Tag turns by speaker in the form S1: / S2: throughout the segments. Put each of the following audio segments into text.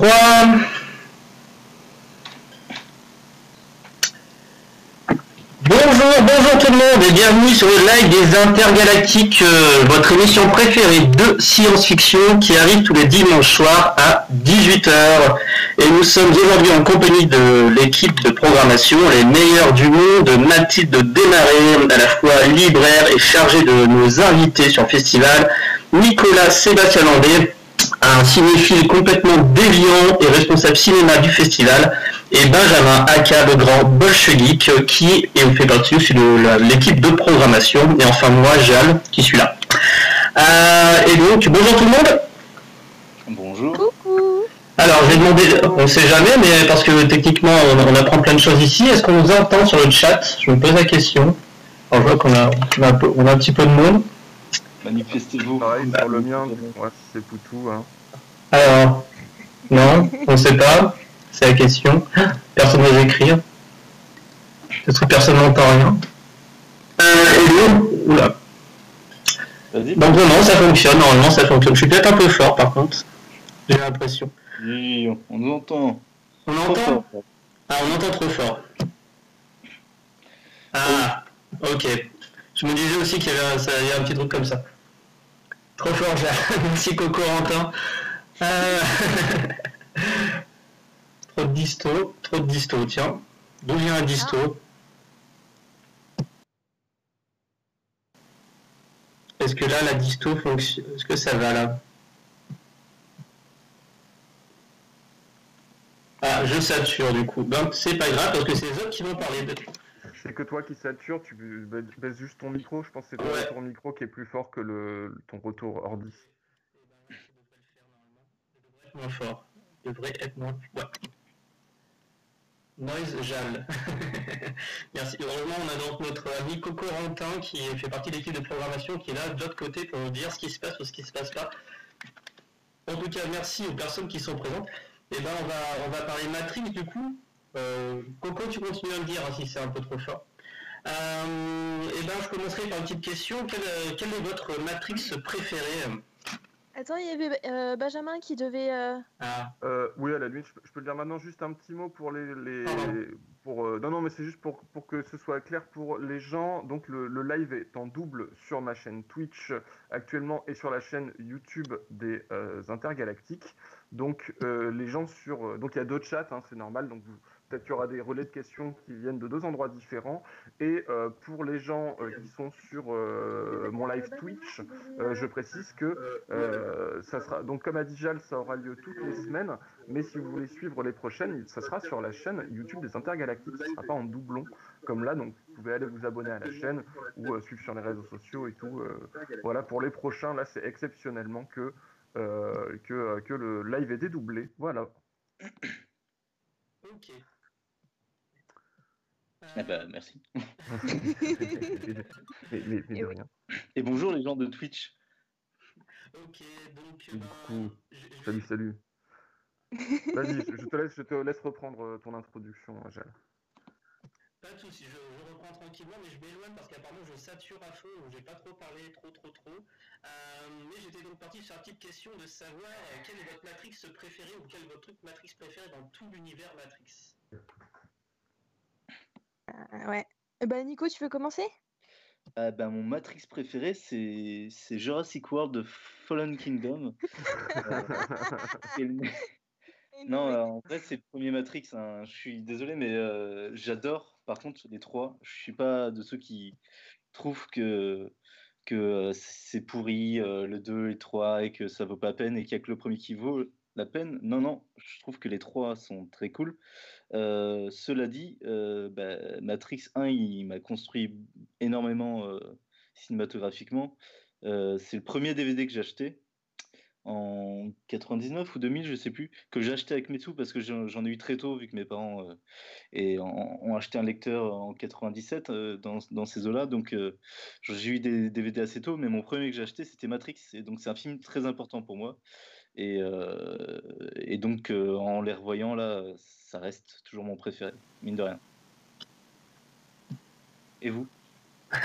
S1: 3. Bonjour, bonjour tout le monde et bienvenue sur le live des Intergalactiques, euh, votre émission préférée de science-fiction qui arrive tous les dimanches soirs à 18h. Et nous sommes aujourd'hui en compagnie de l'équipe de programmation, les meilleurs du monde, Mathilde Desmarais, à la fois libraire et chargée de nos invités sur le festival, Nicolas Sébastien Landé, un cinéphile complètement déviant et responsable cinéma du festival, et Benjamin Aka, le grand bolchevique, qui est fait partie aussi de l'équipe de programmation, et enfin moi, Jal, qui suis là. Euh, et donc, bonjour tout le monde
S2: Bonjour.
S3: Coucou.
S1: Alors, je vais demander, on sait jamais, mais parce que techniquement, on, apprend plein de choses ici, est-ce qu'on nous entend sur le chat? Je me pose la question. Alors, je vois qu'on a, on a, un peu- on a un petit peu de monde.
S2: Manifestez-vous.
S4: Pareil sur le mien, ouais, c'est Poutou. Hein.
S1: Alors, non, on sait pas. C'est la question. Personne n'ose écrire. Peut-être que personne n'entend rien. Euh, hello Oula.
S2: Vas-y.
S1: Donc non, non, ça fonctionne. Normalement, ça fonctionne. Je suis peut-être un peu fort, par contre. J'ai l'impression.
S2: Oui, on nous entend.
S1: On
S2: Trop
S1: entend
S2: fort.
S1: Ah, on entend trop fort. Ah, ok. Je me disais aussi qu'il y avait un, ça- il y a un petit truc comme ça. Trop fort, j'ai- Merci Coco Rantin. Euh, trop de disto, trop de disto, tiens. D'où vient un disto Est-ce que là, la disto fonctionne? Est-ce que ça va là? Ah, je sature du coup. Ben, c'est pas grave parce que c'est les autres qui vont parler de
S4: C'est que toi qui sature, tu ba- baisses juste ton micro. Je pense que c'est ton
S1: Ouais.
S4: retour micro qui est plus fort que le, ton retour ordi.
S1: moins fort. Il devrait être moins. Ouais. Noise Jal. Merci. Heureusement, on a donc notre ami Coco Rantin qui fait partie de l'équipe de programmation qui est là de l'autre côté pour nous dire ce qui se passe ou ce qui se passe pas. En tout cas, merci aux personnes qui sont présentes. Et ben, on va, on va parler Matrix du coup. Euh, Coco, tu continues à me dire hein, si c'est un peu trop fort. Euh, et ben, je commencerai par une petite question. Quelle, euh, quelle est votre Matrix préférée
S3: Attends, il y avait euh, Benjamin qui devait. euh,
S1: Ah,
S4: Euh, oui, à la limite, je peux, je peux le dire maintenant. Juste un petit mot pour les. les
S1: Pardon.
S4: pour, euh, non, non, mais c'est juste pour, pour que ce soit clair pour les gens. Donc, le, le live est en double sur ma chaîne Twitch actuellement et sur la chaîne YouTube des euh, Intergalactiques. Donc, euh, les gens sur. donc, il y a deux chats, hein, c'est normal. Donc, vous- peut-être qu'il y aura des relais de questions qui viennent de deux endroits différents. Et euh, pour les gens euh, qui sont sur euh, mon live Twitch, je précise que ça sera donc comme a dit Jal, ça aura lieu toutes les semaines. Mais si vous voulez suivre les prochaines, ça sera sur la chaîne YouTube des Intergalactiques. Ça sera pas en doublon comme là. Donc vous pouvez aller vous abonner à la chaîne ou suivre sur les réseaux sociaux et tout. voilà pour les prochains. Là, c'est exceptionnellement que que le live est dédoublé. Voilà.
S2: Eh ben, merci.
S4: mais, mais- mais de
S3: Et oui.
S4: rien.
S2: Et bonjour les gens de Twitch.
S1: Ok, donc.
S4: Du coup,
S1: je- je-
S4: Salut, salut. Vas-y, je je te laisse, je te laisse reprendre euh, ton introduction, Jal.
S1: Pas de soucis, je, je reprends tranquillement, mais je m'éloigne parce qu'apparemment je sature à feu, donc j'ai pas trop parlé, trop trop trop. Euh, mais j'étais donc parti sur la petite question de savoir euh, quel est votre Matrix préféré ou quel est votre truc Matrix préféré dans tout l'univers Matrix?
S3: Euh, ouais. Eh ben, Nico, tu veux commencer?
S2: Ah ben, mon Matrix préféré, c'est c'est Jurassic World de Fallen Kingdom. Euh, le- Non, euh, en vrai, c'est le premier Matrix. hein. Je suis désolé, mais euh, j'adore. Par contre, les trois, je suis pas de ceux qui trouvent que, que euh, c'est pourri, euh, le 2 et le 3, et que ça vaut pas la peine, et qu'il y a que le premier qui vaut la peine. Non, non, je trouve que les trois sont très cool. Euh, cela dit, euh, bah, Matrix 1, il m'a construit énormément euh, cinématographiquement. C'est le premier DVD que j'ai acheté en 99 ou 2000, je sais plus, que j'ai acheté avec mes sous parce que j'en ai eu très tôt vu que mes parents et ont, acheté un lecteur en 97 euh, dans, dans ces eaux-là. Donc j'ai eu des DVD assez tôt, mais mon premier que j'ai acheté c'était Matrix. Et donc c'est un film très important pour moi. Et, euh, et donc euh, en les revoyant là, ça reste toujours mon préféré, mine de rien. Et vous?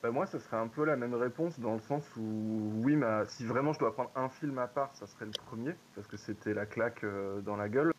S4: Bah, moi, ce serait un peu la même réponse dans le sens où, oui, mais si vraiment je dois prendre un film à part, ça serait le premier, parce que c'était la claque euh, dans la gueule.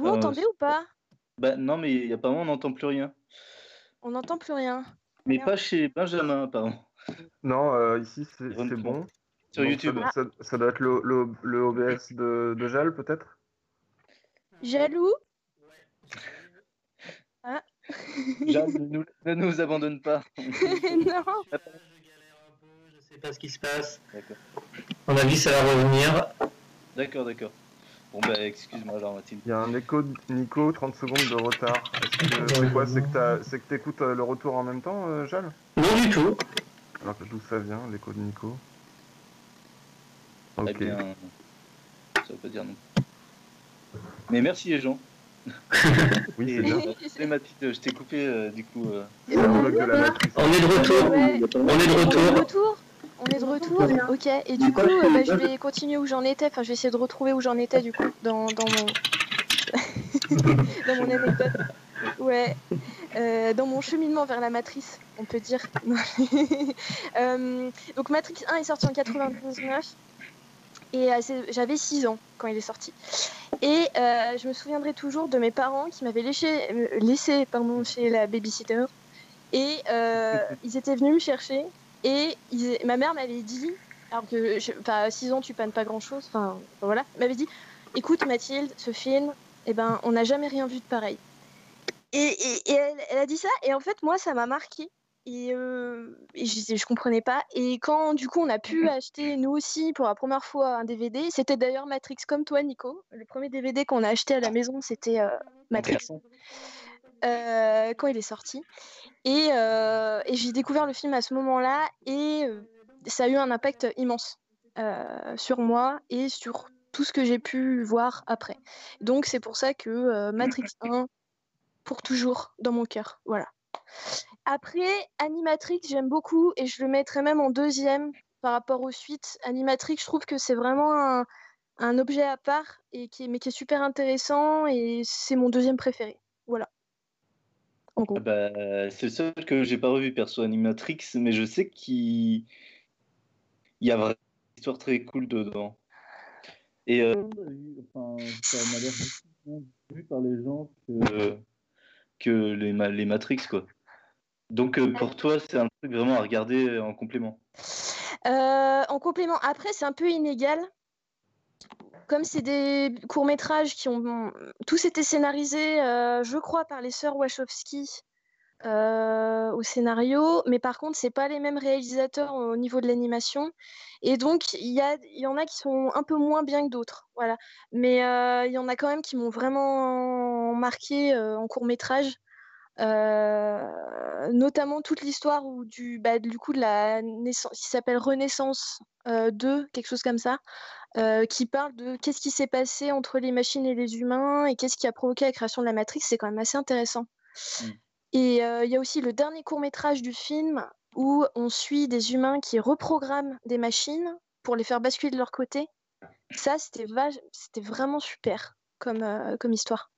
S2: Vous
S3: euh, entendez ou pas?
S2: Bah non, mais il y a pas on n'entend plus rien.
S3: On n'entend plus rien.
S2: Mais pas chez Benjamin, pardon.
S4: Non, euh, ici c'est bon.
S2: Sur YouTube.
S4: Ça, doit être le, le, OBS de, de Jal, peut-être?
S3: Jaloux
S2: ah. Jal, ne nous, abandonne pas.
S3: non.
S1: Je sais pas ce qui se passe. D'accord. On a vu ça va revenir.
S2: D'accord, d'accord. Bon bah excuse-moi Mathilde.
S4: Il y a un écho de Nico, 30 secondes de retard. C'est quoi C'est que tu écoutes euh, le retour en même temps, euh, Jal?
S1: Non du tout.
S4: Alors d'où ça vient, l'écho de Nico
S2: Ok. Eh bien, ça veut pas dire non. Mais merci les gens.
S4: oui, c'est
S2: Mathilde, je t'ai coupé euh, du coup. Euh...
S1: On est de retour. On est de retour.
S3: On est de retour, ok. Et du coup, euh, bah, je vais continuer où j'en étais. Enfin, je vais essayer de retrouver où j'en étais du coup dans, dans mon dans mon anecdote. Ouais, euh, dans mon cheminement vers la matrice, on peut dire. euh, donc Matrix 1 est sorti en 99 et j'avais 6 ans quand il est sorti. Et je me souviendrai toujours de mes parents qui m'avaient laissé, laissé pardon, chez la babysitter et ils étaient venus me chercher et ma mère m'avait dit, alors que, à 6 ans, tu pannes pas grand chose, enfin, voilà, m'avait dit écoute, Mathilde, ce film, eh ben, on n'a jamais rien vu de pareil. Et, elle, a dit ça, et en fait, moi, ça m'a marqué. Et, euh, je, je, comprenais pas. Et quand du coup on a pu acheter nous aussi pour la première fois un DVD, c'était d'ailleurs Matrix comme toi Nico. Le premier DVD qu'on a acheté à la maison c'était euh, Matrix. Euh, quand il est sorti. Euh, et, j'ai découvert le film à ce moment-là et euh, ça a eu un impact immense sur moi et sur tout ce que j'ai pu voir après. Donc c'est pour ça que Matrix 1 pour toujours dans mon cœur. Voilà. Après, Animatrix, j'aime beaucoup et je le mettrais même en deuxième par rapport aux suites. Animatrix, je trouve que c'est vraiment un, un, objet à part, et qui, mais qui est super intéressant et c'est mon deuxième préféré. Voilà.
S2: Ah bah, c'est le seul que j'ai pas revu perso Animatrix, mais je sais qu'il y a vraiment une histoire très cool dedans. Et euh, enfin, ça m'a l'air vu par les gens que, que les, les Matrix quoi. Donc euh, pour toi, c'est un truc vraiment à regarder en complément.
S3: Euh, en complément. Après, c'est un peu inégal comme c'est des courts-métrages qui ont tous été scénarisés, euh, je crois, par les sœurs Wachowski euh, au scénario, mais par contre, c'est pas les mêmes réalisateurs au niveau de l'animation. Et donc, il y, y en a qui sont un peu moins bien que d'autres. Voilà. Mais euh, il y en a quand même qui m'ont vraiment marqué en court-métrage. Notamment toute l'histoire du, bah, du coup de la naissance, qui s'appelle Renaissance 2, quelque chose comme ça, qui parle de qu'est-ce qui s'est passé entre les machines et les humains et qu'est-ce qui a provoqué la création de la Matrix. C'est quand même assez intéressant. Mmh. Et il y a aussi le dernier court métrage du film où on suit des humains qui reprogramment des machines pour les faire basculer de leur côté. Ça, c'était c'était vraiment super comme, comme histoire.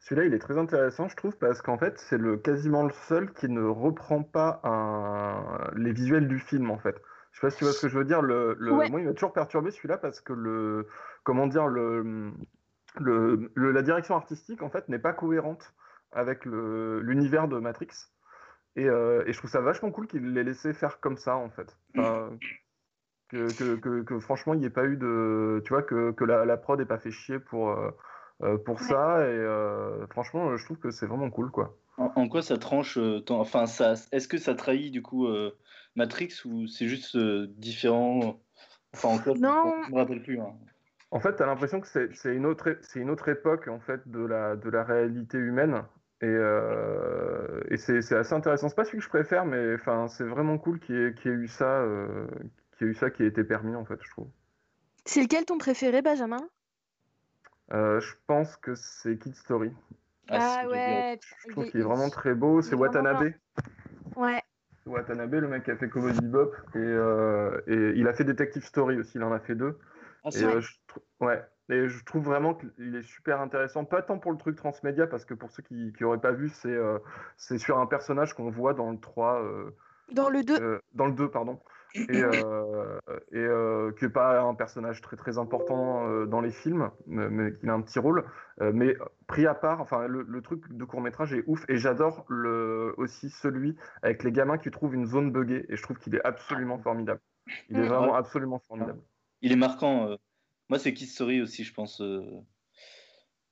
S4: Celui-là, il est très intéressant, je trouve, parce qu'en fait, c'est le quasiment le seul qui ne reprend pas un... les visuels du film, en fait. Je sais pas si tu vois ce que je veux dire. Le, Moi, il m'a toujours perturbé celui-là parce que le, comment dire, le, le, la direction artistique, en fait, n'est pas cohérente avec l'univers de Matrix. Et, euh, et, je trouve ça vachement cool qu'il l'ait laissé faire comme ça, en fait. que, que, que, franchement, il n'y ait pas eu de. Tu vois, que, que la, la prod n'ait pas fait chier pour. Euh, euh, pour ça. Et euh, franchement, je trouve que c'est vraiment cool, quoi.
S2: En, quoi ça tranche euh, Enfin, ça, est-ce que ça trahit du coup Matrix ou c'est juste différent? Enfin, en quoi
S3: non.
S2: Je me rappelle plus. Hein.
S4: En fait, tu as l'impression que c'est une, autre, une autre époque en fait, de, la, de la réalité humaine. Et, et c'est assez intéressant. C'est pas celui que je préfère, mais enfin, c'est vraiment cool qu'il y, ait eu ça, qu'il y ait eu ça qui ait été permis, en fait, je trouve.
S3: C'est lequel ton préféré, Benjamin?
S4: euh, je pense que c'est Kid Story.
S3: Ah, ah ouais.
S4: Je trouve qu'il est vraiment très beau. C'est Watanabe.
S3: Ouais.
S4: Watanabe, le mec qui a fait Comedy Bop. Et, euh, et, il a fait Detective Story aussi. Il en a fait deux. Ah, et, euh, je ouais. Et je trouve vraiment qu'il est super intéressant. Pas tant pour le truc transmédia, parce que pour ceux qui n'auraient pas vu, c'est c'est sur un personnage qu'on voit dans le 3.
S3: dans le 2.
S4: dans le 2, pardon et, euh, et euh, qui n'est pas un personnage très très important euh, dans les films, mais, qui a un petit rôle. mais pris à part, enfin le, truc de court métrage est ouf et j'adore le, aussi celui avec les gamins qui trouvent une zone buggée et je trouve qu'il est absolument formidable. Il est vraiment absolument formidable.
S2: Il est marquant. Moi, c'est Kiss Story aussi, je pense.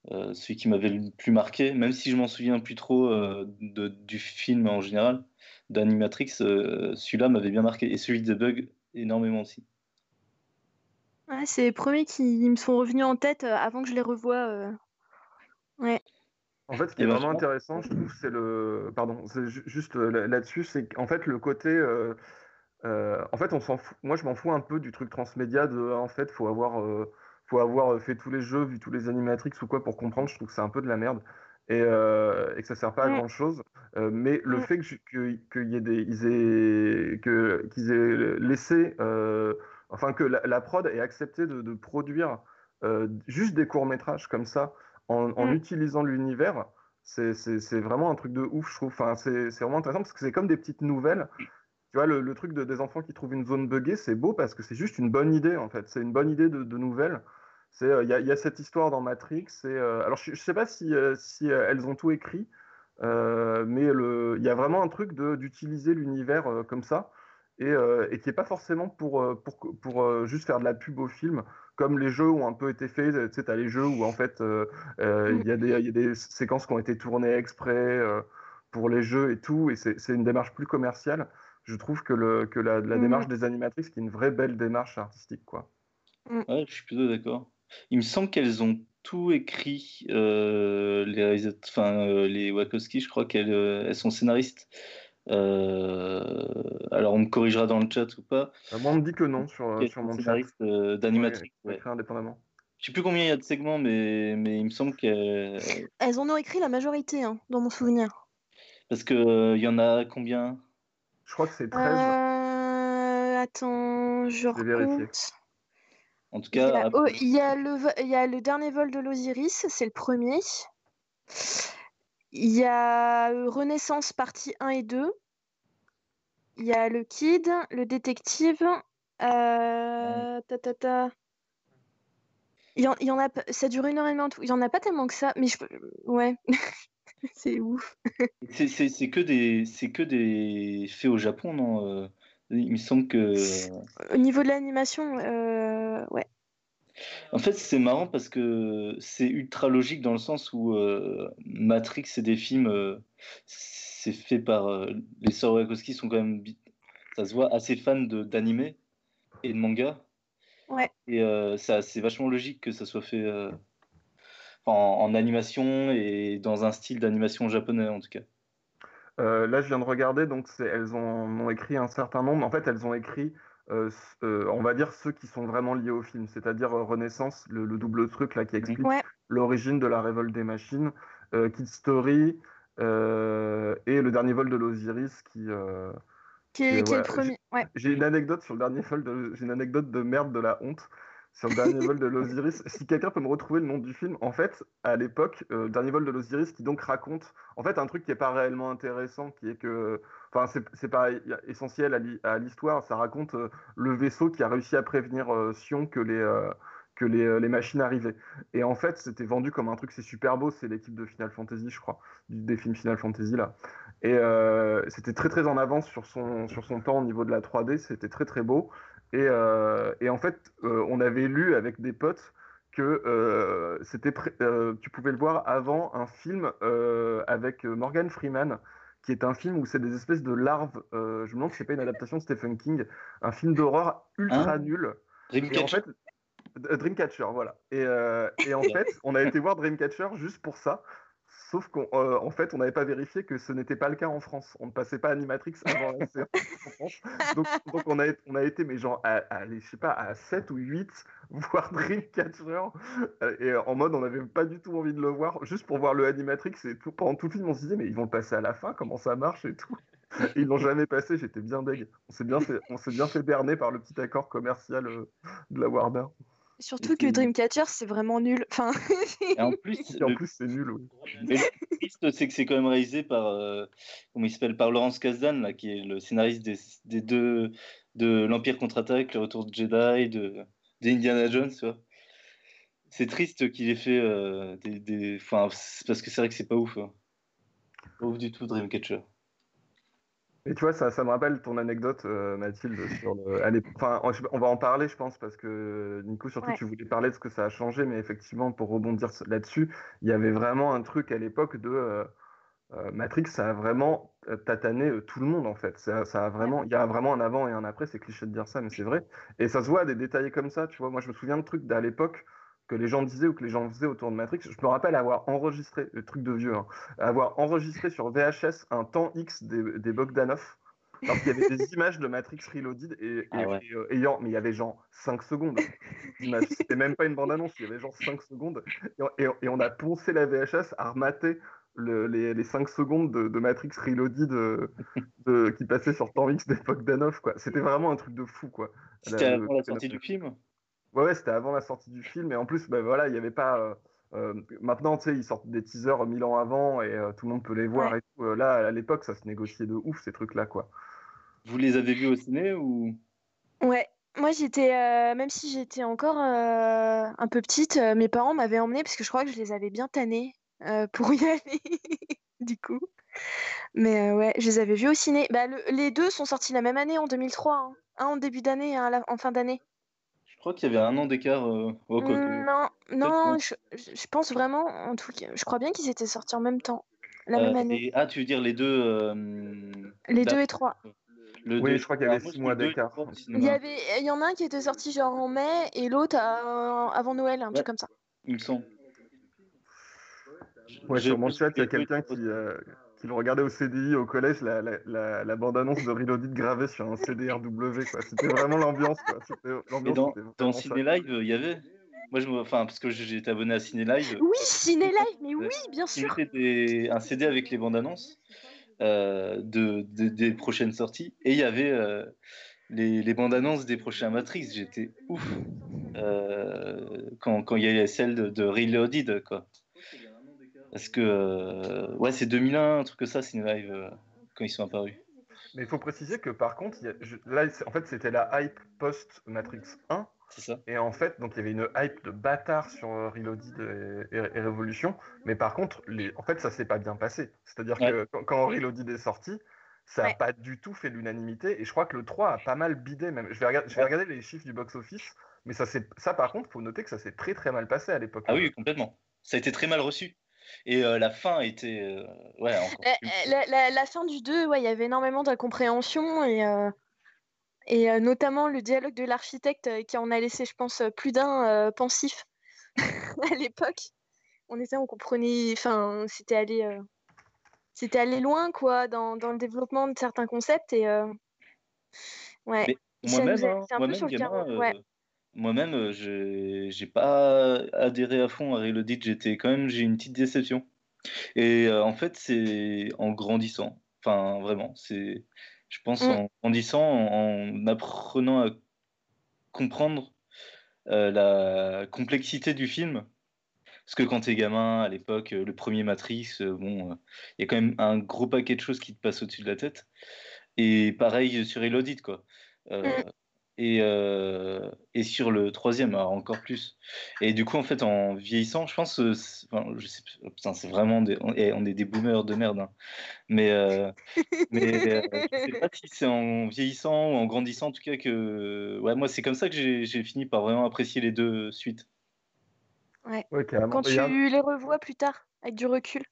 S2: celui qui m'avait le plus marqué, même si je m'en souviens plus trop de, du film en général d'Animatrix, euh, celui-là m'avait bien marqué. Et celui de Bug, énormément aussi.
S3: c'est les premiers qui me sont revenus en tête euh, avant que je les revoie. Euh. Ouais.
S4: En fait, ce qui est vraiment intéressant, je trouve, c'est le. Pardon, c'est juste là-dessus, c'est qu'en fait, le côté. en fait, on s'en fout. Moi, je m'en fous un peu du truc transmédia de. En fait, faut avoir, faut avoir fait tous les jeux, vu tous les animatrix ou quoi pour comprendre. Je trouve que c'est un peu de la merde et, euh, et que ça sert pas à grand chose. Euh, mais le fait qu'ils que, y ait des, ils aient, que, qu'ils aient laissé, euh, enfin que la, prod ait accepté de, de produire juste des courts métrages comme ça, en, en utilisant l'univers, c'est vraiment un truc de ouf, je trouve. Enfin, c'est vraiment intéressant parce que c'est comme des petites nouvelles. Tu vois, le, le truc de, des enfants qui trouvent une zone buggée, c'est beau parce que c'est juste une bonne idée en fait. C'est une bonne idée de, de nouvelles. Euh, il y, a cette histoire dans Matrix. Et, euh, alors, je ne sais pas si, euh, si elles ont tout écrit, mais il y a vraiment un truc d'utiliser l'univers comme ça. Et, et, qui n'est pas forcément pour, pour, pour juste faire de la pub au film, comme les jeux ont un peu été faits. Tu sais, tu as les jeux où en fait il y, y, a des séquences qui ont été tournées exprès pour les jeux et tout, et c'est une démarche plus commerciale. Je trouve que, le, que la, la démarche des animatrices qui est une vraie belle démarche artistique. Quoi.
S2: Ouais, je suis plutôt d'accord. Il me semble qu'elles ont tout écrit, euh, les, enfin, euh, les Wachowski, je crois qu'elles euh, elles sont scénaristes. alors on me corrigera dans le chat ou pas.
S4: moi on me dit que non sur, sur mon
S2: scénariste d'animatrice.
S4: Ouais, indépendamment.
S2: Je sais plus combien il y a de segments, mais, mais il me semble qu'elles.
S3: Elles en ont écrit la majorité, hein, dans mon souvenir.
S2: Parce qu'il il y en a combien?
S4: Je crois que c'est 13.
S3: Attends, je
S2: recompte. En tout cas.
S3: Il y a, le, il y a le dernier vol de l'Osiris, c'est le premier. Il y a Renaissance partie 1 et 2. Il y a le Kid, le détective. Euh, ta, ta, ta. Il, y en, il y en, a, ça dure une heure et demie tout. Il y en a pas tellement que ça, mais je, ouais, c'est ouf.
S2: c'est que des, c'est que des faits au Japon, non euh, il me semble que.
S3: Au niveau de l'animation, euh, ouais.
S2: En fait, c'est marrant parce que c'est ultra logique dans le sens où euh, Matrix, c'est des films, euh, c'est fait par les sœurs Wachowski sont quand même, ça se voit, assez fans d'animé et de manga.
S3: Ouais.
S2: Et c'est vachement logique que ça soit fait en, en, animation et dans un style d'animation japonais en tout cas.
S4: Là, je viens de regarder, donc elles ont, écrit un certain nombre. En fait, elles ont écrit, on va dire, ceux qui sont vraiment liés au film, c'est-à-dire Renaissance, le, double truc là qui explique l'origine de la révolte des machines, Kid Story et le dernier vol de l'Osiris qui.
S3: qui, est, le premier.
S4: J'ai une anecdote sur le dernier vol de. J'ai une anecdote de merde de la honte sur dernier vol de l'Osiris. Si quelqu'un peut me retrouver le nom du film, en fait, à l'époque, euh, dernier vol de l'Osiris qui donc raconte, en fait, un truc qui est pas réellement intéressant, qui est que, enfin, c'est pas essentiel à l'histoire. Ça raconte euh, le vaisseau qui a réussi à prévenir euh, Sion que les que les, les, machines arrivaient. Et en fait, c'était vendu comme un truc, c'est super beau, c'est l'équipe de Final Fantasy, je crois, des films Final Fantasy là. Et c'était très très en avance sur son, sur son temps au niveau de la 3D, c'était très très beau. Euh, et, en fait, euh, on avait lu avec des potes que euh, c'était tu pouvais le voir avant un film avec Morgan Freeman, qui est un film où c'est des espèces de larves. je me demande si c'est pas une adaptation de Stephen King, un film d'horreur ultra
S2: hein
S4: nul.
S2: Dreamcatcher.
S4: en fait, Dreamcatcher, voilà. Et, et en fait, on a été voir Dreamcatcher juste pour ça, Sauf qu'en euh, fait, on n'avait pas vérifié que ce n'était pas le cas en France. On ne passait pas Animatrix avant la séance en France. Donc, on, a, on, a, été, mais genre, à, je sais pas, à 7 ou 8, voir Dreamcatcher. Euh, et en mode, on n'avait pas du tout envie de le voir, juste pour voir le Animatrix. Et tout, pendant tout le film, on se disait, mais ils vont le passer à la fin, comment ça marche et tout. Ils l'ont jamais passé, j'étais bien deg. On s'est bien, fait, bien fait berner par le petit accord commercial euh, de la Warner.
S3: Surtout que Dreamcatcher, c'est vraiment nul. Enfin...
S2: Et en plus,
S4: en plus c'est nul. Oui.
S2: Mais le triste, c'est que c'est quand même réalisé par, euh, comment il s'appelle, par Laurence Kasdan, là, qui est le scénariste des, des deux, de l'Empire contre-attaque, le Retour de Jedi, de, d'Indiana Jones, tu vois. C'est triste qu'il ait fait euh, des, des... Enfin, parce que c'est vrai que c'est pas ouf. Hein. Pas ouf du tout, Dreamcatcher.
S4: Et tu vois, ça, ça me rappelle ton anecdote, euh, Mathilde, sur le. Enfin, on va en parler, je pense, parce que Nico, surtout, tu voulais parler de ce que ça a changé, mais effectivement, pour rebondir là-dessus, il y avait vraiment un truc à l'époque de. Euh, euh, Matrix, ça a vraiment tatané tout le monde en fait. Ça, ça, a vraiment, il y a vraiment un avant et un après. C'est cliché de dire ça, mais c'est vrai. Et ça se voit des détails comme ça. Tu vois, moi je me souviens de trucs d'à l'époque que les gens disaient ou que les gens faisaient autour de Matrix. Je me rappelle avoir enregistré, le truc de vieux, hein, avoir enregistré sur VHS un temps X des, des Bogdanov. Parce qu'il y avait des images de Matrix Reloaded et, ah euh, ayant, mais il y avait genre 5 secondes C'était même pas une bande-annonce, il y avait genre 5 secondes. Et, on a poncé la VHS à remater les, les, 5 secondes de, Matrix Reloaded de, qui passait sur temps X d'époque Danoff. C'était vraiment un truc de fou. quoi.
S2: C'était avant la sortie du film?
S4: Ouais, ouais c'était avant la sortie du film. Et en plus, bah, voilà, il n'y avait pas. Euh, euh, maintenant, tu sais, ils sortent des teasers mille ans avant et euh, tout le monde peut les voir et tout. là, à l'époque, ça se négociait de ouf ces trucs-là, quoi.
S2: Vous les avez vus au ciné ou?
S3: Ouais. Moi, j'étais, même si j'étais encore un peu petite, mes parents m'avaient emmenée parce que je crois que je les avais bien tannés pour y aller, du coup. Mais ouais, je les avais vus au ciné. Bah, les deux sont sortis la même année, en 2003. Hein. Un en début d'année, un en fin d'année.
S2: Je crois qu'il y avait un an d'écart euh, au côté.
S3: Non, non, je, je, pense vraiment, en tout cas, je crois bien qu'ils étaient sortis en même temps, la même euh, année.
S2: ah, tu veux dire les deux euh,
S3: Les deux et trois.
S4: Le oui, je crois qu'il y avait six mois d'écart.
S3: Il y avait, il y en a un qui était sorti genre en mai et l'autre avant Noël, un truc comme ça.
S2: Il me semble.
S4: Ouais, sur mon chat, il y a quelqu'un qui, qui le regardait au CDI au collège, la, la, la, bande-annonce de Reloaded gravée sur un CDRW. C'était vraiment l'ambiance.
S2: Dans, dans Ciné Live, il y avait moi, je enfin, parce que j'étais abonné à Ciné Live.
S3: Oui, Ciné Live, mais oui, bien sûr.
S2: C'était un CD avec les bandes annonces euh, de, des prochaines sorties. Et il y avait euh, les, les, bandes annonces des prochains Matrix. J'étais ouf euh, quand, quand il y avait celle de, de Reloaded, quoi. Parce que, euh, ouais, c'est 2001, un truc que ça, c'est Live, euh, quand ils sont apparus.
S4: Mais il faut préciser que par contre, là, en fait, c'était la hype post-Matrix 1.
S2: C'est ça.
S4: Et en fait, donc il y avait une hype de bâtard sur euh, Reloaded et, Révolution. Mais par contre, les... en fait, ça s'est pas bien passé. C'est-à-dire que quand, Reloaded est sorti, ça n'a pas du tout fait l'unanimité. Et je crois que le 3 a pas mal bidé même. Je vais, regarder, je vais regarder les chiffres du box-office. Mais ça, ça, par contre, faut noter que ça s'est très très mal passé à l'époque.
S2: Ah oui, complètement. Ça a été très mal reçu. Et euh, la fin était. Euh, ouais,
S3: la, la, fin du 2, ouais, il y avait énormément d'incompréhension et, euh, et notamment le dialogue de l'architecte qui en a laissé, je pense, plus d'un pensif à l'époque. On était, on comprenait. Enfin, c'était allé. c'était loin, quoi, dans, dans, le développement de certains concepts. Et ouais.
S2: Moi-même, hein, moi-même, moi-même, j'ai pas adhéré à fond à Reloaded. J'étais quand même, j'ai une petite déception. Et en fait, c'est en grandissant. Enfin, vraiment, c'est, je pense, mm. en grandissant, en, apprenant à comprendre la complexité du film. Parce que quand t'es gamin, à l'époque, le premier Matrix, bon, il y a quand même un gros paquet de choses qui te passent au-dessus de la tête. Et pareil sur Reloaded, quoi. Euh, mm. Et, euh, et, sur le troisième, encore plus. Et du coup, en fait, en vieillissant, je pense, enfin, je sais, putain, c'est vraiment des, on, est, on est des boomers de merde. Hein. Mais, euh, mais je sais pas si c'est en vieillissant ou en grandissant, en tout cas, que, ouais, moi, c'est comme ça que j'ai fini par vraiment apprécier les deux suites.
S3: Ouais. Quand tu les revois plus tard, avec du recul.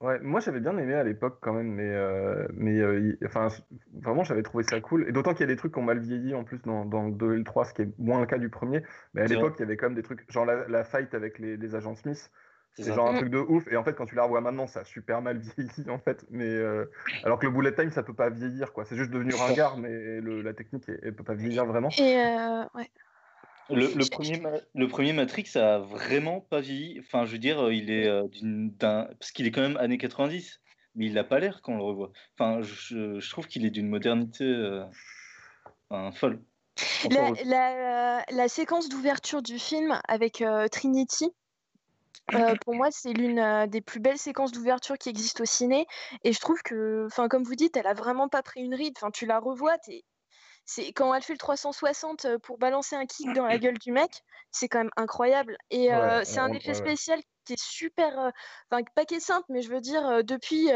S4: Ouais, moi j'avais bien aimé à l'époque quand même, mais, euh, mais euh, enfin, vraiment j'avais trouvé ça cool. Et d'autant qu'il y a des trucs qui ont mal vieilli en plus dans, dans le 2 et le 3, ce qui est moins le cas du premier. Mais à l'époque, il y avait quand même des trucs, genre la, la fight avec les, les agents Smith, c'est genre un truc de ouf. Et en fait, quand tu la revois maintenant, ça a super mal vieilli en fait. Mais euh, alors que le bullet time, ça peut pas vieillir quoi. C'est juste devenu ringard, mais le, la technique, elle, peut pas vieillir vraiment.
S3: Et ouais.
S2: Le, premier, le premier Matrix a vraiment pas vieilli. Enfin, je veux dire, il est euh, d'un. Parce qu'il est quand même années 90, mais il n'a pas l'air quand on le revoit. Enfin, je, je trouve qu'il est d'une modernité euh, folle.
S3: La, la, séquence d'ouverture du film avec euh, Trinity, pour moi, c'est l'une des plus belles séquences d'ouverture qui existent au ciné. Et je trouve que, enfin, comme vous dites, elle a vraiment pas pris une ride. Enfin, tu la revois, es c'est quand elle fait le 360 euh, pour balancer un kick dans la gueule du mec, c'est quand même incroyable. Et euh, c'est un effet spécial qui est super, euh, enfin pas qui est simple, mais je veux dire depuis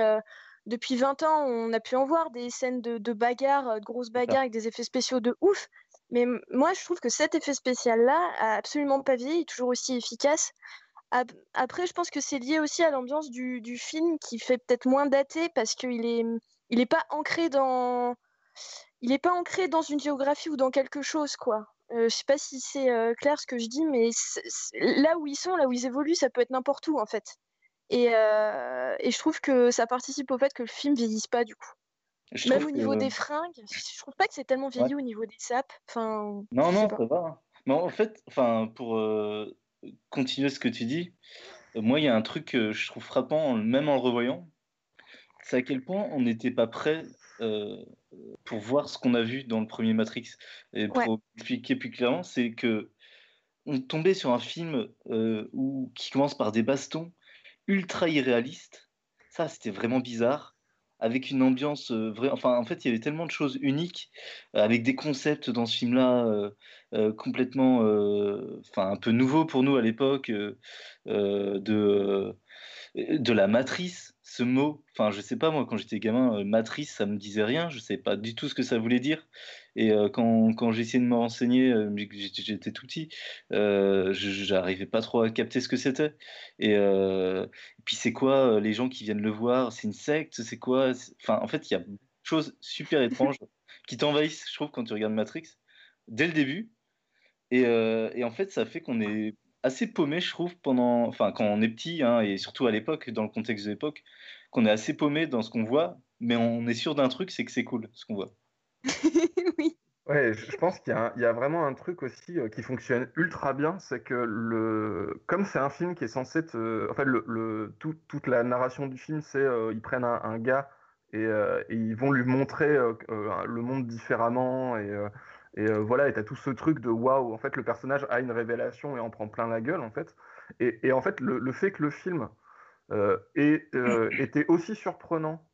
S3: depuis 20 ans, on a pu en voir des scènes de, de bagarres, de grosses bagarres avec des effets spéciaux de ouf. Mais moi, je trouve que cet effet spécial-là a absolument pas vieilli, est toujours aussi efficace. Après, je pense que c'est lié aussi à l'ambiance du, du, film qui fait peut-être moins daté parce qu'il est, il est pas ancré dans, il n'est pas ancré dans une géographie ou dans quelque chose, quoi. Euh, je sais pas si c'est euh, clair ce que je dis, mais là où ils sont, là où ils évoluent, ça peut être n'importe où, en fait. Et, euh, et, je trouve que ça participe au fait que le film vieillisse pas, du coup. Même au niveau des fringues, je trouve pas que c'est tellement vieilli au niveau des sapes. Enfin,
S2: non, non, ça va. Hein. Mais en fait, enfin, pour euh, continuer ce que tu dis, moi, il y a un truc que je trouve frappant, même en le revoyant, c'est à quel point on n'était pas prêt pour voir ce qu'on a vu dans le premier Matrix. Et pour expliquer plus clairement, c'est que on tombait sur un film euh, où, qui commence par des bastons ultra irréalistes. Ça, c'était vraiment bizarre. Avec une ambiance euh, vraie. Enfin, en fait, il y avait tellement de choses uniques, avec des concepts dans ce film-là complètement. Enfin, un peu nouveaux pour nous à l'époque, de, de la matrice ce mot, enfin, je sais pas, moi, quand j'étais gamin, euh, matrice, ça me disait rien, je sais pas du tout ce que ça voulait dire. Et euh, quand, quand j'essayais de me renseigner, euh, j'étais tout petit, j'arrivais pas trop à capter ce que c'était. Et, puis, c'est quoi les gens qui viennent le voir? C'est une secte? C'est quoi? Enfin, en fait, il y a des choses super étranges qui t'envahissent, je trouve, quand tu regardes Matrix, dès le début. Et, et en fait, ça fait qu'on est assez paumé, je trouve, pendant, enfin, quand on est petit, hein, et surtout à l'époque, dans le contexte de l'époque, qu'on est assez paumé dans ce qu'on voit, mais on est sûr d'un truc, c'est que c'est cool ce qu'on voit.
S3: oui.
S4: Ouais, je pense qu'il y, y, a vraiment un truc aussi euh, qui fonctionne ultra bien, c'est que le, comme c'est un film qui est censé être, en fait, le, le tout, toute la narration du film, c'est euh, ils prennent un, un gars et, euh, et, ils vont lui montrer le monde différemment et et euh, voilà, et t'as tout ce truc de waouh, en fait, le personnage a une révélation et en prend plein la gueule, en fait. Et, et en fait, le, le, fait que le film euh, ait, euh, était aussi surprenant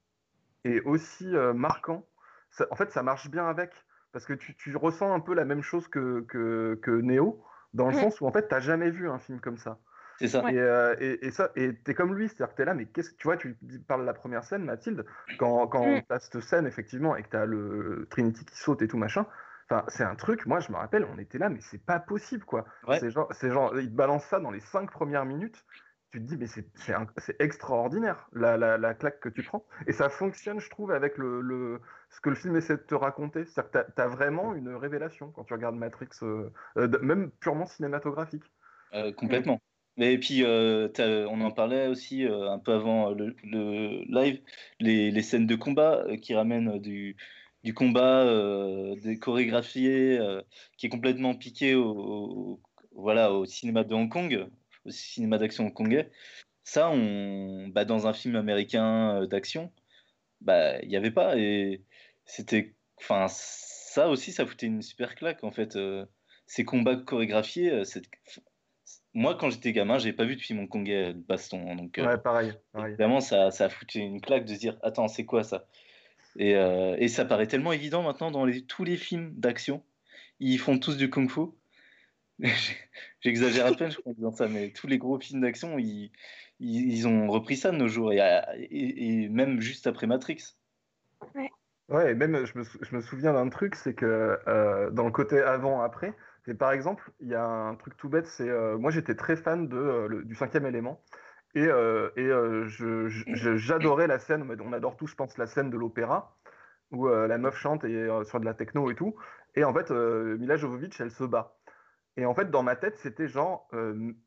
S4: et aussi euh, marquant, ça, en fait, ça marche bien avec. Parce que tu, tu ressens un peu la même chose que, que, que Neo, dans le sens où, en fait, t'as jamais vu un film comme ça.
S2: C'est ça.
S4: Et, euh, et, et, ça, et t'es comme lui, c'est-à-dire que t'es là, mais qu'est-ce tu vois, tu parles de la première scène, Mathilde, quand, quand mm. t'as cette scène, effectivement, et que t'as le Trinity qui saute et tout machin, Enfin, c'est un truc, moi je me rappelle, on était là, mais c'est pas possible quoi. C'est genre, genre, ils te balancent ça dans les cinq premières minutes. Tu te dis, mais c'est extraordinaire la, la, la, claque que tu prends. Et ça fonctionne, je trouve, avec le, le ce que le film essaie de te raconter. C'est-à-dire que tu as, vraiment une révélation quand tu regardes Matrix, euh, euh, même purement cinématographique.
S2: Euh, complètement. Mais et puis, euh, on en parlait aussi un peu avant le, live, les, scènes de combat qui ramènent du, du combat, des chorégraphiés, qui est complètement piqué au, voilà, au cinéma de Hong Kong, au cinéma d'action hongkongais. Ça, on, bah, dans un film américain d'action, bah, il n'y avait pas. Et c'était. Enfin, ça aussi, ça foutait une super claque, en fait. ces combats chorégraphiés, moi, quand j'étais gamin, j'ai pas vu de film hongkongais de baston. Hein, donc,
S4: euh, ouais, pareil.
S2: Évidemment, ça, ça a foutu une claque de se dire Attends, c'est quoi ça? Et, euh, et, ça paraît tellement évident maintenant dans les, tous les films d'action. Ils font tous du kung-fu. J'exagère à peine, je crois, en disant ça, mais tous les gros films d'action, ils, ils, ont repris ça de nos jours, et, et, même juste après Matrix.
S4: Ouais. Ouais, et même, je me, je me souviens d'un truc, c'est que euh, dans le côté avant-après, et par exemple, il y a un truc tout bête, c'est euh, moi j'étais très fan de, euh, du cinquième élément. Et, euh, et j'adorais la scène, on adore tous, je pense, la scène de l'opéra, où la meuf chante et, sur de la techno et tout. Et en fait, Mila Jovovich, elle se bat. Et en fait, dans ma tête, c'était genre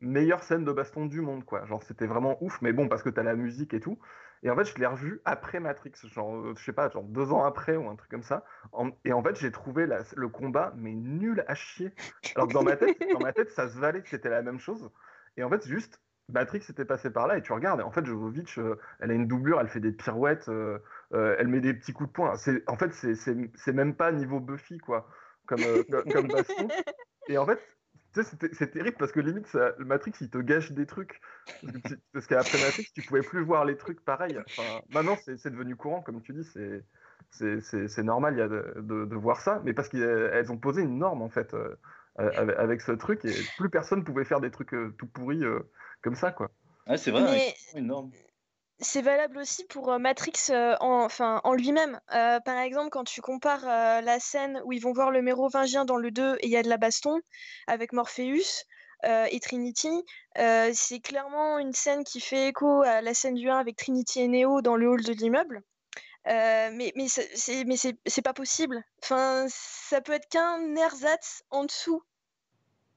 S4: meilleure scène de baston du monde, quoi. Genre, c'était vraiment ouf, mais bon, parce que t'as la musique et tout. Et en fait, je l'ai revu après Matrix, genre, euh, je sais pas, genre deux ans après ou un truc comme ça. et en fait, j'ai trouvé le combat, mais nul à chier. Alors que dans ma tête, dans ma tête ça se valait, c'était la même chose. Et en fait, juste, Matrix était passé par là et tu regardes. En fait, Jovovich, euh, elle a une doublure, elle fait des pirouettes, euh, elle met des petits coups de poing. En fait, c'est même pas niveau Buffy, quoi, comme, comme baston. Et en fait, c'est terrible parce que limite, ça, le Matrix, il te gâche des trucs. Parce qu'après Matrix, tu pouvais plus voir les trucs pareils. Enfin, maintenant, c'est devenu courant, comme tu dis, c'est normal y a de, de, voir ça, mais parce qu'elles ont posé une norme, en fait, euh, avec, ce truc, et plus personne pouvait faire des trucs euh, tout pourris euh, comme ça, quoi.
S2: c'est vrai,
S3: c'est valable aussi pour Matrix en, enfin, en lui-même. par exemple, quand tu compares la scène où ils vont voir le mérovingien dans le 2 et il y a de la baston avec Morpheus et Trinity, c'est clairement une scène qui fait écho à la scène du 1 avec Trinity et Neo dans le hall de l'immeuble. mais mais c'est mais c'est pas possible. Enfin, ça peut être qu'un ersatz en dessous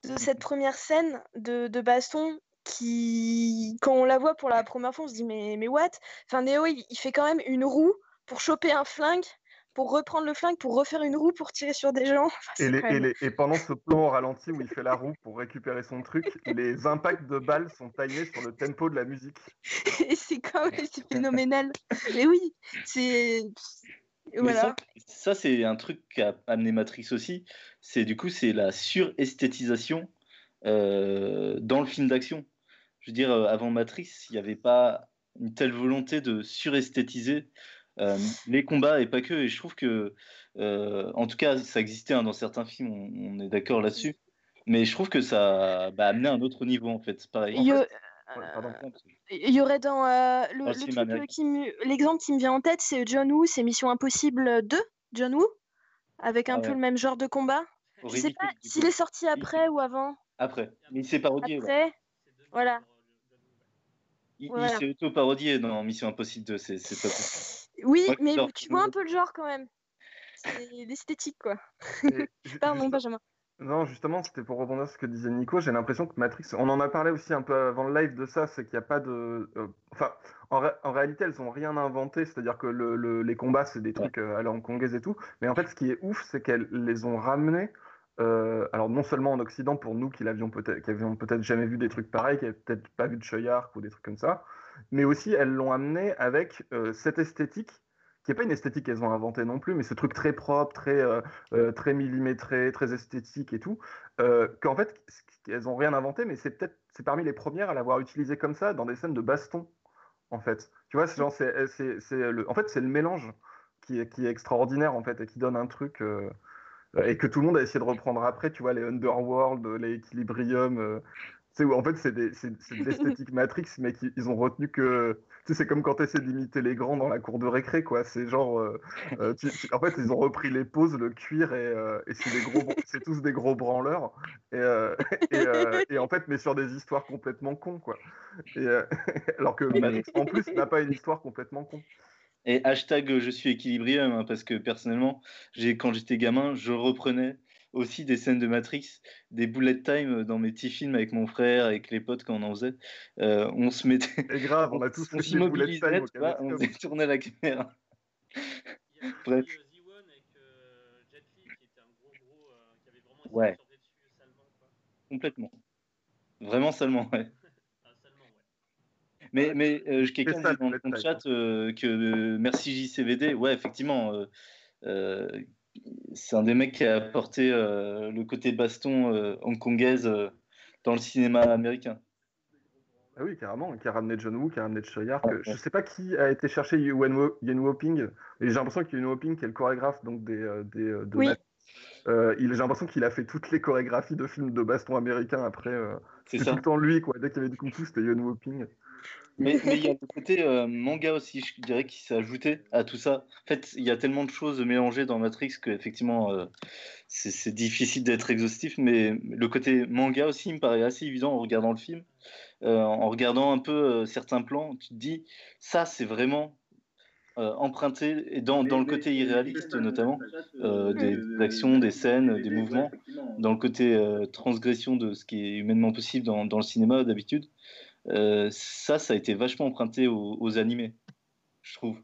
S3: de cette première scène de, de baston qui, quand on la voit pour la première fois, on se dit mais, mais what? Enfin, Neo, il, fait quand même une roue pour choper un flingue, pour reprendre le flingue, pour refaire une roue pour tirer sur des gens.
S4: et, pendant ce plan au ralenti où il fait la roue pour récupérer son truc, les impacts de balles sont taillés sur le tempo de la musique.
S3: et c'est quand même phénoménal. mais oui, c'est. Voilà.
S2: Ça, c'est un truc qu'a amené Matrix aussi. C'est du coup, c'est la suresthétisation euh, dans le film d'action je veux dire, euh, avant Matrix, il n'y avait pas une telle volonté de suresthétiser euh, les combats et pas que. Et je trouve que, euh, en tout cas, ça existait hein, dans certains films, on, est d'accord là-dessus. Mais je trouve que ça a bah, amené un autre niveau, en fait. Pareil.
S3: Il y, aurait dans l'exemple qui me vient en tête, c'est John Woo, c'est Mission Impossible 2, John Woo, avec un ah peu le même genre de combat. Je sais pas s'il est sorti après ou avant.
S2: Après, mais il s'est parodié.
S3: Après, voilà.
S2: Il, s'est auto-parodié dans Mission Impossible 2, c'est pas
S3: Oui, mais tu vois un peu le genre quand même. C'est l'esthétique, quoi. Pardon, Benjamin.
S4: Non, justement, c'était pour rebondir sur ce que disait Nico. J'ai l'impression que Matrix, on en a parlé aussi un peu avant le live de ça, c'est qu'il n'y a pas de. Euh, enfin, en, réalité, elles n'ont rien inventé, c'est-à-dire que le, les combats, c'est des trucs euh, à la hongkongaise et tout. Mais en fait, ce qui est ouf, c'est qu'elles les ont ramenés euh, alors non seulement en Occident pour nous qui l'avions peut-être, peut-être jamais vu des trucs pareils, qui n'avaient peut-être pas vu de Cheyark ou des trucs comme ça, mais aussi elles l'ont amené avec euh, cette esthétique qui n'est pas une esthétique qu'elles ont inventée non plus, mais ce truc très propre, très euh, millimétré, très esthétique et tout, qu'en fait elles ont rien inventé, mais c'est parmi les premières à l'avoir utilisé comme ça dans des scènes de baston en fait. Tu vois, c'est le, en fait le mélange qui est, qui est extraordinaire en fait et qui donne un truc et que tout le monde a essayé de reprendre après, tu vois, les Underworld, les Equilibrium. Euh, où en fait, c'est de l'esthétique Matrix, mais ils ont retenu que. Tu sais, c'est comme quand tu essaies d'imiter les grands dans la cour de récré, quoi. C'est genre. Euh, euh, en fait, ils ont repris les poses, le cuir, et, et c'est tous des gros branleurs. Et, et, en fait, mais sur des histoires complètement cons, quoi. alors que Matrix, en plus, n'a pas une histoire complètement con.
S2: Et hashtag je suis équilibré, hein, parce que personnellement, quand j'étais gamin, je reprenais aussi des scènes de Matrix, des bullet time dans mes petits films avec mon frère, avec les potes quand on en faisait. Euh, on se mettait.
S4: C'est grave, on a tous
S2: on s'immobilisait, on faisait tourner la caméra. Bref. Ouais. Complètement. Vraiment seulement, ouais. Mais, mais euh, quelqu'un dit dans le chat euh, que euh, merci JCVD. Ouais, effectivement, euh, c'est un des mecs qui a apporté le côté baston hongkongaise dans le cinéma américain.
S4: Ah oui, carrément, qui a ramené John Woo, qui a ramené Choyard. Ouais, Je sais pas qui a été chercher Yen Woping, mais j'ai l'impression que Yen Woping, qui est le chorégraphe donc des, des de
S3: oui.
S4: Euh, j'ai l'impression qu'il a fait toutes les chorégraphies de films de baston américains après. Euh, c'est tout le temps lui, quoi. Dès qu'il y avait du kung fu, c'était Yon Woping.
S2: Mais il y a le côté euh, manga aussi, je dirais, qui s'est ajouté à tout ça. En fait, il y a tellement de choses mélangées dans Matrix que effectivement, euh, c'est difficile d'être exhaustif. Mais le côté manga aussi me paraît assez évident en regardant le film. En regardant un peu certains plans, tu te dis, ça, c'est vraiment euh, emprunté dans, dans, le côté irréaliste notamment euh, des, des, actions, des scènes, des mouvements, dans le côté euh, transgression de ce qui est humainement possible dans, dans le cinéma d'habitude. Euh, ça, ça a été vachement emprunté aux, aux animés, je trouve.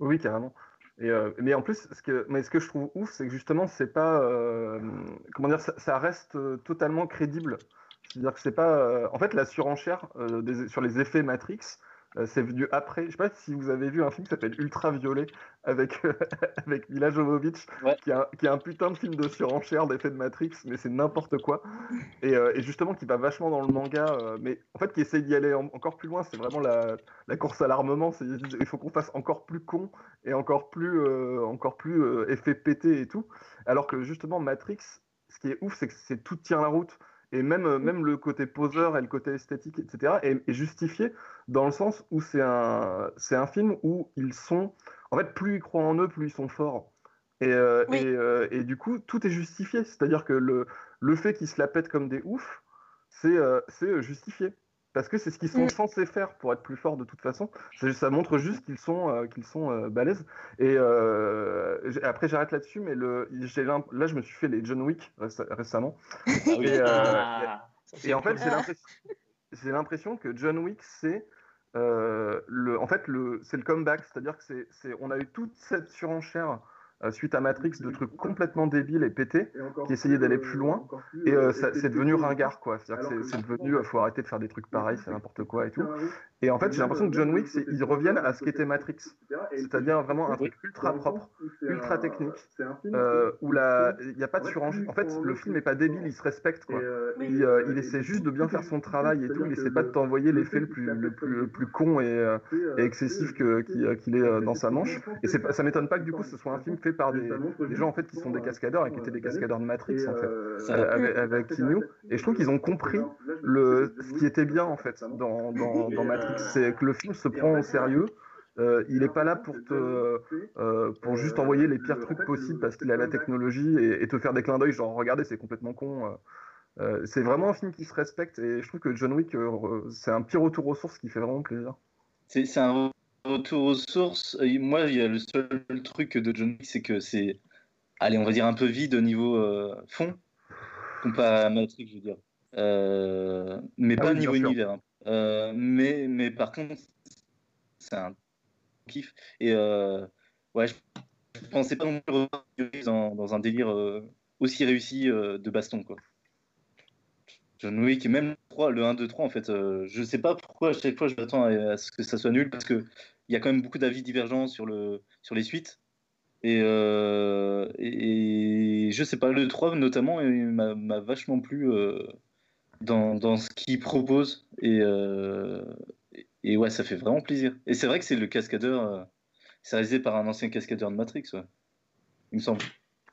S4: Oui, carrément. Et euh, mais en plus, ce que, mais ce que je trouve ouf, c'est que justement, c'est pas, euh, comment dire, ça, ça reste totalement crédible. C'est-à-dire que c'est pas, en fait, la surenchère des, sur les effets Matrix, c'est venu après. Je sais pas si vous avez vu un film qui s'appelle Ultraviolet avec, avec Mila Jovovich,
S2: ouais.
S4: qui, a, qui est un putain de film de surenchère d'effet de Matrix, mais c'est n'importe quoi. Et, euh, et, justement, qui va vachement dans le manga, euh, mais en fait, qui essaie d'y aller en, encore plus loin. C'est vraiment la, la, course à l'armement. Il faut qu'on fasse encore plus con et encore plus, euh, encore plus euh, effet pété et tout. Alors que justement, Matrix, ce qui est ouf, c'est que c'est tout tient la route et même, même le côté poseur et le côté esthétique, etc., est, est justifié dans le sens où c'est un, c'est un film où ils sont. En fait, plus ils croient en eux, plus ils sont forts. Et, euh, oui. et, euh, et, du coup, tout est justifié. C'est-à-dire que le, le fait qu'ils se la pètent comme des oufs, c'est euh, justifié. Parce que c'est ce qu'ils sont mmh. censés faire pour être plus forts de toute façon. Ça montre juste qu'ils sont, euh, qu'ils sont euh, balèzes. Et euh, après, j'arrête là-dessus, mais le, là, je me suis fait les John Wick récemment.
S2: Ah
S4: et, ah, et, en fait, j'ai l'impression que John Wick, c'est le, en fait, le, c'est le comeback. C'est-à-dire que c'est, on a eu toute cette surenchère euh, suite à Matrix de trucs complètement débiles et pétés et qui essayaient d'aller plus loin. plus, et euh, c'est devenu ringard quoi. C'est devenu il faut arrêter de faire des trucs pareils c'est n'importe quoi et tout. et en fait j'ai l'impression que John Wick ils reviennent à ce qu'était Matrix. c'est-à-dire vraiment un truc ultra propre ultra technique euh, où la il n'y a pas de surenchère. en fait le film est pas débile il se respecte quoi. Il, euh, il essaie juste de bien faire son travail et tout il essaie pas de t'envoyer l'effet le plus le plus, le plus con et, et excessif qu'il est dans sa manche et ça m'étonne pas que du coup ce soit un film fait par des, des, gens en fait qui sont des cascadeurs et qui étaient des cascadeurs de Matrix en fait euh, avec, avec Keanu et je trouve qu'ils ont compris le ce qui était bien en fait dans, dans, dans Matrix c'est que le film se prend au sérieux. euh, il n'est pas là pour te euh, pour juste envoyer les pires trucs possibles parce qu'il a la technologie et, et, te faire des clins d'œil genre regardez c'est complètement con euh, c'est vraiment un film qui se respecte et je trouve que John Wick c'est un petit retour aux sources qui fait vraiment plaisir.
S2: C'est un retour aux sources, moi, il y a le seul truc de John Wick, c'est que c'est, allez, on va dire un peu vide au niveau euh, fond, comparé à Matrix, je veux dire. Euh, mais ah pas oui, au niveau univers. Hein. Euh, mais, mais par contre, c'est un kiff. Et euh, ouais, je, je pensais pas non plus dans, dans un délire euh, aussi réussi euh, de baston, quoi. John Wick, même le 3, le 1, 2, 3, en fait, euh, je sais pas pourquoi à chaque fois je m'attends à, ce que ça soit nul, parce qu'il y a quand même beaucoup d'avis divergents sur, le, sur les suites. Et, euh, et, je sais pas, le 3 notamment m'a vachement plu euh, dans, dans, ce qu'il propose. Et, euh, et ouais, ça fait vraiment plaisir. Et c'est vrai que c'est le cascadeur, c'est réalisé par un ancien cascadeur de Matrix, il me semble.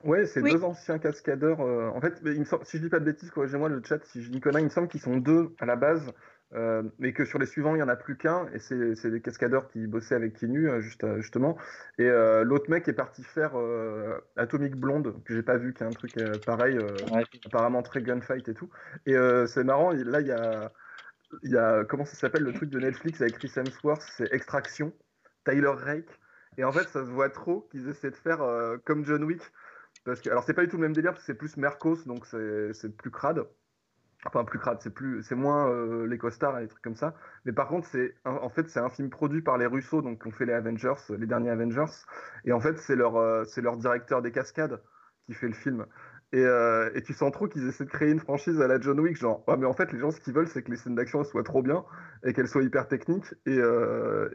S4: Ouais, c'est oui. deux anciens cascadeurs. Euh, en fait, il me semble, si je dis pas de bêtises, corrigez-moi le chat si je dis conneries, il me semble qu'ils sont deux à la base, euh, mais que sur les suivants, il y en a plus qu'un, et c'est des cascadeurs qui bossaient avec Kinu, euh, juste, justement. Et euh, l'autre mec est parti faire euh, Atomic Blonde, que j'ai pas vu, qui est un truc pareil, ouais. apparemment très gunfight et tout. Et c'est marrant, là, il y a, il y a, comment ça s'appelle, le truc de Netflix avec Chris Hemsworth, c'est Extraction, Tyler Rake. Et en fait, ça se voit trop qu'ils essaient de faire comme John Wick Alors, c'est pas du tout le même délire, c'est plus Mercos, donc c'est plus crade. Enfin, plus crade, c'est plus, c'est moins euh, les costards et les trucs comme ça. Mais par contre, c'est, en fait, c'est un film produit par les Russo, donc ont fait les Avengers, les derniers Avengers. Et en fait, c'est leur, euh, c'est leur directeur des cascades qui fait le film. Et, euh, et tu sens trop qu'ils essaient de créer une franchise à la John Wick, genre, mais en fait, les gens, ce qu'ils veulent, c'est que les scènes d'action soient trop bien et qu'elles soient hyper techniques et,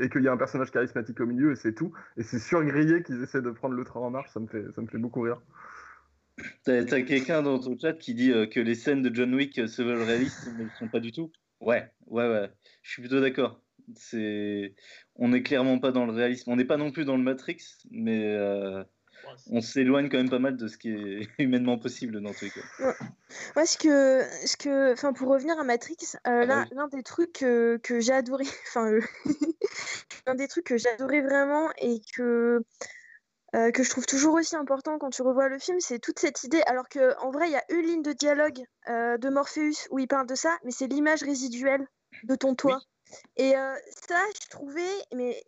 S4: et qu'il y ait un personnage charismatique au milieu et c'est tout. Et c'est surgrillé qu'ils essaient de prendre le train en marche, ça me fait, ça me fait beaucoup rire.
S2: T'as quelqu'un dans ton chat qui dit euh, que les scènes de John Wick euh, se veulent réalistes, mais ne sont pas du tout? Ouais, ouais, ouais. Je suis plutôt d'accord. C'est, on n'est clairement pas dans le réalisme. On n'est pas non plus dans le Matrix, mais euh, on s'éloigne quand même pas mal de ce qui est humainement possible dans tous les cas.
S3: Moi, ce que, ce que, enfin, pour revenir à Matrix, ah bah l'un des trucs que, que j'ai adoré, enfin, l'un des trucs que j'ai adoré vraiment et que euh, que je trouve toujours aussi important quand tu revois le film, c'est toute cette idée. Alors que en vrai, il y a une ligne de dialogue euh, de Morpheus où il parle de ça, mais c'est l'image résiduelle de ton toit. Et euh, ça, je trouvais, mais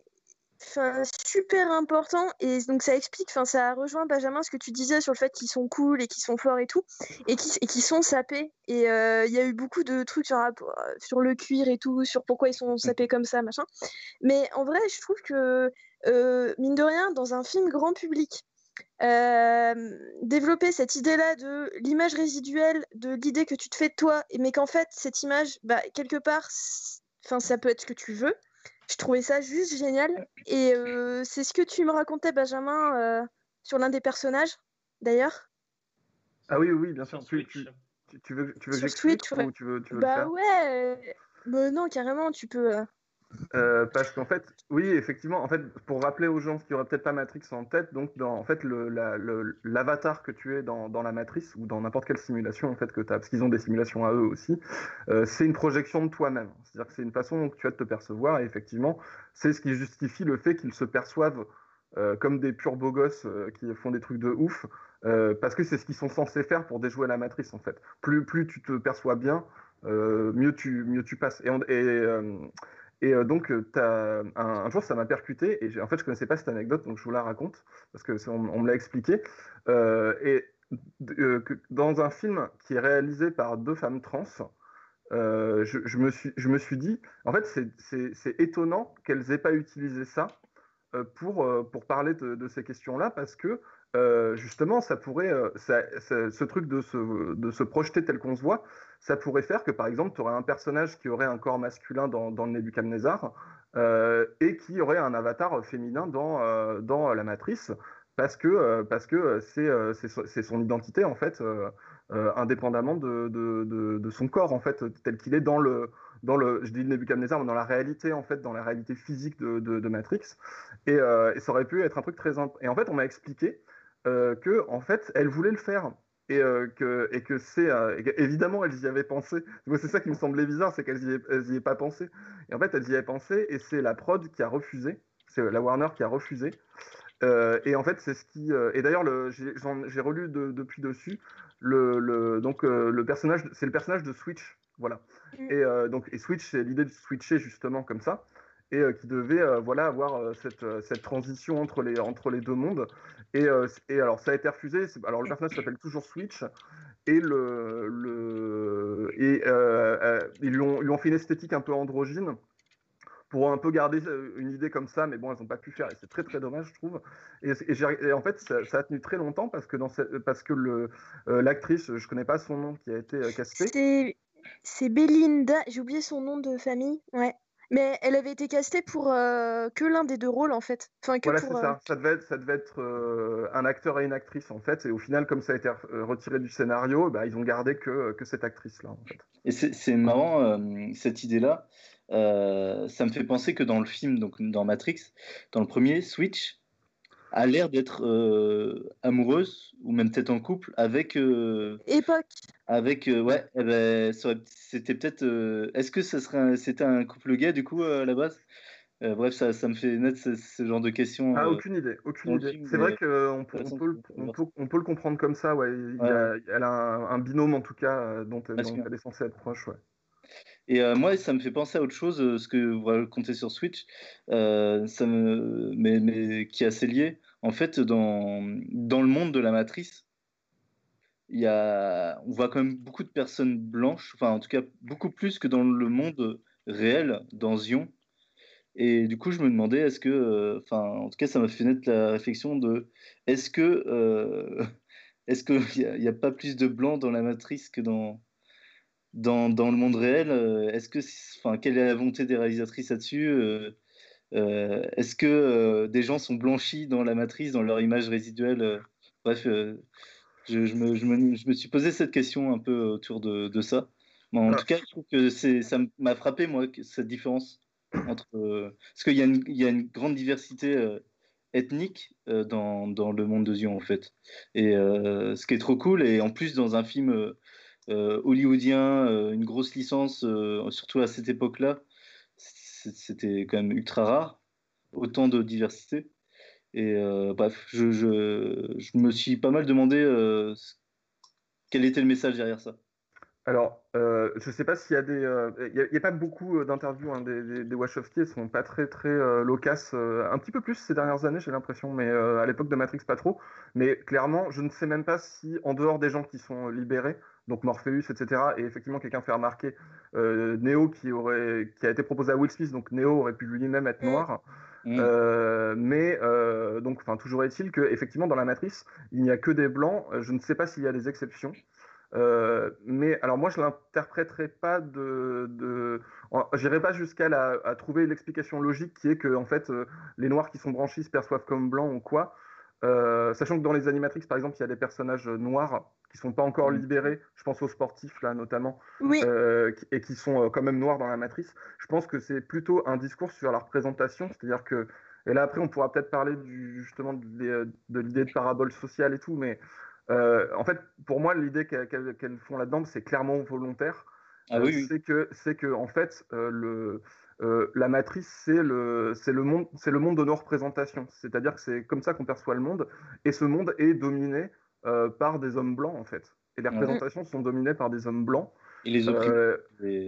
S3: super important. Et donc ça explique, enfin ça rejoint Benjamin ce que tu disais sur le fait qu'ils sont cool et qu'ils sont forts et tout, et qu'ils sont sapés. Et il y a eu beaucoup de trucs sur, sur le cuir et tout, sur pourquoi ils sont mmh. sapés comme ça, machin. Mais en vrai, je trouve que euh, mine de rien, dans un film grand public, euh, développer cette idée-là de l'image résiduelle, de l'idée que tu te fais de toi, mais qu'en fait, cette image, bah, quelque part, ça peut être ce que tu veux. Je trouvais ça juste génial. Et euh, c'est ce que tu me racontais, Benjamin, sur l'un des personnages, d'ailleurs.
S4: Ah oui, oui, bien sûr. Tu, tu, tu, veux, tu veux que j'explique ou tu veux, tu veux
S3: Bah ouais. Mais non, carrément, tu peux.
S4: Euh, parce qu'en fait, oui, effectivement, en fait, pour rappeler aux gens qui n'auraient peut-être pas Matrix en tête, donc en fait, l'avatar que tu es dans, la matrice ou dans n'importe quelle simulation en fait que tu as, parce qu'ils ont des simulations à eux aussi, euh, c'est une projection de toi-même. C'est-à-dire que c'est une façon dont tu as de te percevoir, et effectivement, c'est ce qui justifie le fait qu'ils se perçoivent euh, comme des purs beaux gosses qui font des trucs de ouf, parce que c'est ce qu'ils sont censés faire pour déjouer la matrice en fait. Plus, plus tu te perçois bien, mieux tu, passes. Et et euh, donc, euh, un, jour, ça m'a percuté, et en fait, je connaissais pas cette anecdote, donc je vous la raconte, parce que on, me l'a expliqué. Euh, et dans un film qui est réalisé par deux femmes trans, je, me suis, je me suis dit, en fait, c'est étonnant qu'elles aient pas utilisé ça pour, pour parler de ces questions-là, parce que justement, ça pourrait, ce truc de se, de se projeter tel qu'on se voit, ça pourrait faire que, par exemple, tu aurais un personnage qui aurait un corps masculin dans, le Nebuchadnezzar euh, et qui aurait un avatar féminin dans, euh, dans la Matrice, parce que euh, c'est son identité, en fait, indépendamment de, de, son corps, en fait, tel qu'il est dans le, dans le, je dis Nebuchadnezzar, mais dans la réalité, en fait, dans la réalité physique de, Matrix. Et, ça aurait pu être un truc très... Et en fait, on m'a expliqué que, en fait, elle voulait le faire et, euh, que, et que c'est euh, évidemment elles y avaient pensé. C'est ça qui me semblait bizarre, c'est qu'elles n'y aient, pas pensé. Et en fait, elles y avaient pensé et c'est la prod qui a refusé. C'est la Warner qui a refusé. Euh, et en fait, c'est ce qui. et d'ailleurs, j'ai relu depuis dessus. Le, le donc le personnage, c'est le personnage de Switch, voilà. Mm. Et donc et Switch, c'est l'idée de switcher justement comme ça et qui devait voilà avoir cette, cette transition entre les entre les deux mondes euh, et, alors, ça a été refusé. Alors, le personnage s'appelle toujours Switch. Et, le, le et euh, euh, ils, lui ont, lui fait une esthétique un peu androgyne pour un peu garder une idée comme ça, mais bon, elles n'ont pas pu faire, et c'est très très dommage, je trouve. Et, et, en fait, ça, a tenu très longtemps parce que, dans parce que le, l'actrice, je connais pas son nom, qui a été castée.
S3: C'est, Belinda, j'ai oublié son nom de famille, ouais. Mais elle avait été castée pour euh, que l'un des deux rôles en fait.
S4: Enfin, que voilà, c'est ça. Euh, ça devait être, ça devait être euh, un acteur et une actrice en fait. Et au final, comme ça a été retiré du scénario, bah, ils ont gardé que, que cette actrice-là en fait.
S2: Et c'est marrant cette idée-là. ça me fait penser que dans le film, donc dans Matrix, dans le premier, Switch, a l'air d'être euh, amoureuse ou même peut-être en couple avec. Euh,
S3: Époque.
S2: Avec euh, ouais, eh ben, c'était peut-être. Est-ce que ça serait c'était un couple gay du coup à la base? Bref, ça, ça, me fait naître ce, genre de questions.
S4: Ah, aucune idée, aucune idée. C'est vrai qu'on peut, on peut, on peut, on peut, le comprendre comme ça, ouais. Il a, elle a un, binôme en tout cas dont, dont elle est censée être proche, ouais.
S2: Et euh, moi, ça me fait penser à autre chose, euh, ce que vous racontez sur Switch, euh, ça me, mais, mais, qui est assez lié. En fait, dans, dans le monde de la matrice, y a, on voit quand même beaucoup de personnes blanches, enfin en tout cas beaucoup plus que dans le monde réel, dans Zion. Et du coup, je me demandais, est-ce que, euh, en tout cas, ça m'a fait naître la réflexion de, est-ce que, euh, est-ce qu'il n'y a, a, pas plus de blancs dans la matrice que dans, dans, dans le monde réel euh, Est-ce que, enfin, quelle est la volonté des réalisatrices là-dessus Est-ce que des gens sont blanchis dans la matrice, dans leur image résiduelle Bref, je, je, me, je, me, je, me, suis posé cette question un peu autour de, de ça. en tout cas, je trouve que ça m'a frappé, moi, cette différence entre, euh, parce qu'il y, y, a une grande diversité euh, ethnique euh, dans, dans, le monde de Zion, en fait. Et ce qui est trop cool, et en plus, dans un film hollywoodien, une grosse licence, surtout à cette époque-là, c'était quand même ultra rare, autant de diversité. Et bref, je, me suis pas mal demandé quel était le message derrière ça.
S4: Alors, euh, je ne sais pas s'il y a des. Euh, il n'y a, pas beaucoup euh, d'interviews hein, des, des, Wachowski, elles sont pas très très loquaces. un petit peu plus ces dernières années, j'ai l'impression, mais à l'époque de Matrix, pas trop. Mais clairement, je ne sais même pas si, en dehors des gens qui sont libérés, donc Morpheus, etc., et effectivement, quelqu'un fait remarquer Neo qui, aurait, qui a été proposé à Will Smith, donc Neo aurait pu lui-même être mm. noir. Mm. mais donc, enfin, toujours est-il que effectivement dans la matrice, il n'y a que des blancs. Je ne sais pas s'il y a des exceptions. Euh, mais alors moi je l'interpréterai pas de, de... j'irai pas jusqu'à à trouver l'explication logique qui est que en fait euh, les noirs qui sont branchis se perçoivent comme blancs ou quoi. Euh, sachant que dans les animatrix par exemple il y a des personnages noirs qui sont pas encore libérés, je pense aux sportifs là notamment, et qui sont quand même noirs dans la matrice. Je pense que c'est plutôt un discours sur la représentation, c'est-à-dire que et là après on pourra peut-être parler du, justement de, de l'idée de parabole sociale et tout, mais euh, en fait, pour moi, l'idée qu'elles font là-dedans, c'est clairement volontaire. Ah oui, C'est que, c'est que, en fait, euh, le, euh, la matrice, c'est le, monde, c'est le monde de nos représentations. C'est-à-dire que c'est comme ça qu'on perçoit le monde, et ce monde est dominé par des hommes blancs, en fait. Et les représentations sont dominées par des hommes blancs.
S2: Et les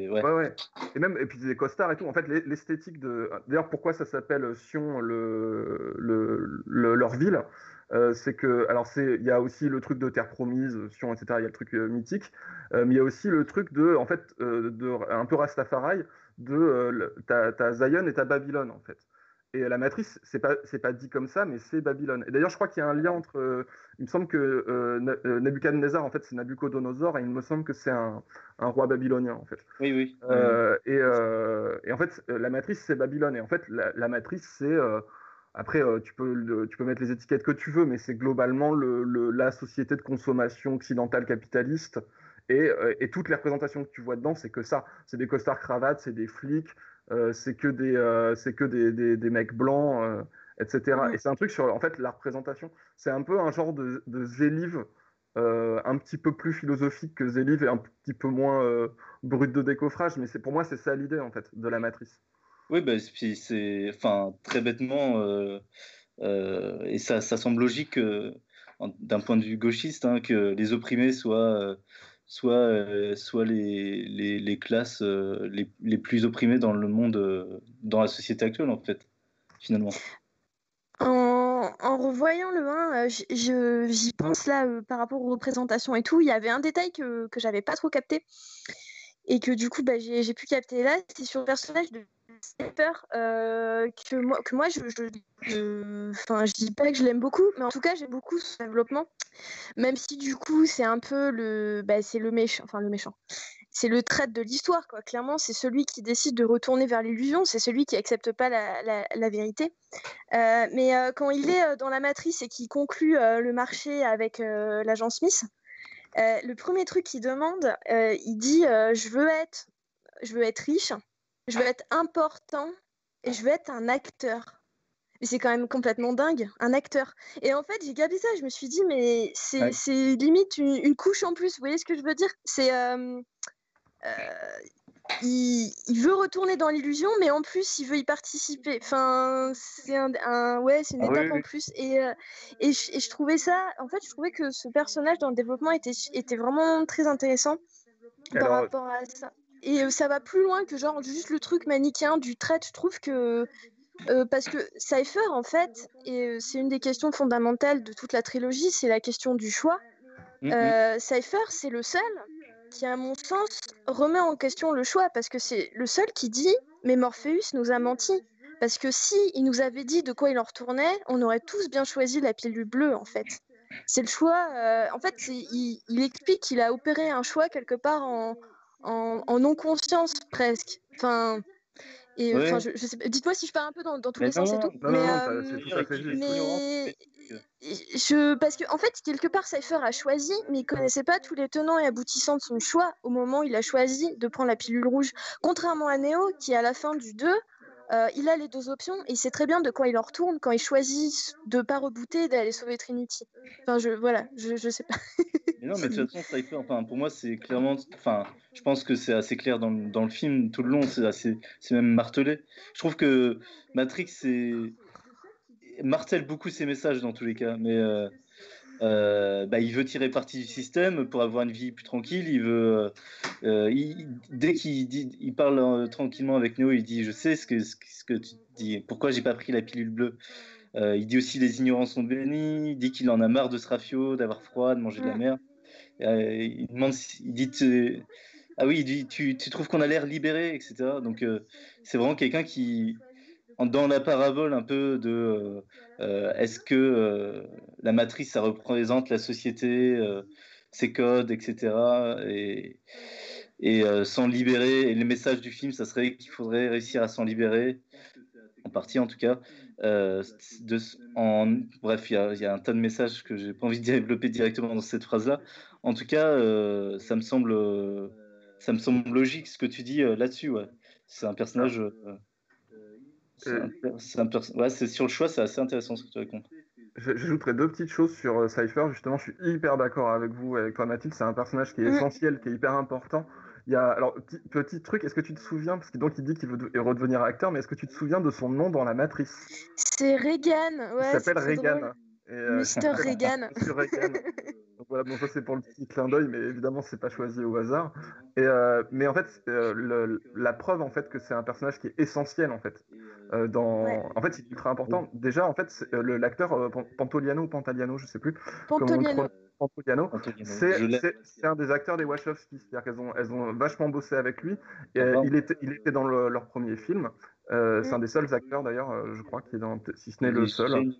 S2: ouais.
S4: Ouais, Et même, et puis des costards et tout. En fait, l'esthétique de. D'ailleurs, pourquoi ça s'appelle Sion, le, le, leur ville euh, c'est que, alors il y a aussi le truc de terre promise, Sion, etc. Il y a le truc euh, mythique, euh, mais il y a aussi le truc de, en fait, de un peu Rastafari, de ta Zion et ta Babylone, en fait. Et la matrice, c'est pas c'est pas dit comme ça, mais c'est Babylone. Et d'ailleurs, je crois qu'il y a un lien entre. il me semble que Nebuchadnezzar, en fait, c'est Nabucodonosor, et il me semble que c'est un, un, roi babylonien, en fait.
S2: Oui, oui.
S4: Et, et, en fait, la matrice, c'est Babylone. Et en fait, la, la matrice, c'est après, euh, tu, peux, tu peux mettre les étiquettes que tu veux, mais c'est globalement le, la société de consommation occidentale capitaliste. Et, euh, et, toutes les représentations que tu vois dedans, c'est que ça. C'est des costards cravates, c'est des flics, euh, c'est que, des, c'est que des, des, des, mecs blancs, etc. Et c'est un truc sur, en fait, la représentation. C'est un peu un genre de, de Zélive un petit peu plus philosophique que Zélive et un petit peu moins brut de décoffrage. Mais pour moi, c'est ça l'idée, en fait, de la matrice.
S2: Oui, bah, c'est enfin, très bêtement, euh, euh, et ça, ça, semble logique euh, d'un point de vue gauchiste, hein, que les opprimés soient, soit, soit les, les, classes les, les, plus opprimées dans le monde, dans la société actuelle, en fait, finalement.
S3: En, en revoyant le 1, j'y pense là par rapport aux représentations et tout. Il y avait un détail que, que j'avais pas trop capté et que du coup bah, j'ai pu capter là. C'est sur le personnage de peur euh, que moi, que moi je, je, enfin, je dis pas que je l'aime beaucoup, mais en tout cas j'aime beaucoup son développement, même si du coup c'est un peu le, bah, c'est le méchant, enfin le méchant, c'est le trait de l'histoire quoi. Clairement c'est celui qui décide de retourner vers l'illusion, c'est celui qui accepte pas la, la, vérité. Euh, mais euh, quand il est dans la matrice et qu'il conclut le marché avec l'agent Smith. le premier truc qu'il demande, il dit je veux être, je veux être riche, je veux être important et je veux être un acteur. Mais c'est quand même complètement dingue, un acteur. Et en fait, j'ai gardé ça, je me suis dit, mais c'est limite une, couche en plus, vous voyez ce que je veux dire? C'est. Euh, euh, il, veut retourner dans l'illusion, mais en plus, il veut y participer. Enfin, c'est un, ouais, c'est une ah étape en plus. Et, euh, et, je, trouvais ça, en fait, je trouvais que ce personnage dans le développement était, était vraiment très intéressant par rapport à ça. Et ça va plus loin que genre juste le truc manichéen du trait. Je trouve que parce que Cypher, en fait, et c'est une des questions fondamentales de toute la trilogie, c'est la question du choix. mm. Cypher, c'est le seul qui, à mon sens, remet en question le choix parce que c'est le seul qui dit Mais Morpheus nous a menti. Parce que si il nous avait dit de quoi il en retournait, on aurait tous bien choisi la pilule bleue, en fait. C'est le choix. Euh, en fait, il, il, explique qu'il a opéré un choix quelque part en, en, en non-conscience presque. Enfin, et je, je sais, dites-moi si je pars un peu dans, dans tous les sens et tout.
S4: Non, mais, non, tout à fait juste.
S3: Mais je, parce que en fait, quelque part, Cypher a choisi, mais il connaissait pas tous les tenants et aboutissants de son choix au moment où il a choisi de prendre la pilule rouge. Contrairement à Neo, qui à la fin du 2 euh, il a les deux options et il sait très bien de quoi il en retourne quand il choisit de pas rebooter d'aller sauver Trinity. Enfin, je, voilà, je, je sais pas.
S2: non, mais de toute façon, Cypher, enfin, pour moi, c'est clairement. Enfin, je pense que c'est assez clair dans, dans, le film tout le long, c'est assez, même martelé. Je trouve que Matrix c'est martèle beaucoup ses messages dans tous les cas, mais. Euh, euh, bah, il veut tirer parti du système pour avoir une vie plus tranquille. Il veut, euh, dès qu'il dit, il parle euh, tranquillement avec Neo, il dit Je sais ce que, ce, que tu dis, pourquoi j'ai pas pris la pilule bleue? il dit aussi Les ignorants sont bénis. Il dit qu'il en a marre de ce rafio, d'avoir froid, de manger de la mer. il demande, il dit Ah oui, il dit Tu, tu trouves qu'on a l'air libéré, etc. Donc c'est vraiment quelqu'un qui dans la parabole un peu de euh, euh, est-ce que euh, la matrice ça représente la société, ses codes, etc. Et, et s'en libérer. Et le message du film, ça serait qu'il faudrait réussir à s'en libérer, en partie en tout cas. bref, il y, a un tas de messages que j'ai pas envie de développer directement dans cette phrase-là. En tout cas, ça me semble, ça me semble logique ce que tu dis là-dessus. C'est un personnage. C'est sur le choix, c'est assez intéressant ce que tu racontes.
S4: J'ajouterais deux petites choses sur euh, Cypher. Justement, je suis hyper d'accord avec vous, avec toi Mathilde. C'est un personnage qui est essentiel, qui est hyper important. Il y a, alors, petit, petit truc, est-ce que tu te souviens, parce qu'il il dit qu'il veut redevenir acteur, mais est-ce que tu te souviens de son nom dans la Matrice?
S3: C'est Reagan, ouais.
S4: Il s'appelle Reagan.
S3: Euh, Mister Reagan.
S4: Reagan. Donc voilà, bon, ça c'est pour le petit clin d'œil, mais évidemment c'est pas choisi au hasard. Et, euh, mais en fait, euh, la preuve en fait que c'est un personnage qui est essentiel en fait. dans... En fait, c'est ultra important. Déjà, en fait, l'acteur Pantoliano ou Pantaliano, je sais plus.
S3: Pantoliano.
S4: Pantoliano, c'est un des acteurs des Wachowski, c'est-à-dire qu'elles ont, elles ont vachement bossé avec lui. Et, il, était, il était dans leur premier film. C'est un des seuls acteurs d'ailleurs, je crois, qui est dans, si ce n'est le seul.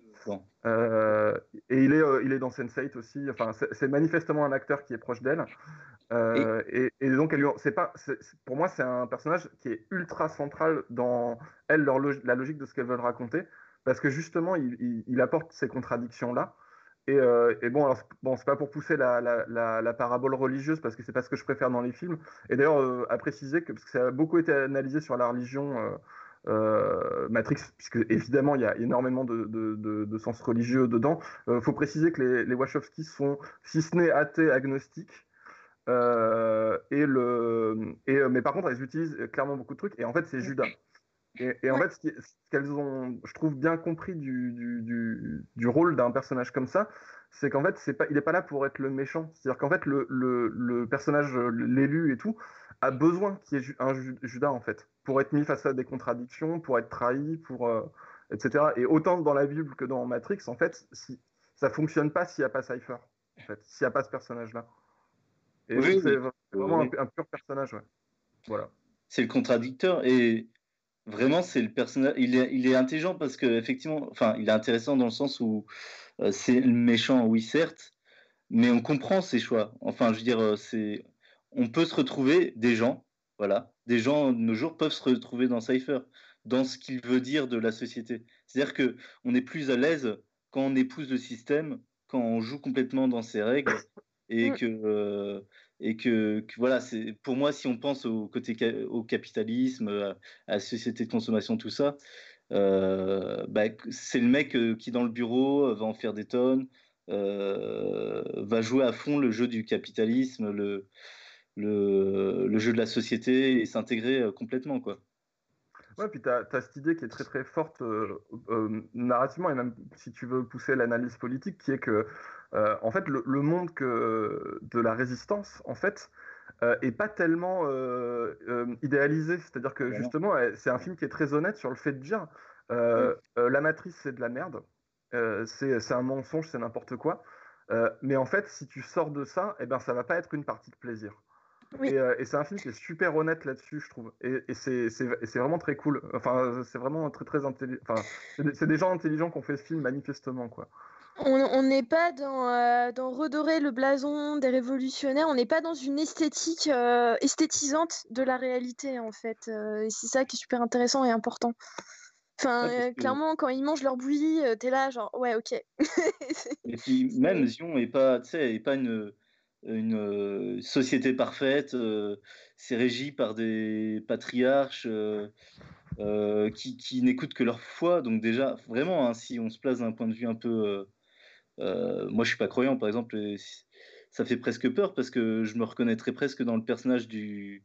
S4: Euh, et il est, euh, il est dans Sense8 aussi. Enfin, c'est manifestement un acteur qui est proche d'elle. Euh, et... Et, donc, elle c'est pas, pour moi, c'est un personnage qui est ultra central dans elle, leur la logique de ce qu'elles veulent raconter, parce que justement, il, il, apporte ces contradictions là. Et, et, bon, alors bon, c'est pas pour pousser la, la, la, parabole religieuse, parce que c'est pas ce que je préfère dans les films. Et d'ailleurs, à préciser que parce que ça a beaucoup été analysé sur la religion euh, Matrix, puisque évidemment il y a énormément de, de, sens religieux dedans. Il euh, faut préciser que les, les, Wachowski sont, si ce n'est athées, agnostiques. Euh, et le, et, mais par contre, elles utilisent clairement beaucoup de trucs. Et en fait, c'est Judas. Et, en fait, ce qu'elles ont, je trouve, bien compris du, du, du, rôle d'un personnage comme ça, c'est qu'en fait, c'est pas, il n'est pas là pour être le méchant. C'est-à-dire qu'en fait, le, le, le personnage, l'élu et tout, a besoin qu'il y ait un Judas, en fait pour être mis face à des contradictions, pour être trahi, pour euh, etc. Et autant dans la Bible que dans Matrix, en fait, si, ça fonctionne pas s'il n'y a pas Cypher, en fait, s'il n'y a pas ce personnage-là. Et c'est vraiment un, pur personnage, ouais. Voilà.
S2: C'est le contradicteur et vraiment c'est le personnage. Il est, il est intelligent parce que effectivement, enfin, il est intéressant dans le sens où euh, c'est le méchant, oui certes, mais on comprend ses choix. Enfin, je veux dire, euh, c'est, on peut se retrouver des gens, voilà, des gens de nos jours peuvent se retrouver dans Cypher, dans ce qu'il veut dire de la société. C'est-à-dire que on est plus à l'aise quand on épouse le système, quand on joue complètement dans ses règles, et mm. que euh, et que, voilà, c'est pour moi si on pense au côté au capitalisme, à, la société de consommation, tout ça, euh, bah, c'est le mec euh, qui dans le bureau va en faire des tonnes, va jouer à fond le jeu du capitalisme, le le, jeu de la société et s'intégrer euh, complètement. Quoi.
S4: Ouais, puis tu as, cette idée qui est très très forte euh, euh, narrativement, et même si tu veux pousser l'analyse politique, qui est que, en fait, le, monde que, de la résistance, en fait, est pas tellement idéalisé. C'est-à-dire que justement, c'est un film qui est très honnête sur le fait de dire la matrice, c'est de la merde, c'est un mensonge, c'est n'importe quoi. mais en fait, si tu sors de ça, eh ben, ça va pas être une partie de plaisir. Et, c'est un film qui est super honnête là-dessus, je trouve. Et, c'est vraiment très cool. Enfin, c'est vraiment très très intelligent. Enfin, c'est des, gens intelligents qui ont fait ce film manifestement, quoi.
S3: On n'est pas dans, dans, redorer le blason des révolutionnaires, on n'est pas dans une esthétique esthétisante de la réalité en fait. et c'est ça qui est super intéressant et important. Enfin, clairement, quand ils mangent leur bouillie, t'es là, genre, ouais, ok.
S2: et puis, même Zion n'est pas, est pas une, une société parfaite, c'est régi par des patriarches qui, qui n'écoutent que leur foi. Donc, déjà, vraiment, hein, si on se place d'un point de vue un peu euh, moi, je suis pas croyant, par exemple, ça fait presque peur parce que je me reconnaîtrais presque dans le personnage du,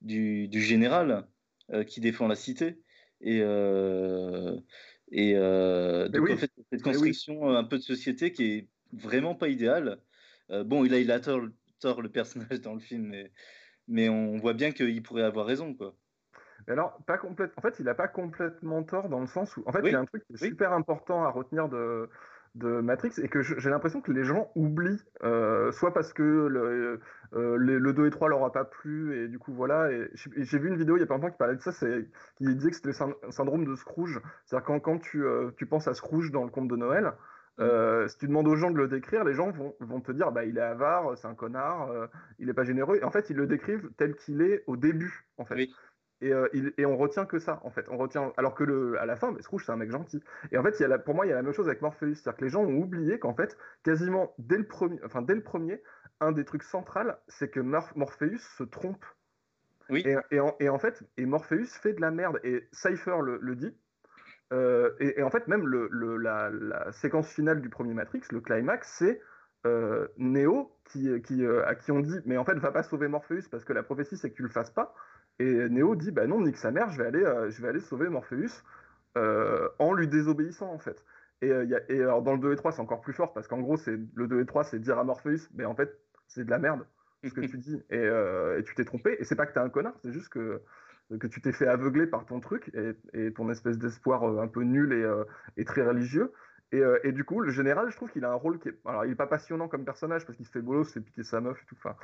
S2: du, général euh, qui défend la cité. Et, euh, et donc, en fait, cette construction un peu de société qui est vraiment pas idéale. Bon, il a, il a tort, tort, le personnage dans le film, mais, mais on voit bien qu'il pourrait avoir raison, quoi.
S4: alors, pas complète... en fait, il n'a pas complètement tort dans le sens où, en fait, il y a un truc qui est super important à retenir de, de Matrix et que j'ai l'impression que les gens oublient, euh, soit parce que le, euh, le, 2 et 3 leur a pas plu et du coup voilà. Et j'ai vu une vidéo il y a pas longtemps qui parlait de ça, c'est qui disait que c'était le syndrome de Scrooge. C'est-à-dire quand, quand tu, euh, tu, penses à Scrooge dans le conte de Noël, mm. si tu demandes aux gens de le décrire, les gens vont, vont te dire bah il est avare, c'est un connard, il est pas généreux. Et en fait ils le décrivent tel qu'il est au début en fait. Et, euh, et, on retient que ça, en fait. On retient, alors que le, à la fin, mais Scrooge, c'est un mec gentil. Et en fait, il y a pour moi, il y a la même chose avec Morpheus. C'est-à-dire que les gens ont oublié qu'en fait, quasiment dès le premier, enfin, dès le premier, un des trucs centraux, c'est que Morpheus se trompe. Oui. Et, en, et, en, fait, et Morpheus fait de la merde. Et Cypher le, dit. Euh, et, en fait, même le, la, la, séquence finale du premier Matrix, le climax, c'est euh, Neo qui, qui, à qui on dit Mais en fait, va pas sauver Morpheus parce que la prophétie, c'est que tu le fasses pas. Et Neo dit bah non, nique sa mère, je vais aller, euh, je vais aller sauver Morpheus euh, en lui désobéissant en fait. Et, euh, y a, et alors dans le 2 et 3, c'est encore plus fort parce qu'en gros, c'est le 2 et 3, c'est dire à Morpheus, mais en fait, c'est de la merde ce que tu dis et, et tu t'es trompé. Et c'est pas que t'es un connard, c'est juste que que tu t'es fait aveugler par ton truc et, et ton espèce d'espoir un peu nul et, et très religieux. Euh, et, du coup, le général, je trouve qu'il a un rôle qui est. Alors, il est pas passionnant comme personnage parce qu'il se fait bolos, c'est piquer sa meuf et tout. Enfin,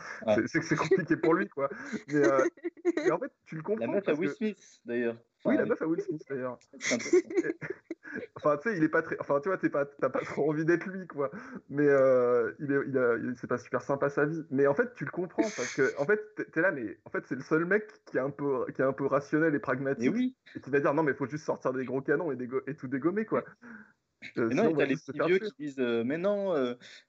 S4: c'est compliqué pour lui, quoi. Euh, mais, en fait, tu le comprends.
S2: La meuf à Will Smith, d'ailleurs.
S4: Oui, la meuf à Will Smith, d'ailleurs. enfin, tu sais, il est pas très. Enfin, tu vois, t'as pas, pas trop envie d'être lui, quoi. Mais euh, il est, il c'est pas super sympa sa vie. Mais en fait, tu le comprends parce que, en fait, t'es là, mais en fait, c'est le seul mec qui est un peu, qui est un peu rationnel et pragmatique. Et
S2: oui.
S4: Et qui va dire non, mais il faut juste sortir des gros canons et, et tout dégommer, quoi.
S2: Euh, mais non, t'as les petits vieux qui disent euh, Mais non,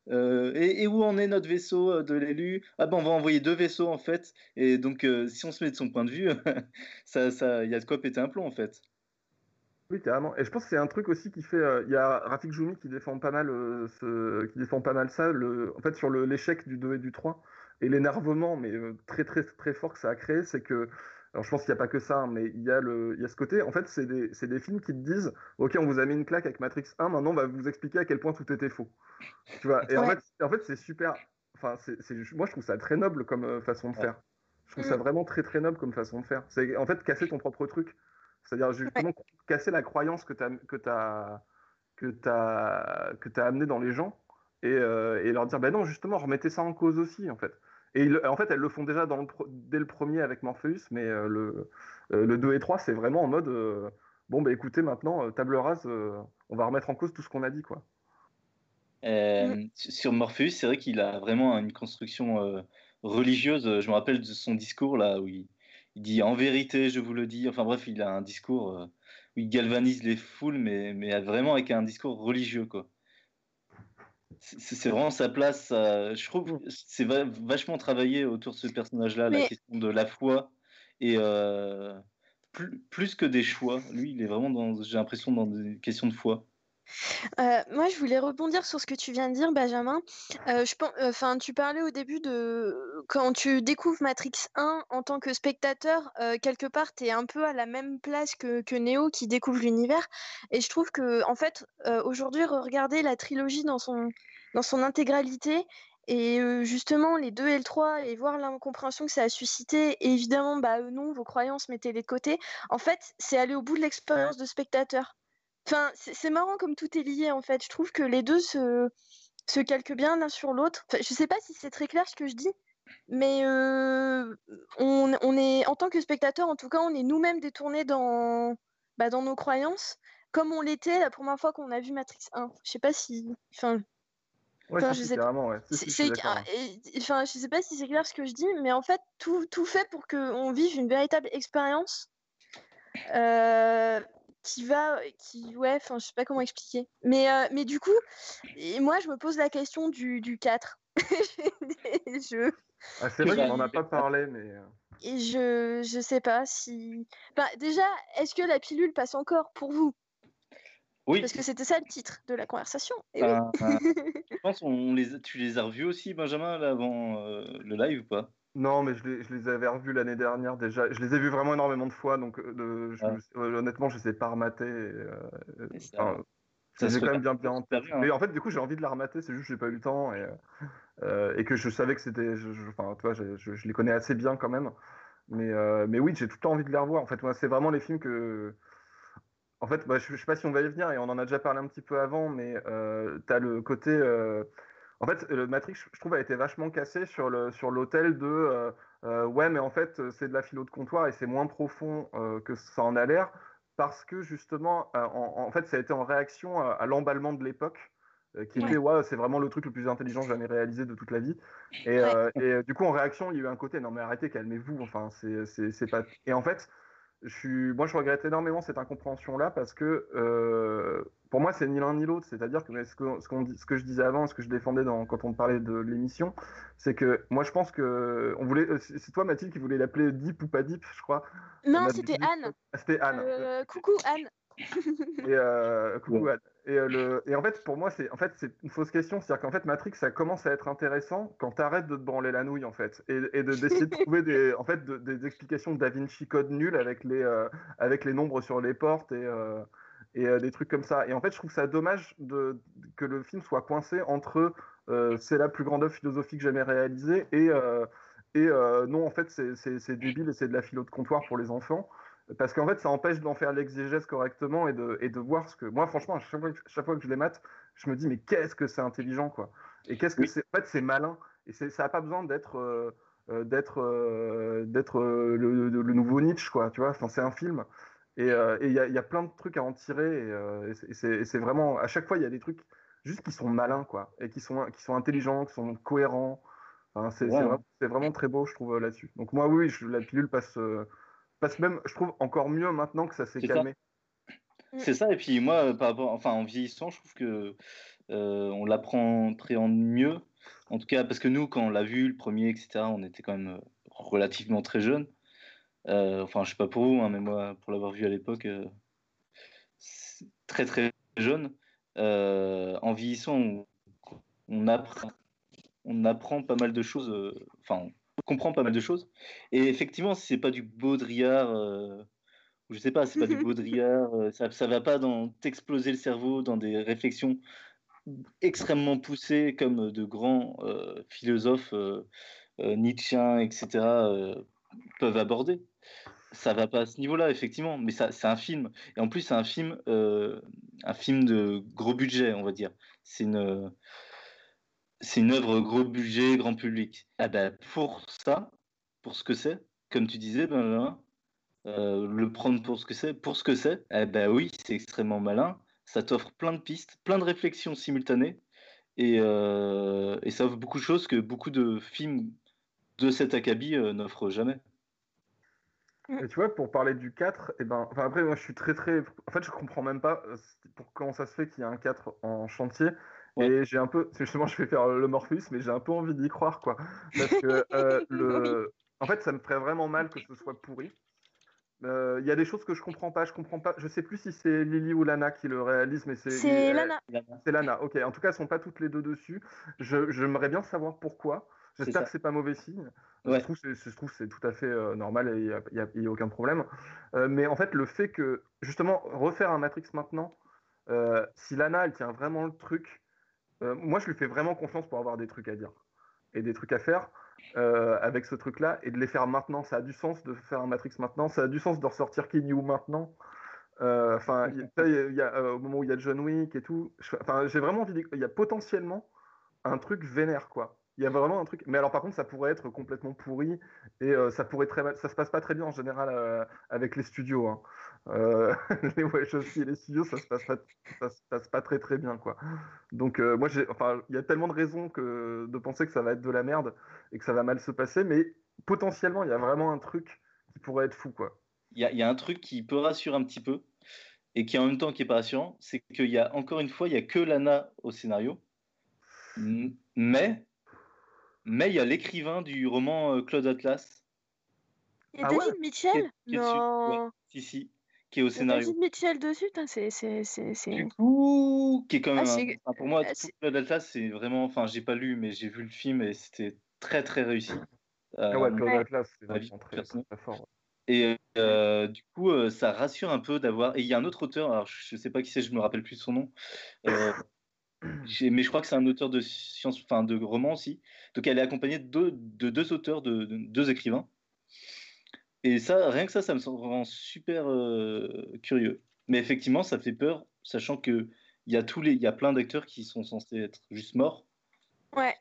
S2: euh, et, où en est notre vaisseau de l'élu? Ah ben, on va envoyer deux vaisseaux en fait. Et donc, si on se met de son point de vue, ça, ça, il y a de quoi péter un plomb en fait.
S4: Oui, carrément. Et je pense que c'est un truc aussi qui fait. Il y a Rafik Joumi qui défend pas mal, ce, qui défend pas mal ça, le, en fait, sur l'échec du 2 et du 3. Et l'énervement, mais très, très, très fort que ça a créé, c'est que alors je pense qu'il n'y a pas que ça, hein, mais il y, a le, il y a ce côté. En fait, c'est des, des, films qui te disent Ok, on vous a mis une claque avec Matrix 1, maintenant on va vous expliquer à quel point tout était faux. Tu vois Et en fait, en fait c'est super. Enfin, c'est, moi, je trouve ça très noble comme euh, façon de faire. Je trouve ça mm. vraiment très très noble comme façon de faire. C'est en fait casser ton propre truc. C'est-à-dire justement casser la croyance que tu as, que as, que as, que as amené dans les gens et, euh, et leur dire Ben non, justement, remettez ça en cause aussi, en fait. Et en fait, elles le font déjà dans dès le premier avec Morpheus, mais euh, le, euh, le 2 et 3, c'est vraiment en mode euh, bon, bah écoutez, maintenant, table rase, on va remettre en cause tout ce qu'on a dit, quoi.
S2: Sur Morpheus, c'est vrai qu'il a vraiment une construction religieuse. Je me rappelle de son discours là où il, dit en vérité, je vous le dis. Enfin bref, il a un discours où il galvanise les foules, mais, mais vraiment avec un discours religieux, quoi c'est vraiment sa place. je trouve que c'est vachement travaillé autour de ce personnage-là, la question de la foi. Et euh, plus, que des choix, lui, il est vraiment dans, j'ai l'impression, dans des questions de foi.
S3: Euh, moi, je voulais rebondir sur ce que tu viens de dire, Benjamin. Euh, je enfin, tu parlais au début de quand tu découvres Matrix 1 en tant que spectateur, euh, quelque part, tu es un peu à la même place que, que Neo qui découvre l'univers. Et je trouve que, en fait, aujourd'hui, regarder la trilogie dans son, dans son intégralité et justement, les 2 et le 3, et voir l'incompréhension que ça a suscité, et évidemment, bah non, vos croyances, mettez-les de côté. En fait, c'est aller au bout de l'expérience de spectateur. Enfin, c'est marrant comme tout est lié en fait. Je trouve que les deux se, se calquent bien l'un sur l'autre. Enfin, je sais pas si c'est très clair ce que je dis, mais euh, on, on, est, en tant que spectateur, en tout cas, on est nous-mêmes détournés dans, bah, dans nos croyances, comme on l'était la première fois qu'on a vu Matrix 1. Je sais pas si. Enfin,
S4: Ouais,
S3: Enfin,
S4: si,
S3: je
S4: si,
S3: sais pas.
S4: ouais. Si, je
S3: et- enfin, je sais pas si c'est clair ce que je dis, mais en fait, tout, tout fait pour qu'on vive une véritable expérience euh, qui va, qui, ouais, enfin, je sais pas comment expliquer. Mais, euh, mais du coup, et moi, je me pose la question du, du 4. Et je,
S4: Ah, c'est vrai
S2: Bah,
S4: qu'on n'en a pas parlé, mais. euh,
S3: et je, je sais pas si. Enfin, déjà, est-ce que la pilule passe encore pour vous?
S2: Oui,
S3: Parce que c'était ça le titre de la conversation. Et oui.
S2: enfin, je pense on les, a- tu les as revus aussi, Benjamin, là, avant euh, le live ou pas?
S4: Non, mais je les, je les avais revus l'année dernière déjà. Je les ai vus vraiment énormément de fois, donc euh, de, je-
S2: Ah.
S4: euh, honnêtement, je les ai pas rematés. et, euh,
S2: ça- ça
S4: j'ai quand même bien bien en
S2: super
S4: tête.
S2: bien, hein.
S4: Mais en fait, du coup, j'ai envie de la remater, c'est juste que j'ai pas eu le temps et, euh, et que je savais que c'était. Enfin, tu vois, je, je- je les connais assez bien quand même. Mais, euh, mais oui, j'ai tout le temps envie de les revoir. En fait, moi, c'est vraiment les films que. En fait, bah, je, je sais pas si on va y venir et on en a déjà parlé un petit peu avant, mais euh, t'as le côté. euh, En fait, le Matrix, je trouve, a été vachement cassé sur le sur l'hôtel de. euh, euh, ouais, mais en fait, c'est de la philo de comptoir et c'est moins profond euh, que ça en a l'air parce que justement, euh, en, en fait, ça a été en réaction à, à l'emballement de l'époque, euh, qui
S3: Ouais.
S4: était, ouais, c'est vraiment le truc le plus intelligent jamais réalisé de toute la vie. Et, euh, et euh, du coup, en réaction, il y a eu un côté, non mais arrêtez, calmez-vous, enfin, c'est pas. Et en fait, je suis, moi, je regrette énormément cette incompréhension-là parce que euh, pour moi, c'est ni l'un ni l'autre. C'est-à-dire que ce que, ce, qu'on dit- ce que je disais avant, ce que je défendais dans, quand on parlait de l'émission, c'est que moi, je pense que on voulait. euh, C'est toi, Mathilde, qui voulait l'appeler Deep ou pas Deep, je crois.
S3: non,
S4: On a
S3: c'était Anne.
S4: Ah, C'était Anne.
S3: Euh, coucou Anne.
S4: Et, euh, coucou, Anne. Et, euh, le, et en fait, pour moi, c'est en fait, une fausse question. C'est-à-dire qu'en fait, Matrix, ça commence à être intéressant quand tu arrêtes de te branler la nouille, en fait. Et, et de- d'essayer de trouver des, en fait, de- des explications de Da Vinci Code nul avec les, euh, avec les nombres sur les portes et, euh, et euh, des trucs comme ça. Et en fait, je trouve ça dommage de, que le film soit coincé entre c'est la plus grande œuvre philosophique jamais réalisée et, et non, en fait, c'est débile et c'est de la philo de comptoir pour les enfants. Parce qu'en fait, ça empêche d'en faire l'exégèse correctement et de, et de voir ce que. Moi, franchement, à chaque fois, que- chaque fois que je les mate, je me dis, mais qu'est-ce que c'est intelligent, quoi. Et qu'est-ce que
S2: Oui.
S4: c'est. En fait, c'est malin. Et ça n'a pas besoin d'être. euh, euh, d'être euh, d'être euh, le, nouveau Nietzsche, quoi. Tu vois, enfin, c'est un film. Et il y, a, y a plein de trucs à en tirer. Et, et c'est- vraiment. À chaque fois, il y a des trucs juste qui sont malins, quoi. Et qui sont, qui sont intelligents, qui sont cohérents. Enfin, c'est
S2: Ouais.
S4: vraiment, très beau, je trouve, là-dessus. Donc, moi, oui, je- la pilule passe. Passe même, je trouve, encore mieux maintenant que ça s'est
S2: C'est ça.
S4: calmé.
S2: C'est ça, et puis moi, euh, par rapport, enfin, en vieillissant, je trouve que euh, on l'apprend mieux. En tout cas, parce que nous, quand on l'a vu, le premier, etc., on était quand même euh, relativement très jeunes. Euh, enfin, je sais pas pour vous, hein, mais moi, pour l'avoir vu à l'époque, euh, très très jeune. Euh, en vieillissant, on, on apprend, on apprend pas mal de choses. Enfin, comprend pas mal de choses. Et effectivement, si c'est pas du Baudrillard. euh, je sais pas, c'est pas du Baudrillard, euh, ça, ça va pas dans t'exploser le cerveau dans des réflexions extrêmement poussées comme de grands euh, philosophes euh, Nietzscheens, etc. peuvent aborder. Ça va pas à ce niveau-là, effectivement, mais ça, c'est un film. Et en plus, c'est un film, un film de gros budget, on va dire. C'est une, c'est une œuvre gros budget, grand public. Ah ben, pour ça, pour ce que c'est, comme tu disais, euh, le prendre pour ce que c'est, pour ce que c'est, eh ben oui, c'est extrêmement malin. Ça t'offre plein de pistes, plein de réflexions simultanées, et, euh, ça offre beaucoup de choses que beaucoup de films de cet acabit euh, n'offrent jamais.
S4: Et tu vois, pour parler du 4, et ben, enfin après, moi je suis très très. En fait, je comprends même pas pour comment ça se fait qu'il y a un 4 en chantier.
S2: Ouais.
S4: Et j'ai un peu. Justement, je vais faire le Morpheus, mais j'ai un peu envie d'y croire, quoi. Parce que euh, le. En fait, ça me ferait vraiment mal que ce soit pourri. Euh, Il y a des choses que je comprends pas. Je comprends pas. Je sais plus si c'est Lily ou Lana qui le réalise, mais c'est.
S3: C'est
S4: euh,
S3: Lana.
S4: C'est Lana, ok. En tout cas, elles sont pas toutes les deux dessus. Je, j'aimerais bien savoir pourquoi. J'espère que c'est pas mauvais signe.
S2: Ouais.
S4: Je trouve que c'est, je trouve c'est tout à fait euh, normal et il n'y a, a- a aucun problème. Euh, mais en fait, le fait que, justement, refaire un Matrix maintenant, euh, si Lana, elle tient vraiment le truc, euh, moi, je lui fais vraiment confiance pour avoir des trucs à dire et des trucs à faire euh, avec ce truc-là et de les faire maintenant. Ça a du sens de faire un Matrix maintenant. Ça a du sens de ressortir Keanu maintenant. Enfin, au moment où il y a John Wick et tout. j'ai vraiment envie. Il y a potentiellement un truc vénère, quoi. Il y a vraiment un truc. Mais alors, par contre, ça pourrait être complètement pourri et euh, ça pourrait très mal. Ça se passe pas très bien en général avec les studios. Hein. Euh, les Wachowski et les studios, ça se passe pas, ça se passe pas très très bien, quoi. Donc, moi, j'ai. Enfin, il y a tellement de raisons que de penser que ça va être de la merde et que ça va mal se passer, mais potentiellement, il y a vraiment un truc qui pourrait être fou, quoi.
S2: Il y a, y a, un truc qui peut rassurer un petit peu et qui en même temps qui est pas rassurant, c'est qu'il y a encore une fois, il y a que Lana au scénario, mais mais il y a l'écrivain du roman euh, Claude Atlas.
S3: Il y a ah David Mitchell? Non.
S2: Si, si, qui est au scénario.
S3: David Mitchell dessus, c'est.
S2: Du coup, qui est quand même. Ah, pour moi, ah, Claude Atlas, c'est vraiment. Enfin, j'ai pas lu, mais j'ai vu le film et c'était très, très réussi.
S4: ah ouais, Claude Atlas, c'est vraiment très, très, fort.
S2: Et euh, du coup, euh, ça rassure un peu d'avoir. Et il y a un autre auteur, alors je sais pas qui c'est, je me rappelle plus son nom, euh, mais je crois que c'est un auteur de science, enfin de roman aussi. Donc elle est accompagnée de deux, de deux auteurs, de, deux écrivains. Et ça, rien que ça, ça me rend super curieux. Mais effectivement, ça fait peur, sachant que il y a tous les, il y a plein d'acteurs qui sont censés être juste morts.
S3: Ouais.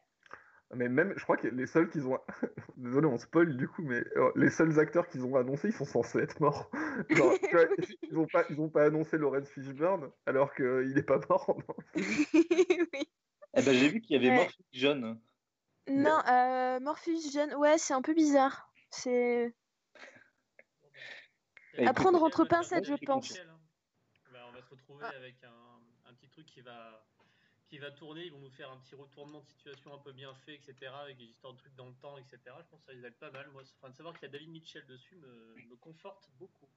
S4: Mais même, je crois que les seuls qu'ils ont. Désolé, on spoil du coup, mais euh, les seuls acteurs qu'ils ont annoncés, ils sont censés être morts. Genre, ils n'ont pas, ils ont pas annoncé Lawrence Fishburne alors qu'il n'est pas mort.
S3: oui.
S2: Eh ben, j'ai vu qu'il y avait ouais. Morpheus John.
S3: Non, euh, Morpheus John, ouais, c'est un peu bizarre. C'est. À prendre entre pincettes, je pense.
S5: Hein. Bah, on va se retrouver avec un, un petit truc qui va qui va tourner, ils vont nous faire un petit retournement de situation un peu bien fait, etc., avec des histoires de trucs dans le temps, etc. Je pense que ça aide pas mal. Moi, enfin, de savoir qu'il y a David Mitchell dessus me, me conforte beaucoup.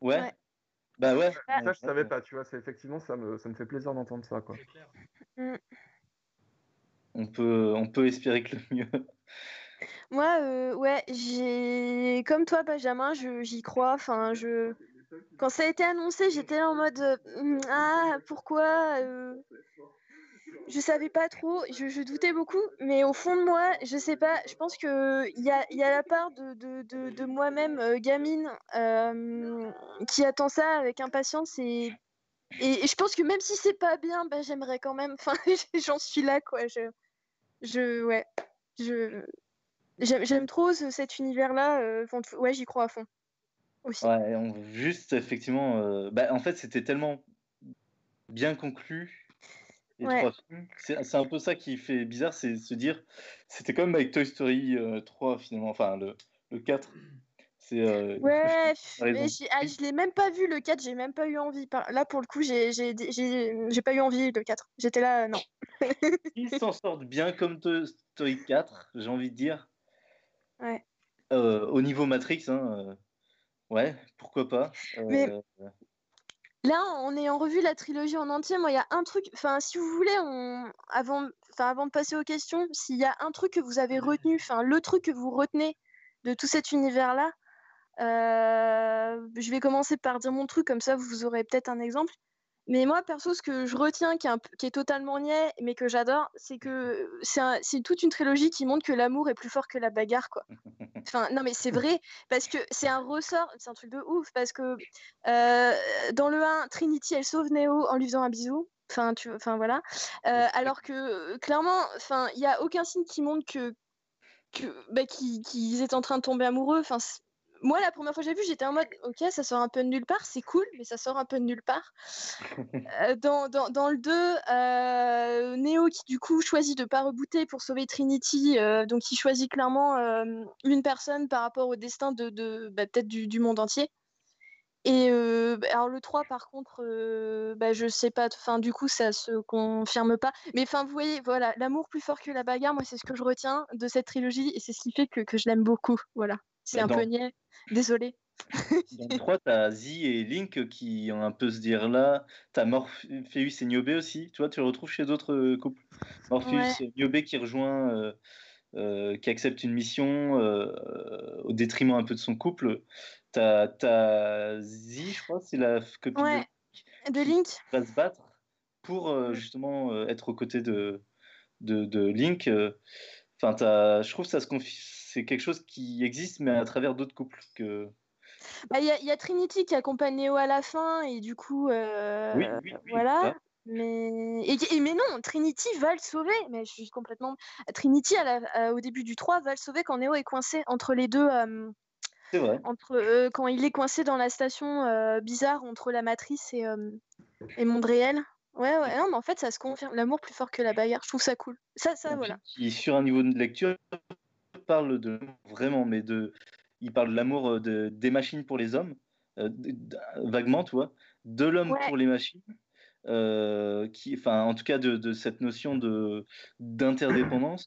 S2: Ouais. Bah ouais.
S4: Ça, je savais pas, tu vois, c'est effectivement, ça me, ça me fait plaisir d'entendre ça, quoi.
S5: Clair.
S3: Mm.
S2: On peut, on peut espérer que le mieux.
S3: Moi, euh, ouais, j'ai, comme toi, Benjamin, j'y crois. Enfin, je, quand ça a été annoncé, j'étais en mode, euh, ah, pourquoi euh, je savais pas trop, je, doutais beaucoup, mais au fond de moi, je sais pas, je pense qu'il y a, y a la part de, de, de, de moi-même, gamine, qui attend ça avec impatience et, et, je pense que même si c'est pas bien, bah, j'aimerais quand même, enfin, j'en suis là, quoi. Je, je ouais, je, j'aime trop cet univers-là, euh, ouais, j'y crois à fond. Aussi.
S2: Ouais, on, juste effectivement, bah, en fait, c'était tellement bien conclu c'est un peu ça qui fait bizarre, c'est se dire, c'était comme avec Toy Story 3 euh, finalement, enfin le, le 4. C'est,
S3: euh, ouais, mais ah, je l'ai même pas vu le 4, j'ai même pas eu envie. Là pour le coup, j'ai pas eu envie le 4. J'étais là, non.
S2: Ils s'en sortent bien comme Toy Story 4, j'ai envie de dire.
S3: Ouais.
S2: Euh, au niveau Matrix, hein, ouais, pourquoi pas.
S3: Mais Là, on est en revue la trilogie en entier. Moi, il y a un truc. Enfin, si vous voulez, on... avant, enfin, avant de passer aux questions, s'il y a un truc que vous avez retenu, enfin, le truc que vous retenez de tout cet univers-là, euh, je vais commencer par dire mon truc, comme ça, vous aurez peut-être un exemple. Mais moi, perso, ce que je retiens, qui est, qui est totalement niais, mais que j'adore, c'est que c'est toute une trilogie qui montre que l'amour est plus fort que la bagarre, quoi. Enfin, non, mais c'est vrai, parce que c'est un ressort, c'est un truc de ouf, parce que euh, dans le 1, Trinity, elle sauve Neo en lui faisant un bisou. Enfin, tu, enfin voilà. Euh, alors que clairement, enfin, il n'y a aucun signe qui montre que, que bah, qu'ils étaient en train de tomber amoureux. Enfin, moi, la première fois que j'ai vu, j'étais en mode, ok, ça sort un peu de nulle part, c'est cool, mais ça sort un peu de nulle part. Euh, dans, dans, dans, le 2, euh, Neo qui du coup choisit de pas rebooter pour sauver Trinity, euh, donc il choisit clairement euh, une personne par rapport au destin de, de bah, peut-être du, du, monde entier. Et euh, alors le 3 par contre, bah, je sais pas, enfin du coup ça se confirme pas. Mais enfin vous voyez, voilà, l'amour plus fort que la bagarre, moi c'est ce que je retiens de cette trilogie et c'est ce qui fait que, que je l'aime beaucoup. Voilà. C'est un peu niais. Désolé.
S2: Dans le 3, tu as Z et Link qui ont un peu ce dire-là. Tu as Morpheus et Niobe aussi. Tu vois, tu le retrouves chez d'autres euh, couples. Morpheus et Niobe qui rejoint, euh, euh, qui accepte une mission au détriment un peu de son couple. Tu as, Z, je crois, c'est la copine
S3: de, Link
S2: qui va se battre pour justement être aux côtés de, de, de Link. Enfin, je trouve que ça se confie c'est quelque chose qui existe, mais à travers d'autres couples. Que...
S3: Bah, il y, a Trinity qui accompagne Neo à la fin, et du coup, euh, voilà. Mais... Et, mais non, Trinity va le sauver. Mais je suis complètement. Trinity, au début du 3, va le sauver quand Neo est coincé entre les deux.
S2: C'est vrai.
S3: Entre, quand il est coincé dans la station bizarre entre la matrice et, et monde réel. Ouais, ouais, non, mais en fait, ça se confirme. L'amour plus fort que la bagarre, je trouve ça cool. Ça, ça, voilà.
S2: Qui, sur un niveau de lecture, parle de vraiment, mais de, il parle de l'amour de, des machines pour les hommes, vaguement, tu vois, de l'homme pour les machines, euh, qui, enfin, en tout cas, de, de cette notion de d'interdépendance.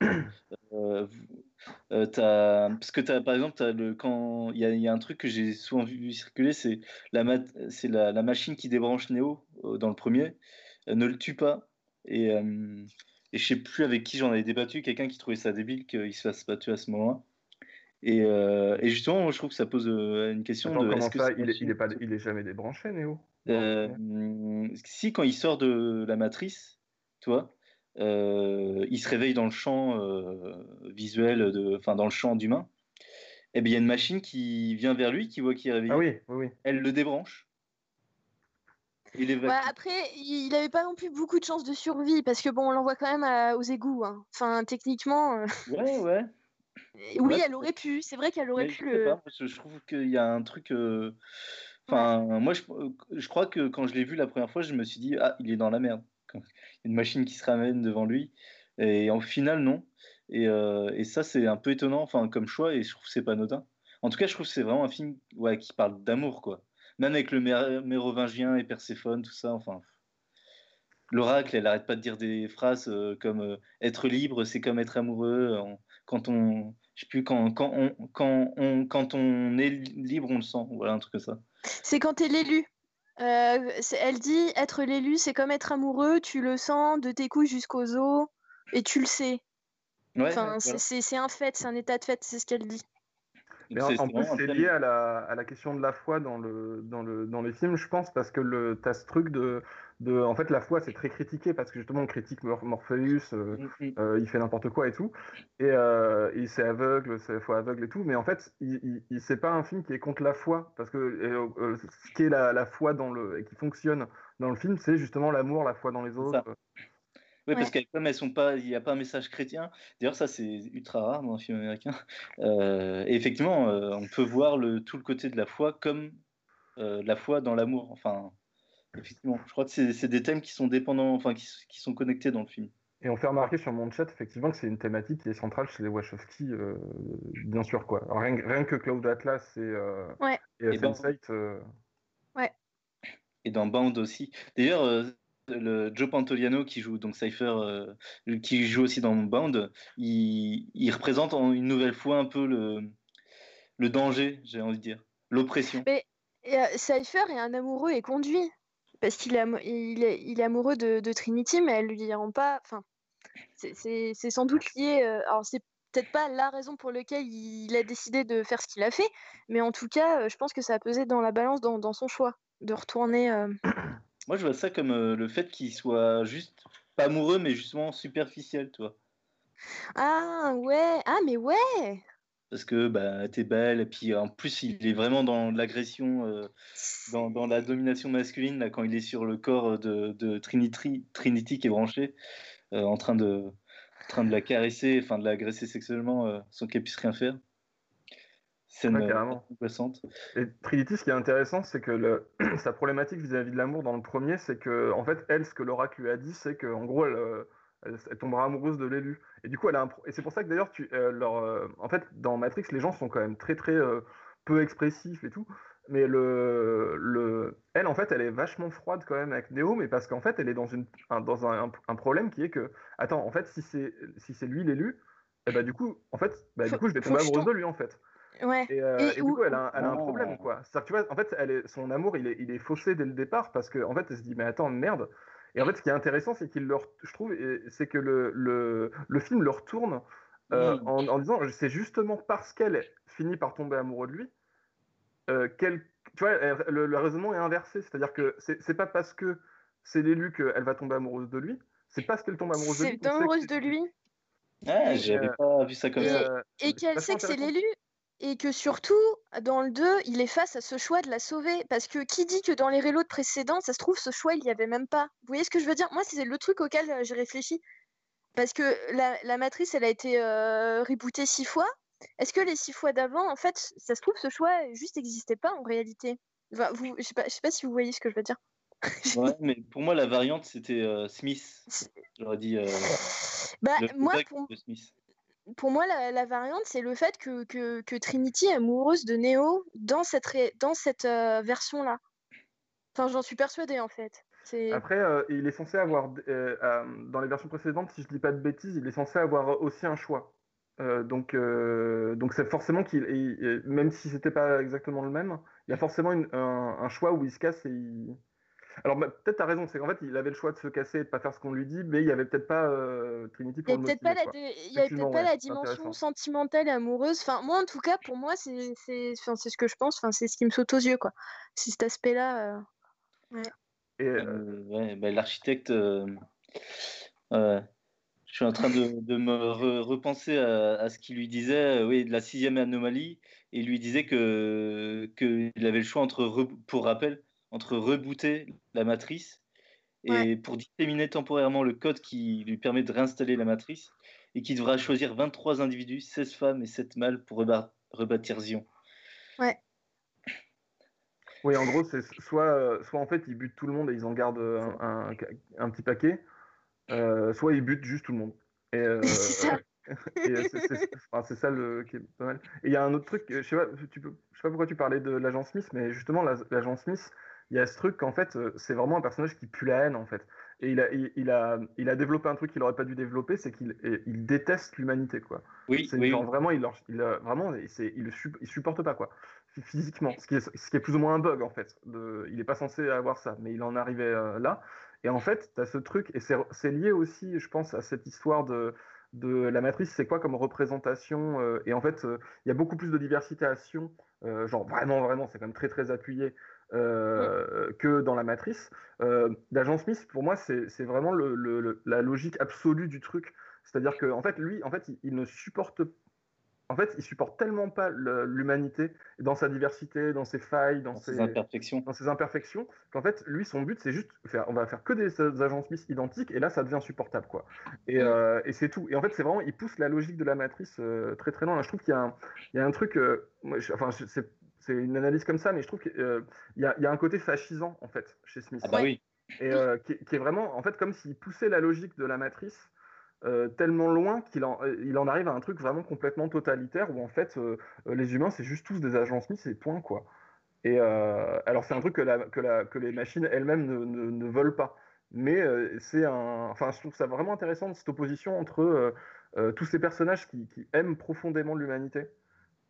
S2: Euh, euh, parce que as, par exemple, as le, quand il y a, y a, un truc que j'ai souvent vu circuler, c'est la, c'est la, la, machine qui débranche Neo dans le premier, ne le tue pas. Et, et je sais plus avec qui j'en avais débattu, quelqu'un qui trouvait ça débile qu'il se fasse tuer à ce moment-là. Et, et, justement, je trouve que ça pose une question de.
S4: Comment ça, il, est, il, est pas, il est jamais débranché, Neo
S2: euh, si quand il sort de la matrice, toi, euh, il se réveille dans le champ euh, visuel, de, enfin dans le champ d'humain, et eh bien il y a une machine qui vient vers lui, qui voit qu'il est réveillé.
S4: Ah oui, oui, oui.
S2: Elle le débranche.
S3: Il est après, il n'avait pas non plus beaucoup de chances de survie parce que bon, on l'envoie quand même aux égouts. Hein. Enfin, techniquement.
S2: Ouais, ouais.
S3: Oui, elle aurait pu. C'est vrai qu'elle aurait pu.
S2: Je, pas, je trouve qu'il y a un truc. Enfin, moi, je, je, crois que quand je l'ai vu la première fois, je me suis dit, ah, il est dans la merde. Il y a une machine qui se ramène devant lui. Et en final, non. Et, euh, et ça, c'est un peu étonnant enfin, comme choix, et je trouve que c'est pas anodin. En tout cas, je trouve que c'est vraiment un film ouais, qui parle d'amour, quoi. Même avec le mérovingien et Perséphone, tout ça, enfin. L'oracle, elle arrête pas de dire des phrases euh, comme euh, être libre, c'est comme être amoureux. quand on, je sais plus, quand, quand, on, quand, on, quand on est libre, on le sent. Voilà, un truc comme ça.
S3: C'est quand tu es l'élu. Euh, elle dit être l'élu, c'est comme être amoureux, tu le sens de tes couilles jusqu'aux os et tu le sais. enfin, c'est un fait, c'est un état de fait, c'est ce qu'elle dit.
S4: Mais en, plus, c'est lié à la, à la, question de la foi dans, le, dans, le, dans les films, je pense, parce que tu as ce truc de en fait la foi c'est très critiqué parce que justement on critique Morpheus euh, mm, mm. Euh, il fait n'importe quoi et tout. Et euh, il c'est aveugle c'est foi aveugle et tout. Mais en fait il, il, c'est pas un film qui est contre la foi parce que ce qui est la, foi dans le et qui fonctionne dans le film c'est justement l'amour la foi dans les autres
S2: oui, parce qu'elles comme elles sont pas, il n'y a pas un message chrétien. D'ailleurs, ça c'est ultra rare dans un film américain. et effectivement, on peut voir le, tout le côté de la foi comme la foi dans l'amour. Enfin, Effectivement, je crois que c'est des thèmes qui sont dépendants, enfin qui, qui, sont connectés dans le film.
S4: Et on fait remarquer sur mon chat effectivement que c'est une thématique qui est centrale chez les Wachowski, euh, bien sûr quoi. rien, que Cloud Atlas et, euh,
S3: ouais.
S4: et, et euh,
S3: Ouais.
S2: Et dans Band aussi. D'ailleurs, le Joe Pantoliano qui joue donc Cypher, qui joue aussi dans Band, il, représente une nouvelle fois un peu le, danger, j'ai envie de dire, l'oppression.
S3: Mais Cypher est un amoureux et conduit parce qu'il est, il est, amoureux de, Trinity, mais elle lui rend pas. Enfin, c'est sans doute lié. Euh, alors, c'est peut-être pas la raison pour laquelle il a décidé de faire ce qu'il a fait, mais en tout cas, euh, je pense que ça a pesé dans la balance dans, dans son choix de retourner. Euh,
S2: Moi, je vois ça comme le fait qu'il soit juste pas amoureux, mais justement superficiel, tu vois.
S3: Ah ouais, ah mais ouais
S2: parce que bah, t'es belle, et puis en plus il est vraiment dans l'agression, euh, dans, dans, la domination masculine, là, quand il est sur le corps de, de Trinity, Trinity qui est branché, euh, en, train de, en train de la caresser, enfin de l'agresser sexuellement euh, sans qu'elle puisse rien faire.
S4: C'est ouais, Et Trinity, ce qui est intéressant, c'est que le, sa problématique vis-à-vis de l'amour dans le premier, c'est que, en fait, elle, ce que l'oracle lui a dit, c'est qu'en gros, elle, elle, tombera amoureuse de l'élu. Et du coup, elle a un et c'est pour ça que d'ailleurs, tu, euh, leur, euh, en fait, dans Matrix, les gens sont quand même très très euh, peu expressifs et tout. Mais le, le, elle, en fait, elle est vachement froide quand même avec Neo, mais parce qu'en fait, elle est dans, une, un, dans un, un, problème qui est que, attends, en fait, si c'est si c'est lui l'élu, eh ben, du coup, en fait, bah, du coup, je vais tomber amoureuse de lui, en fait.
S3: Ouais.
S4: Et, et, du coup, elle a, elle a un problème, quoi. C'est-à-dire que tu vois, en fait, elle est, son amour, il est, il est faussé dès le départ parce qu'en en fait, elle se dit, mais attends, merde, et en fait, ce qui est intéressant, c'est qu'il leur, je trouve, c'est que le, le, le, film leur tourne euh, en, en, disant, c'est justement parce qu'elle finit par tomber amoureuse de lui, euh, qu'elle, tu vois, le, raisonnement est inversé, c'est-à-dire que c'est pas parce que c'est l'élu qu'elle va tomber amoureuse de lui, c'est parce qu'elle tombe amoureuse de lui.
S3: C'est amoureuse de lui.
S2: Ah, j'avais pas vu ça comme
S3: ça. Et qu'elle sait que c'est l'élu. Et que surtout, dans le 2, il est face à ce choix de la sauver. Parce que qui dit que dans les reloads précédents, ça se trouve, ce choix, il n'y avait même pas. Vous voyez ce que je veux dire? Moi, c'est le truc auquel euh, j'ai réfléchi. Parce que la, matrice, elle a été euh, rebootée six fois. Est-ce que les six fois d'avant, en fait, ça se trouve, ce choix juste n'existait pas en réalité? Enfin, vous, Je ne sais, pas si vous voyez ce que je veux dire.
S2: ouais, mais pour moi, la variante, c'était euh, Smith. J'aurais dit.
S3: bah, moi, pour... Smith pour moi, la, variante, c'est le fait que, que, Trinity est amoureuse de Neo dans cette, dans cette euh, version-là. Enfin, j'en suis persuadée, en fait.
S4: Après, euh, il est censé avoir, euh, dans les versions précédentes, si je dis pas de bêtises, il est censé avoir aussi un choix. donc, donc c'est forcément qu'il, même si c'était pas exactement le même, il y a forcément un, un, choix où il se casse et il, alors bah, peut-être t'as raison, c'est qu'en fait il avait le choix de se casser et de pas faire ce qu'on lui dit, mais il y avait peut-être pas euh, Trinity pour
S3: il y avait peut-être pas, la, il y avait peut-être pas la dimension sentimentale et amoureuse. Enfin moi en tout cas pour moi c'est c'est enfin, c'est ce que je pense. Enfin c'est ce qui me saute aux yeux quoi. C'est cet aspect-là. Euh... Ouais.
S2: Et, euh, euh, ouais bah, l'architecte. je suis en train de, de me repenser à, à, ce qu'il lui disait, oui, de la sixième anomalie, et il lui disait que qu'il avait le choix entre, pour rappel, entre rebooter la matrice et pour disséminer temporairement le code qui lui permet de réinstaller la matrice et qui devra choisir 23 individus, 16 femmes et 7 mâles pour rebâtir Zion.
S3: Ouais.
S4: Oui, en gros, c'est soit, soit en fait ils butent tout le monde et ils en gardent un, un, petit paquet, euh, soit ils butent juste tout le monde. Et, euh, c'est ça le qui est pas mal. Et il y a un autre truc, je sais pas, tu peux, je sais pas pourquoi tu parlais de l'agent Smith, mais justement l'agent Smith, il y a ce truc qu'en fait, euh, c'est vraiment un personnage qui pue la haine, en fait. Et il a, il, a, il a développé un truc qu'il n'aurait pas dû développer, c'est qu'il il déteste l'humanité, quoi.
S2: Oui, oui.
S4: Genre, vraiment, il, il, vraiment, il, il, il supporte pas, quoi. Physiquement, ce qui, est, ce qui est plus ou moins un bug, en fait. De, il n'est pas censé avoir ça, mais il en arrivait euh, là. Et en fait, tu as ce truc, et c'est lié aussi, je pense, à cette histoire de, de la matrice, c'est quoi comme représentation euh, Et en fait, il y a beaucoup plus de diversité à Sion, genre vraiment, vraiment, c'est quand même très, très appuyé euh, que dans la matrice. Euh, D'Agent Smith, pour moi, c'est vraiment le, la logique absolue du truc. C'est-à-dire que, en fait, lui, en fait, il, ne supporte en fait, il supporte tellement pas l'humanité dans sa diversité, dans ses failles, dans, ses,
S2: imperfections,
S4: dans ses imperfections, qu'en fait, lui, son but, c'est juste faire, on va faire que des agents Smith identiques, et là, ça devient insupportable, quoi. Et, euh, et c'est tout. Et en fait, c'est vraiment, il pousse la logique de la matrice très très loin. je trouve qu'il y, y, a un truc, moi, enfin, c'est c'est une analyse comme ça, mais je trouve qu'il euh, y, a, un côté fascisant en fait chez Smith.
S2: Ah bah oui.
S4: Et euh, qui, est vraiment en fait comme s'il poussait la logique de la matrice euh, tellement loin qu'il en, il en arrive à un truc vraiment complètement totalitaire où en fait les humains c'est juste tous des agents Smith et point quoi. Et alors c'est un truc que, la, que, la, que les machines elles-mêmes ne, ne, veulent pas. Mais c'est un, enfin je trouve ça vraiment intéressant cette opposition entre tous ces personnages qui, qui aiment profondément l'humanité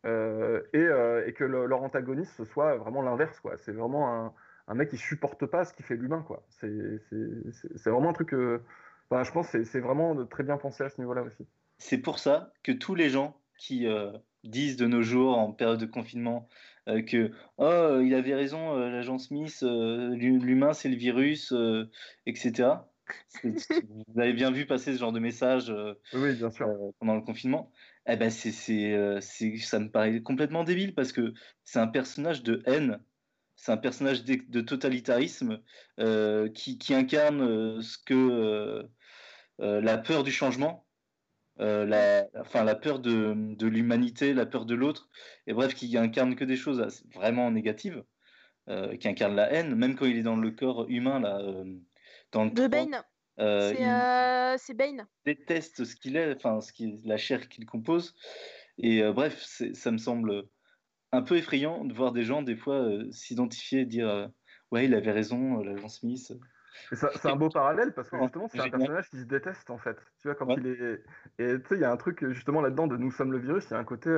S4: euh, euh, et, que leur antagoniste ce soit vraiment l'inverse quoi. C'est vraiment un, un, mec qui supporte pas ce qui fait l'humain quoi. C'est vraiment un truc. que je pense que c'est vraiment très bien pensé à ce niveau-là aussi.
S2: C'est pour ça que tous les gens qui euh, disent de nos jours en période de confinement que oh il avait raison l'agent Smith, l'humain c'est le virus, etc. Vous avez bien vu passer ce genre de message
S4: oui, bien sûr.
S2: pendant le confinement eh ben euh, c'est, ça me paraît complètement débile parce que c'est un personnage de haine, c'est un personnage de, totalitarisme euh, qui, incarne euh, ce que la peur du changement, la, enfin la peur de, l'humanité, la peur de l'autre, et bref, qui incarne que des choses vraiment négatives, qui incarne la haine, même quand il est dans le corps humain là, dans le
S3: de Bane. Euh, euh, c'est Bane.
S2: Déteste ce qu'il est, enfin ce qui la chair qu'il compose. Et euh, bref, ça me semble un peu effrayant de voir des gens des fois s'identifier, dire ouais il avait raison, l'agent Smith.
S4: C'est un beau parallèle parce que justement c'est un personnage qui se déteste en fait. Tu vois quand il est et tu sais il y a un truc justement là-dedans de nous sommes le virus, il y a un côté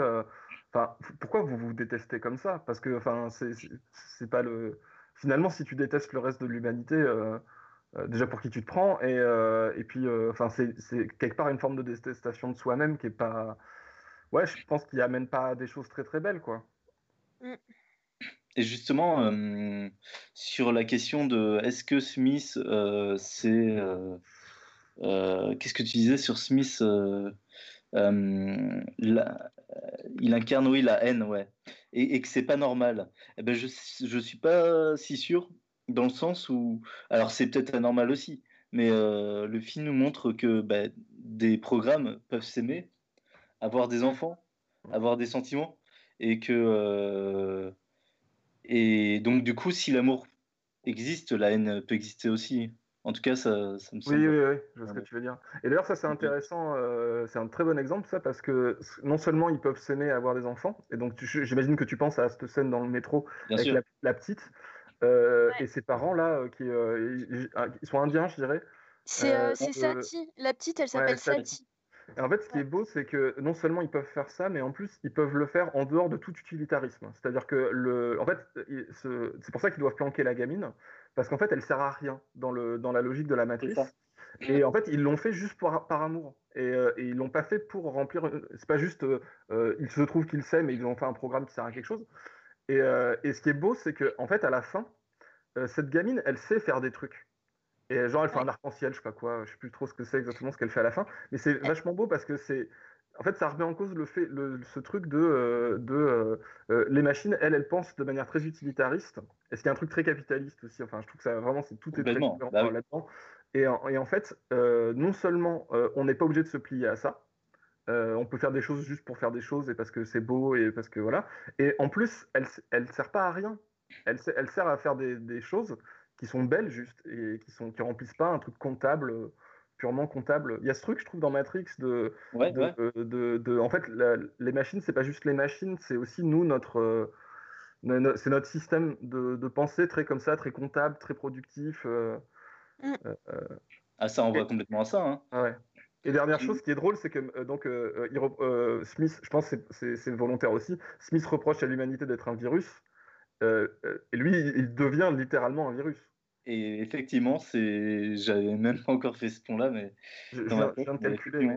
S4: enfin pourquoi vous vous détestez comme ça? Parce que enfin c'est pas le finalement si tu détestes le reste de l'humanité euh, déjà pour qui tu te prends et, euh, et puis euh, enfin c'est quelque part une forme de détestation de soi-même qui est pas ouais je pense qu'il amène pas des choses très très belles quoi
S2: mm. et justement sur la question de est-ce que Smith c'est qu'est-ce que tu disais sur Smith il incarne oui la haine, ouais, et, et que c'est pas normal. Eh ben je je suis pas si sûr dans le sens où alors c'est peut-être anormal aussi, mais le film nous montre que bah, des programmes peuvent s'aimer, avoir des enfants, avoir des sentiments, et que et donc du coup si l'amour existe, la haine peut exister aussi. En tout cas, ça, me semble.
S4: Oui, oui, oui, je vois ce que tu veux dire. Et d'ailleurs, ça, c'est intéressant. Euh, c'est un très bon exemple, ça, parce que non seulement ils peuvent s'aimer et avoir des enfants, et donc j'imagine que tu penses à cette scène dans le métro avec la, petite, euh, et ses parents, là, euh, qui, ils sont indiens, je dirais.
S3: C'est Sati. La petite, elle s'appelle Sati.
S4: Et en fait, ce qui est beau, c'est que non seulement ils peuvent faire ça, mais en plus, ils peuvent le faire en dehors de tout utilitarisme. C'est-à-dire que, le, en fait, c'est pour ça qu'ils doivent planquer la gamine, parce qu'en fait, elle sert à rien dans, le, dans la logique de la matrice. Et en fait, ils l'ont fait juste pour, par amour. Et, euh, et ils l'ont pas fait pour remplir. C'est pas juste, euh, euh, il se trouve qu'ils s'aiment et ils ont fait un programme qui sert à quelque chose. Et, et ce qui est beau, c'est que en fait, à la fin, cette gamine, elle sait faire des trucs. Et genre, elle fait un arc-en-ciel, je sais pas quoi, je sais plus trop ce que c'est exactement ce qu'elle fait à la fin. Mais c'est vachement beau parce que c'est. En fait, ça remet en cause le fait, le, ce truc de, euh, de euh, euh, les machines, elles, elles pensent de manière très utilitariste. Et ce qui est un truc très capitaliste aussi. Enfin, je trouve que ça vraiment, c'est tout est très bah là-dedans. Et, et, en fait, non seulement on n'est pas obligé de se plier à ça, on peut faire des choses juste pour faire des choses et parce que c'est beau et parce que voilà. Et en plus, elle, elle sert pas à rien. Elle, elle sert à faire des, des choses qui sont belles juste et qui sont qui remplissent pas un truc comptable euh, purement comptable. Il y a ce truc, je trouve, dans Matrix de, de, de, en fait, les machines, c'est pas juste les machines, c'est aussi nous notre euh, c'est notre système de, de, pensée très comme ça, très comptable, très productif. Euh,
S2: mm. ah ça, on voit complètement à ça. Hein.
S4: Ah ouais. Et dernière mm. chose qui est drôle, c'est que donc Smith, je pense que c'est volontaire aussi, Smith reproche à l'humanité d'être un virus. et lui, il devient littéralement un virus.
S2: Et effectivement, c'est, j'avais même pas encore fait ce pont-là, mais
S4: je, viens, de calculer.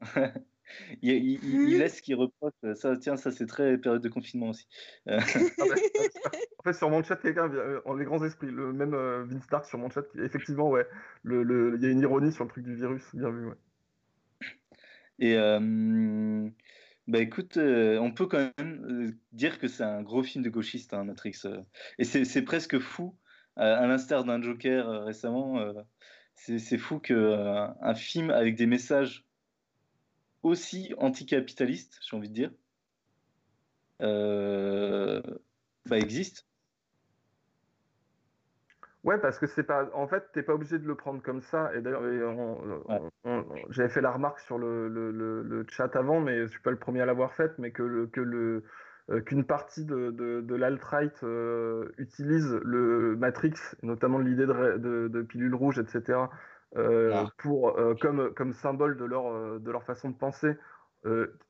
S2: il, il, il, laisse qu'il reproche. Ça, tiens, ça c'est très période de confinement aussi.
S4: Ah bah, en fait, sur mon chat, quelqu'un, en les grands esprits, le même euh, Vince Stark sur mon chat, effectivement, ouais, le, le, il y a une ironie sur le truc du virus, bien vu, ouais.
S2: Et euh, bah écoute, euh, on peut quand même dire que c'est un gros film de gauchiste, hein, Matrix. et c'est presque fou euh, à l'instar d'un Joker euh, récemment, euh, c'est fou qu'un film avec des messages aussi anticapitalistes, j'ai envie de dire, bah, existe.
S4: Ouais, parce que c'est pas. En fait, t'es pas obligé de le prendre comme ça. Et d'ailleurs, j'avais fait la remarque sur le, le, le, chat avant, mais je suis pas le premier à l'avoir faite, mais que le, que le, euh, qu'une partie de, de, l'alt-right euh, utilise le Matrix, notamment l'idée de, de, pilule rouge, etc., euh, ah. pour, comme, comme symbole de leur, de leur façon de penser,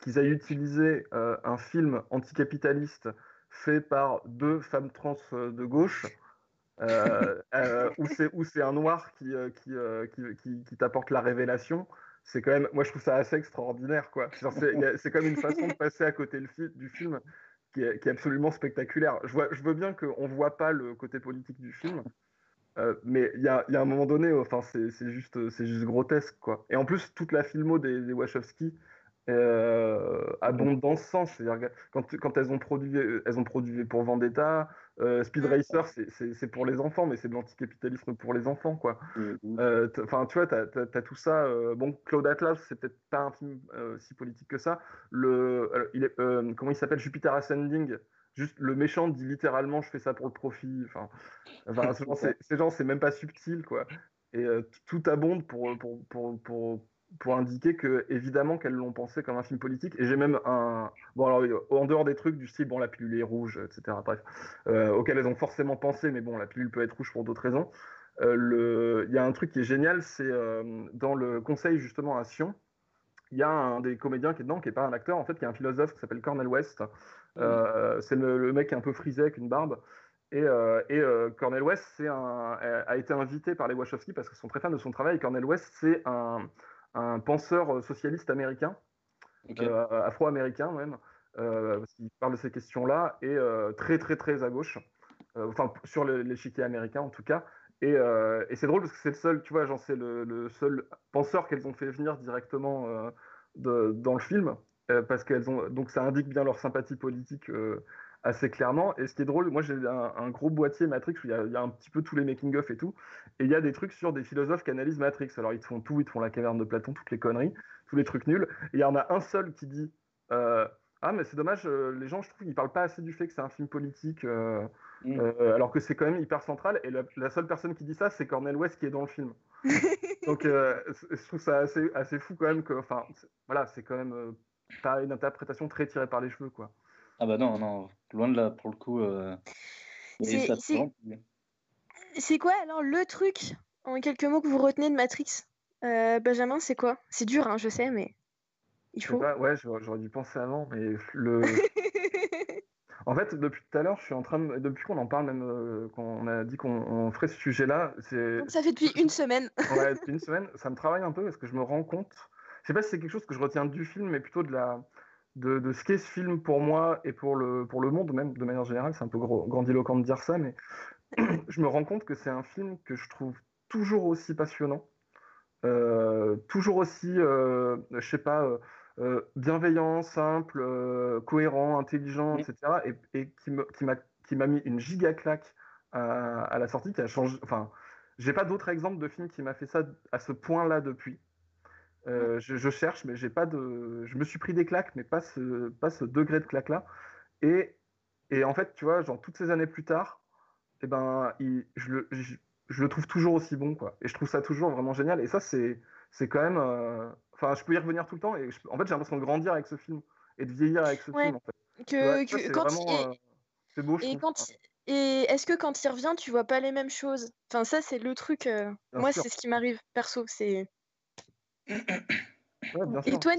S4: qu'ils aient utilisé un film anticapitaliste fait par deux femmes trans de gauche. Euh, où c'est un noir qui, qui, qui, qui, t'apporte la révélation, c'est quand même, moi je trouve ça assez extraordinaire, quoi. C'est comme une façon de passer à côté le du film qui est, absolument spectaculaire. Je, vois, je veux bien qu'on ne voit pas le côté politique du film, euh, mais il y a, y a, un moment donné, enfin, c'est juste, juste grotesque, quoi. Et en plus, toute la filmo des, des Wachowski euh, abonde dans ce sens. C'est-à-dire quand, quand elles ont produit, elles ont produit pour Vendetta, euh, Speed Racer, c'est pour les enfants, mais c'est de l'anticapitalisme pour les enfants, quoi. Euh, enfin, tu vois, tu as, tout ça. Euh, bon, Claude Atlas, c'est peut-être pas un film si politique que ça. Le, il est, comment il s'appelle? Jupiter Ascending. Juste le méchant dit littéralement, je fais ça pour le profit. Enfin, enfin ces gens, c'est même pas subtil, quoi. Et tout abonde pour, pour, pour, pour pour indiquer que évidemment qu'elles l'ont pensé comme un film politique. Et j'ai même un bon alors en dehors des trucs du style bon la pilule est rouge, etc. Bref, euh, auxquels elles ont forcément pensé, mais bon la pilule peut être rouge pour d'autres raisons. Euh. Il y a un truc qui est génial, c'est euh, dans le conseil justement à Sion, il y a un des comédiens qui est dedans, qui est pas un acteur en fait, qui est un philosophe qui s'appelle Cornel West. C'est le, mec un peu frisé avec une barbe. Et, et Cornel West un, a été invité par les Wachowski parce qu'ils sont très fans de son travail. Cornel West, c'est un, un penseur euh, socialiste américain, euh, afro-américain même, euh, parce qu'il parle de ces questions-là, et très très très à gauche, enfin sur l'échiquier américain en tout cas. Et, et c'est drôle parce que c'est le seul, tu vois, c'est le, le, seul penseur qu'elles ont fait venir directement dans le film, parce qu'elles ont donc ça indique bien leur sympathie politique assez clairement. Et ce qui est drôle, moi j'ai un, gros boîtier Matrix où il y, a, un petit peu tous les making-of et tout. Et il y a des trucs sur des philosophes qui analysent Matrix. Alors ils te font tout, ils te font la caverne de Platon, toutes les conneries, tous les trucs nuls. Et il y en a un seul qui dit euh, Ah, mais c'est dommage, euh, les gens, je trouve, ils parlent pas assez du fait que c'est un film politique, euh, mm. alors que c'est quand même hyper central. Et la, seule personne qui dit ça, c'est Cornel West qui est dans le film. Donc je trouve ça assez, assez fou quand même que, enfin, voilà, c'est quand même pas une interprétation très tirée par les cheveux, quoi.
S2: Ah bah non, non, loin de là, pour le coup. Euh...
S3: C'est quoi alors le truc, en quelques mots, que vous retenez de Matrix? Euh, Benjamin, c'est quoi? C'est dur, hein, je sais, mais il faut.
S4: ouais, j'aurais dû penser avant, mais le. en fait, depuis tout à l'heure, je suis en train de. Depuis qu'on en parle, même euh, quand on a dit qu'on ferait ce sujet-là, c'est.
S3: Ça fait depuis une semaine.
S4: ouais, depuis une semaine, ça me travaille un peu parce que je me rends compte. Je sais pas si c'est quelque chose que je retiens du film, mais plutôt de la de, ce qu'est ce film pour moi et pour le, pour le monde, même de manière générale. C'est un peu grandiloquent de dire ça, mais je me rends compte que c'est un film que je trouve toujours aussi passionnant, euh, toujours aussi, euh, je sais pas, euh, bienveillant, simple, cohérent, intelligent, etc. Et, et qui m'a qui m'a mis une giga claque à, à, la sortie, qui a changé. Enfin, j'ai pas d'autres exemples de films qui m'a fait ça à ce point-là depuis. Euh, je, cherche, mais j'ai pas de. Je me suis pris des claques, mais pas ce, pas ce degré de claque là. Et, et en fait, tu vois, genre toutes ces années plus tard, eh ben, je, le, je, le trouve toujours aussi bon, quoi. Et je trouve ça toujours vraiment génial. Et ça, c'est, c'est quand même. Euh, enfin, je peux y revenir tout le temps. Et en fait, j'ai l'impression de grandir avec ce film et de vieillir avec ce film. En fait.
S3: Que, quand euh, c'est beau. Je et quand Et est-ce que quand il revient, tu vois pas les mêmes choses? Enfin, ça, c'est le truc. Moi, c'est ce qui m'arrive perso. C'est et toi,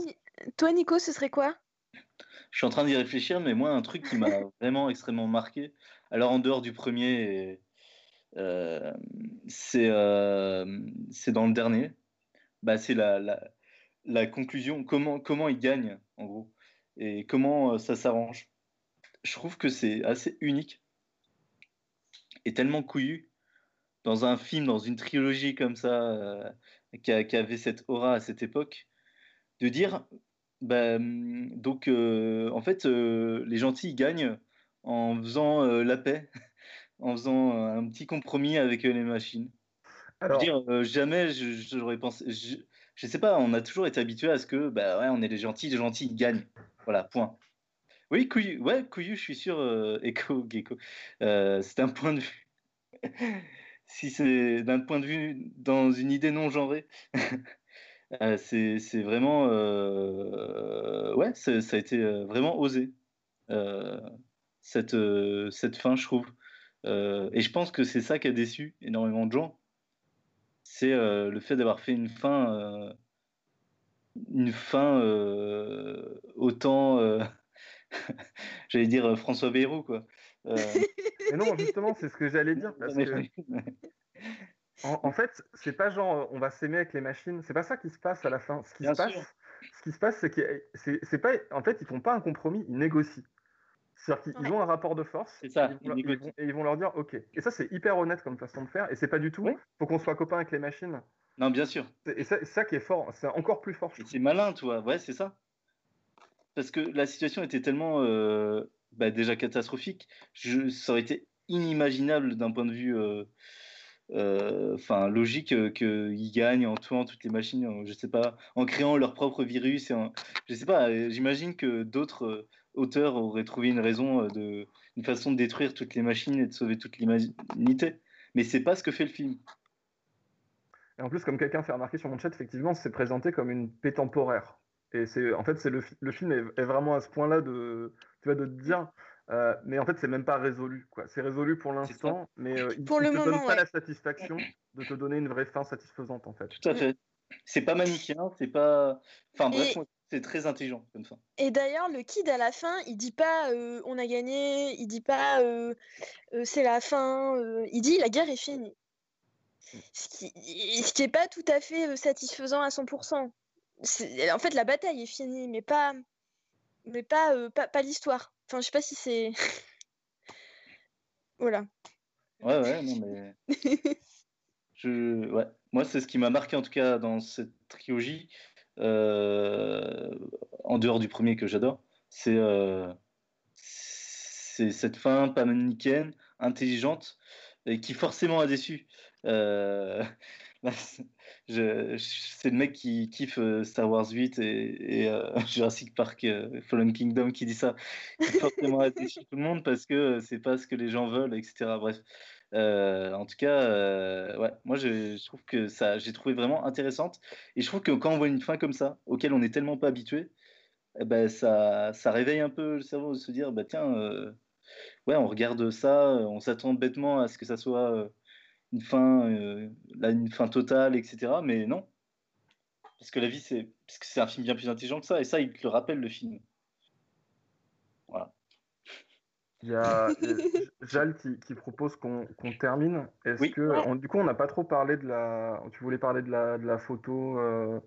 S3: toi, Nico, ce serait quoi?
S2: Je suis en train d'y réfléchir, mais moi, un truc qui m'a vraiment extrêmement marqué, alors en dehors du premier, euh, euh, c'est dans le dernier, bah, c'est la, la, la, conclusion, comment, comment il gagne, en gros, et comment euh, ça s'arrange? Je trouve que c'est assez unique et tellement couillu. Dans un film, dans une trilogie comme ça, qui, avait cette aura à cette époque, de dire, bah, donc euh, en fait, euh, les gentils gagnent en faisant euh, la paix, en faisant un petit compromis avec les machines. Alors... Je veux dire, jamais j'aurais pensé. Je, je, sais pas, on a toujours été habitué à ce que, bah ouais, on est les gentils, les gentils gagnent. Voilà, point. Oui, Couillu, ouais, Couillu, je suis sûr, Echo, Gecko. c'est un point de vue si c'est d'un point de vue dans une idée non genrée, euh, c'est vraiment euh, ouais, ça a été euh, vraiment osé cette cette fin, je trouve. et je pense que c'est ça qui a déçu énormément de gens, c'est le fait d'avoir fait une fin une fin autant j'allais dire François Bayrou quoi
S4: euh, mais non, justement, c'est ce que j'allais dire. Parce que, en, fait, c'est pas genre on va s'aimer avec les machines. C'est pas ça qui se passe à la fin. Ce qui se passe, ce qui se passe, c'est que c'est pas. En fait, ils font pas un compromis, ils négocient. C'est-à-dire qu'ils ont un rapport de force
S2: ça,
S4: et, ils vont, leur dire OK. Et ça, c'est hyper honnête comme façon de faire. Et c'est pas du tout. Faut qu'on soit copains avec les machines.
S2: Non, bien sûr.
S4: Et ça, ça qui est fort, c'est encore plus fort.
S2: C'est malin, toi. Ouais, c'est ça. Parce que la situation était tellement euh, bah, déjà catastrophique. Ça aurait été inimaginable d'un point de vue euh, euh, enfin logique euh, qu'ils gagnent en tuant toutes les machines, je sais pas, en créant leur propre virus. Et je sais pas, j'imagine que d'autres auteurs auraient trouvé une raison, de, une façon de détruire toutes les machines et de sauver toute l'humanité. Mais c'est pas ce que fait le film.
S4: Et en plus, comme quelqu'un fait remarquer sur mon chat, effectivement, c'est présenté comme une paix temporaire. Et c'est, en fait, c'est le, le film est, vraiment à ce point-là de, tu vois, de te dire, euh, mais en fait, c'est même pas résolu. Quoi. C'est résolu pour l'instant, mais euh, il, ne te donne pas la satisfaction de te donner une vraie fin satisfaisante, en fait.
S2: Tout à fait. C'est pas manichéen, c'est pas. Enfin, bref, c'est très intelligent comme fin.
S3: Et d'ailleurs, le kid à la fin, il dit pas euh, on a gagné, il dit pas c'est la fin, il dit la guerre est finie. Mm. Ce qui, ce qui est pas tout à fait satisfaisant à 100% en fait, la bataille est finie, mais pas, mais pas, euh, pas, pas l'histoire. Enfin, je sais pas si c'est. voilà.
S2: Ouais, ouais, non, mais. je... ouais. Moi, c'est ce qui m'a marqué, en tout cas, dans cette trilogie. en dehors du premier que j'adore, c'est c'est cette fin pas manichéenne, intelligente, et qui forcément a déçu. Euh, c'est le mec qui kiffe euh, Star Wars 8 et, euh, Jurassic Park Fallen Kingdom qui dit ça. Qui forcément déçu tout le monde parce que c'est pas ce que les gens veulent, etc. Bref. en tout cas, ouais, moi je, trouve que ça, j'ai trouvé vraiment intéressante. Et je trouve que quand on voit une fin comme ça, auquel on n'est tellement pas habitué, eh ben, ça, ça réveille un peu le cerveau de se dire, bah tiens, ouais, on regarde ça, on s'attend bêtement à ce que ça soit une fin, là, une fin totale, etc. Mais non, parce que la vie, c'est parce que c'est un film bien plus intelligent que ça, et ça, il te le rappelle le film. Voilà.
S4: Il y a Jal qui, propose qu'on termine. Est-ce que, du coup, on n'a pas trop parlé de la. Tu voulais parler de la, de la photo. Euh,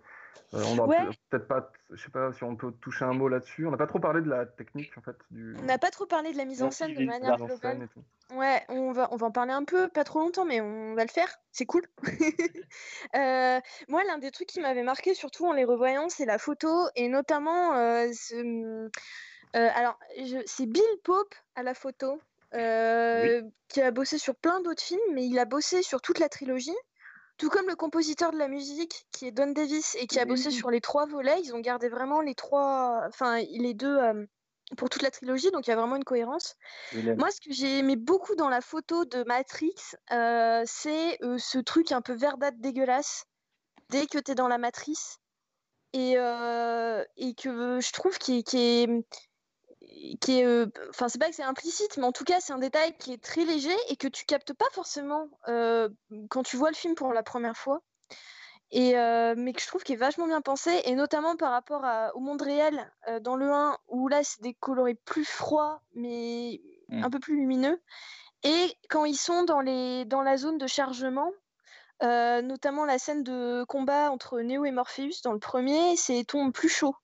S4: on peut-être pas, je sais pas si on peut toucher un mot là-dessus. On n'a pas trop parlé de la technique en fait. Du...
S3: On n'a pas trop parlé de la mise en scène de manière globale. Ouais, on va, on va en parler un peu, pas trop longtemps, mais on va le faire. C'est cool. Euh, moi, l'un des trucs qui m'avait marqué, surtout en les revoyant, c'est la photo et notamment, euh, alors c'est Bill Pope à la photo. qui a bossé sur plein d'autres films, mais il a bossé sur toute la trilogie. Tout comme le compositeur de la musique, qui est Don Davis, et qui a bossé sur les trois volets, ils ont gardé vraiment les trois, enfin les deux pour toute la trilogie, donc il y a vraiment une cohérence. Moi, ce que j'ai aimé beaucoup dans la photo de Matrix, c'est ce truc un peu verdâtre dégueulasse dès que tu es dans la matrice. Et, et que je trouve qui est qui est, euh, enfin c'est pas que c'est implicite, mais en tout cas c'est un détail qui est très léger et que tu captes pas forcément euh, quand tu vois le film pour la première fois. Et euh, mais que je trouve qu'il est vachement bien pensé et notamment par rapport au monde réel dans le 1 où là c'est des colorés plus froids mais mmh. un peu plus lumineux et quand ils sont dans les dans la zone de chargement notamment la scène de combat entre Neo et Morpheus dans le premier c'est ton plus chaud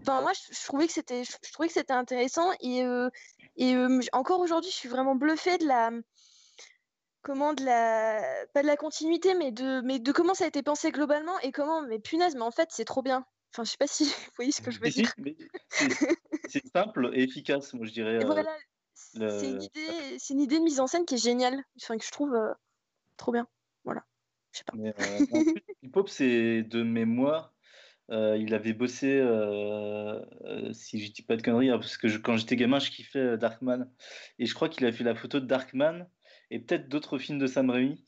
S3: Enfin, moi, je, trouvais que c'était, je, trouvais que c'était intéressant et, euh, et euh, encore aujourd'hui, je suis vraiment bluffée de la, comment de la, pas de la continuité, mais de, mais de comment ça a été pensé globalement et comment, mais punaise, mais en fait, c'est trop bien. Enfin, je sais pas si vous voyez ce que je veux dire.
S2: C'est simple et efficace, moi je dirais.
S3: Euh, c'est une idée, c'est une idée de mise en scène qui est géniale, enfin que je trouve trop bien. Voilà. Je sais pas.
S2: Mais, hip hop, c'est de mémoire euh, il avait bossé, euh, euh, si je dis pas de conneries, hein, parce que quand j'étais gamin, je kiffais Darkman. Et je crois qu'il a fait la photo de Darkman et peut-être d'autres films de Sam Raimi.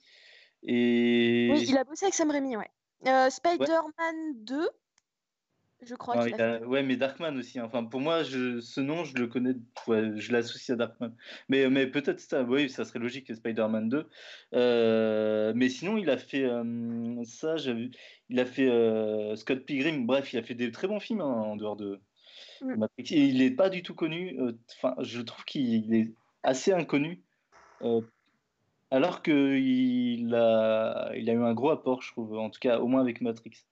S2: Et...
S3: Oui, il a bossé avec Sam Raimi, ouais. Spider-Man 2, je crois.
S2: Ouais, mais Darkman aussi. Hein. Enfin, pour moi, je... ce nom, je le connais, je l'associe à Darkman. Mais, mais peut-être ça, oui, ça serait logique que Spider-Man 2. Euh, mais sinon, il a fait euh, ça, vu il a fait euh, Scott Pilgrim. Bref, il a fait des très bons films hein, en dehors de, mm. Matrix. il n'est pas du tout connu. Enfin, je trouve qu'il est assez inconnu. alors qu'il a, il a eu un gros apport, je trouve, en tout cas, au moins avec Matrix.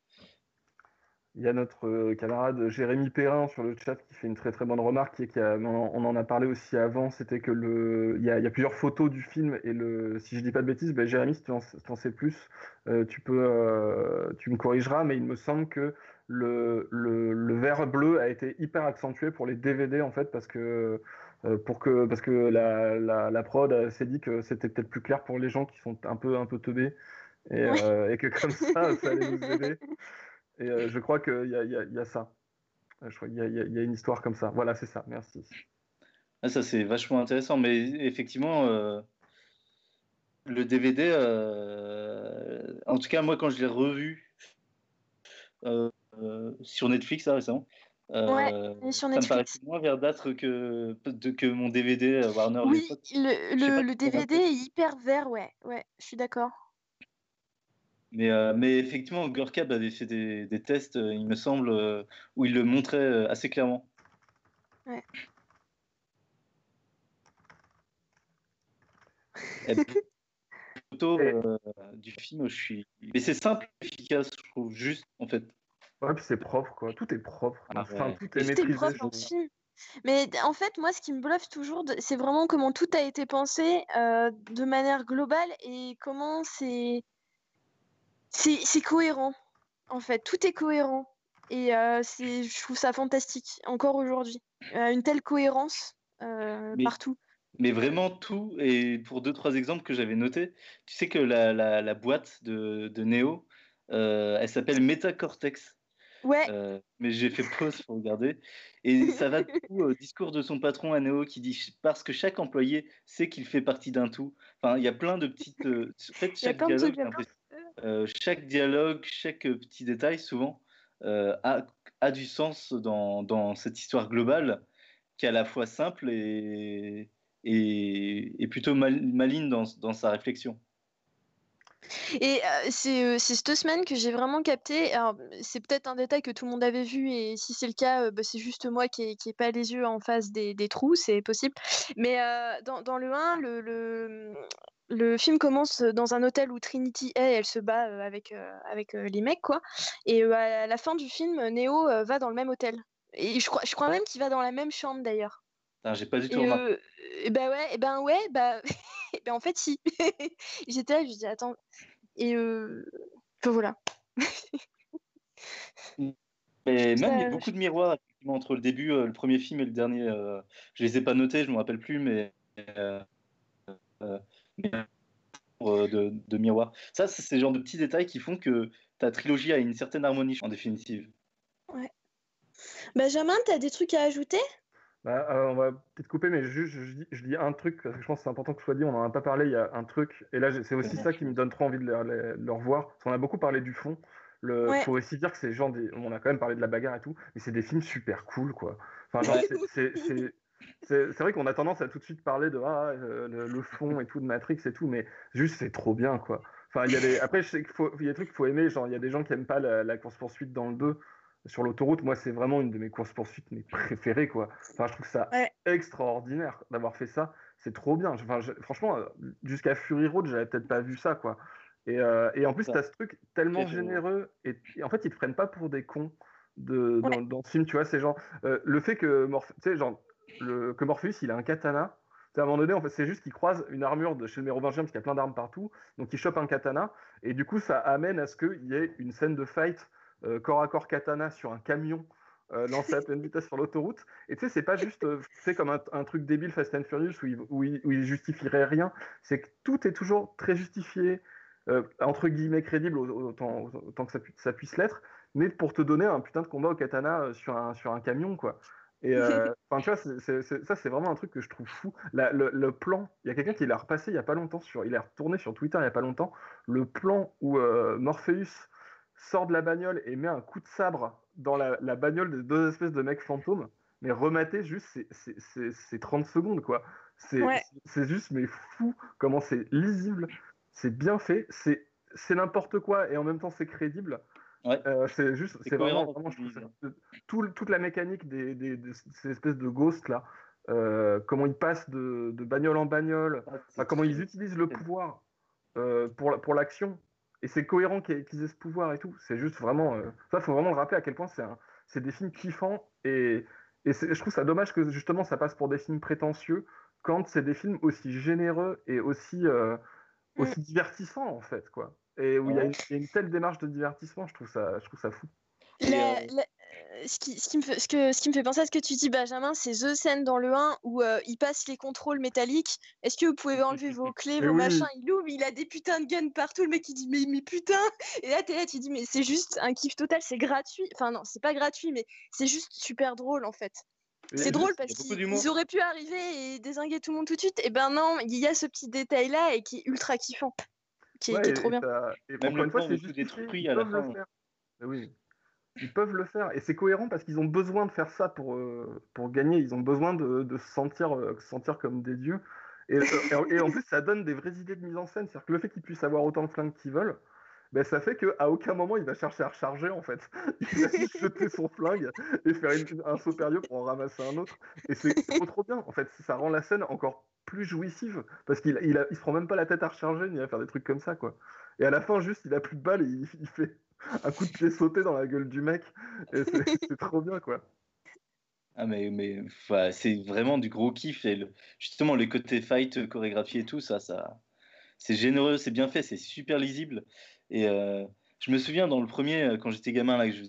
S4: Il y a notre euh, camarade Jérémy Perrin sur le chat qui fait une très très bonne remarque et qui on en a parlé aussi avant, c'était que le, il y, a, plusieurs photos du film et le, si je dis pas de bêtises, ben Jérémy, si tu en, sais plus, euh, tu peux, euh, tu me corrigeras, mais il me semble que le, le, vert bleu a été hyper accentué pour les DVD en fait parce que pour que parce que la, la, la prod s'est dit que c'était peut-être plus clair pour les gens qui sont un peu un peu teubés et, et que comme ça ça allait nous aider. Et euh, je crois qu'il y, y, y a, ça. Euh, je crois qu'il y, y, a une histoire comme ça. Voilà, c'est ça. Merci.
S2: Ah, ça, c'est vachement intéressant. Mais effectivement, euh, le DVD, en tout cas, moi, quand je l'ai revu sur Netflix, là, récemment,
S3: ouais, sur Netflix.
S2: ça me paraît moins verdâtre que, que mon DVD Warner.
S3: Oui, le, le, le DVD est hyper vert, ouais. Ouais, je suis d'accord.
S2: Mais, euh, mais effectivement, Gorkab avait fait des, des tests, euh, il me semble, euh, où il le montrait assez clairement.
S3: Ouais.
S2: photo du film, je suis. Mais c'est simple, efficace, je trouve, juste en fait.
S4: Ouais, puis c'est propre, quoi. Tout est propre. Ah enfin, tout est maîtrisé. Propre
S3: Mais en fait, moi, ce qui me bluffe toujours, c'est vraiment comment tout a été pensé de manière globale et comment c'est c'est cohérent, en fait. Tout est cohérent. Et euh, c'est, je trouve ça fantastique, encore aujourd'hui. Euh, une telle cohérence euh,
S2: Mais-
S3: partout.
S2: Mais vraiment tout, et pour deux, trois exemples que j'avais notés, tu sais que la, la, la boîte de, de Neo, elle s'appelle Metacortex.
S3: Ouais,
S2: Euh, mais j'ai fait pause pour regarder. Et ça va du coup au discours de son patron à Neo qui dit parce que chaque employé sait qu'il fait partie d'un tout. Enfin, il y a plein de petites. euh, en fait, chaque dialogue, euh, chaque dialogue, chaque petit détail, souvent, euh, a, du sens dans, cette histoire globale qui est à la fois simple et, plutôt mal- maligne dans sa réflexion.
S3: Et euh, c'est euh, cette semaine que j'ai vraiment capté. C'est peut-être un détail que tout le monde avait vu, et si c'est le cas, euh, bah, c'est juste moi qui n'ai qui pas les yeux en face des, des trous, c'est possible. Mais dans, dans le 1, le, le, le film commence dans un hôtel où Trinity est, elle se bat avec, avec les mecs, quoi. Et à la fin du film, Neo va dans le même hôtel. Et je crois, je crois même qu'il va dans la même chambre d'ailleurs.
S2: J'ai pas du tout
S3: euh, et bah ouais, et ben ouais, bah, ben en fait si. J'étais là, je dis attends. Et euh, enfin, voilà.
S2: Mais même, il y a beaucoup de miroirs entre le début, euh, le premier film et le dernier. euh, je les ai pas notés, je me rappelle plus, mais, euh, euh, mais, de, de miroirs. Ça, c'est ces genres de petits détails qui font que ta trilogie a une certaine harmonie, en définitive.
S3: Benjamin, t'as des trucs à ajouter?
S4: Bah, euh, on va peut-être couper, mais juste, je, dis- je dis un truc, parce que je pense que c'est important que ce soit dit, on n'en a pas parlé, il y a un truc, et là c'est aussi ça qui me donne trop envie de le, le- revoir, parce qu'on a beaucoup parlé du fond,
S3: Ouais.
S4: faut aussi dire que c'est genre des, on a quand même parlé de la bagarre et tout, mais c'est des films super cool, quoi. Enfin, genre, c'est- c'est- c'est- c'est c'est vrai qu'on a tendance à tout de suite parler de ah, euh, le, le fond et tout, de Matrix et tout, mais juste c'est trop bien, quoi. Enfin, il y a des... Après, il y a des trucs qu'il faut aimer, genre il y a des gens qui aiment pas la, la course-poursuite dans le 2, sur l'autoroute, moi c'est vraiment une de mes courses-poursuites mes préférées, quoi. Enfin, je trouve ça
S3: Ouais.
S4: extraordinaire d'avoir fait ça. C'est trop bien. Enfin, je- franchement, euh, jusqu'à Fury Road, j'avais peut-être pas vu ça, quoi. Et, euh, et en plus,
S2: Ouais.
S4: t'as ce truc tellement généreux. Et, et en fait, ils te prennent pas pour des cons de, dans,
S3: Ouais.
S4: dans ce film, tu vois. C'est genre, euh, le fait que, Morph- tu genre, le, que Morpheus, il a un katana. Tu à un moment donné, en fait, c'est juste qu'il croise une armure de chez le Mérovingien, parce qu'il y a plein d'armes partout. Donc, il chope un katana. Et du coup, ça amène à ce qu'il y ait une scène de fight euh, corps à corps katana sur un camion euh, lancé à pleine vitesse sur l'autoroute. Et tu sais, c'est pas juste euh, tu sais, comme un, un truc débile Fast and Furious où il, où il, où il justifierait rien. C'est que tout est toujours très justifié, euh, entre guillemets crédible au- autant, autant que ça, pu- ça puisse l'être, mais pour te donner un putain de combat au katana euh, sur un, sur un camion, quoi. Et euh, tu vois, c'est- c'est- c'est- ça, c'est vraiment un truc que je trouve fou. La- le, le plan, il y a quelqu'un qui l'a repassé il y a pas longtemps, sur, il l'a retourné sur Twitter il y a pas longtemps, le plan où euh, Morpheus sort de la bagnole et met un coup de sabre dans la, la bagnole des deux espèces de mecs fantômes, mais rematé juste, c'est- c'est- c'est c'est 30 secondes, quoi. C'est
S3: Ouais.
S4: juste, mais fou, comment c'est lisible, c'est bien fait, c'est c'est n'importe quoi et en même temps c'est crédible.
S2: Ouais.
S4: Euh, c'est juste,
S2: C'est
S4: vraiment, vraiment, je trouve ça- tout toute la mécanique des, des- de ces espèces de ghosts là, euh, comment ils passent de, de bagnole en bagnole, Enfin, comment ils utilisent le pouvoir euh, pour, la- pour l'action. Et c'est cohérent qu'ils aient ce pouvoir et tout. C'est juste vraiment. euh, ça, faut vraiment le rappeler à quel point c'est un- c'est des films kiffants. Et, je trouve ça dommage que justement ça passe pour des films prétentieux quand c'est des films aussi généreux et aussi, euh, aussi divertissants en fait. quoi. Et où il y, a
S2: Ouais.
S4: une- il y a une telle démarche de divertissement, je trouve ça, je trouve ça fou.
S2: Euh,
S3: ce, qui, ce, qui me fait, ce, que, ce qui me fait penser à ce que tu dis, Benjamin, c'est The scène dans le 1 où euh, il passe les contrôles métalliques. Est-ce que vous pouvez enlever vos clés, vos
S4: oui.
S3: machins Il ouvre, il a des putains de guns partout. Le mec, il dit Mais, mais putain Et là, t'es là, tu dis Mais c'est juste un kiff total, c'est gratuit. Enfin, non, c'est pas gratuit, mais c'est juste super drôle en fait. C'est
S4: juste-
S3: drôle parce qu'ils auraient pu arriver et désinguer tout le monde tout de suite. Et ben non, il y a ce petit détail là et qui est ultra kiffant. Qui est,
S4: Ouais,
S3: qui est
S4: et-
S3: trop
S4: et
S3: bien.
S4: t'as- et
S2: Même
S4: encore
S2: le
S4: une fois, c'est justifié,
S2: détruit
S4: ils
S2: à la fin.
S4: oui, ils peuvent le faire. Et c'est cohérent parce qu'ils ont besoin de faire ça pour, euh, pour gagner. Ils ont besoin de, de se sentir, euh, se sentir comme des dieux. Et, euh, et, en plus, ça donne des vraies idées de mise en scène. C'est-à-dire que le fait qu'ils puissent avoir autant de flingues qu'ils veulent, ben, ça fait qu'à aucun moment il va chercher à recharger en fait. Il va juste jeter son flingue et faire un saut périlleux pour en ramasser un autre. Et c'est trop trop bien. En fait, ça rend la scène encore plus jouissive parce qu'il il, se prend même pas la tête à recharger ni à faire des trucs comme ça quoi. Et à la fin, juste, il a plus de balles et il fait un coup de pied sauté dans la gueule du mec. Et c'est trop bien quoi.
S2: Ah mais, mais c'est vraiment du gros kiff et le- justement le côté fight, euh, chorégraphie et tout ça, ça c'est généreux, c'est bien fait, c'est super lisible et euh, je me souviens dans le premier euh, quand j'étais gamin là que je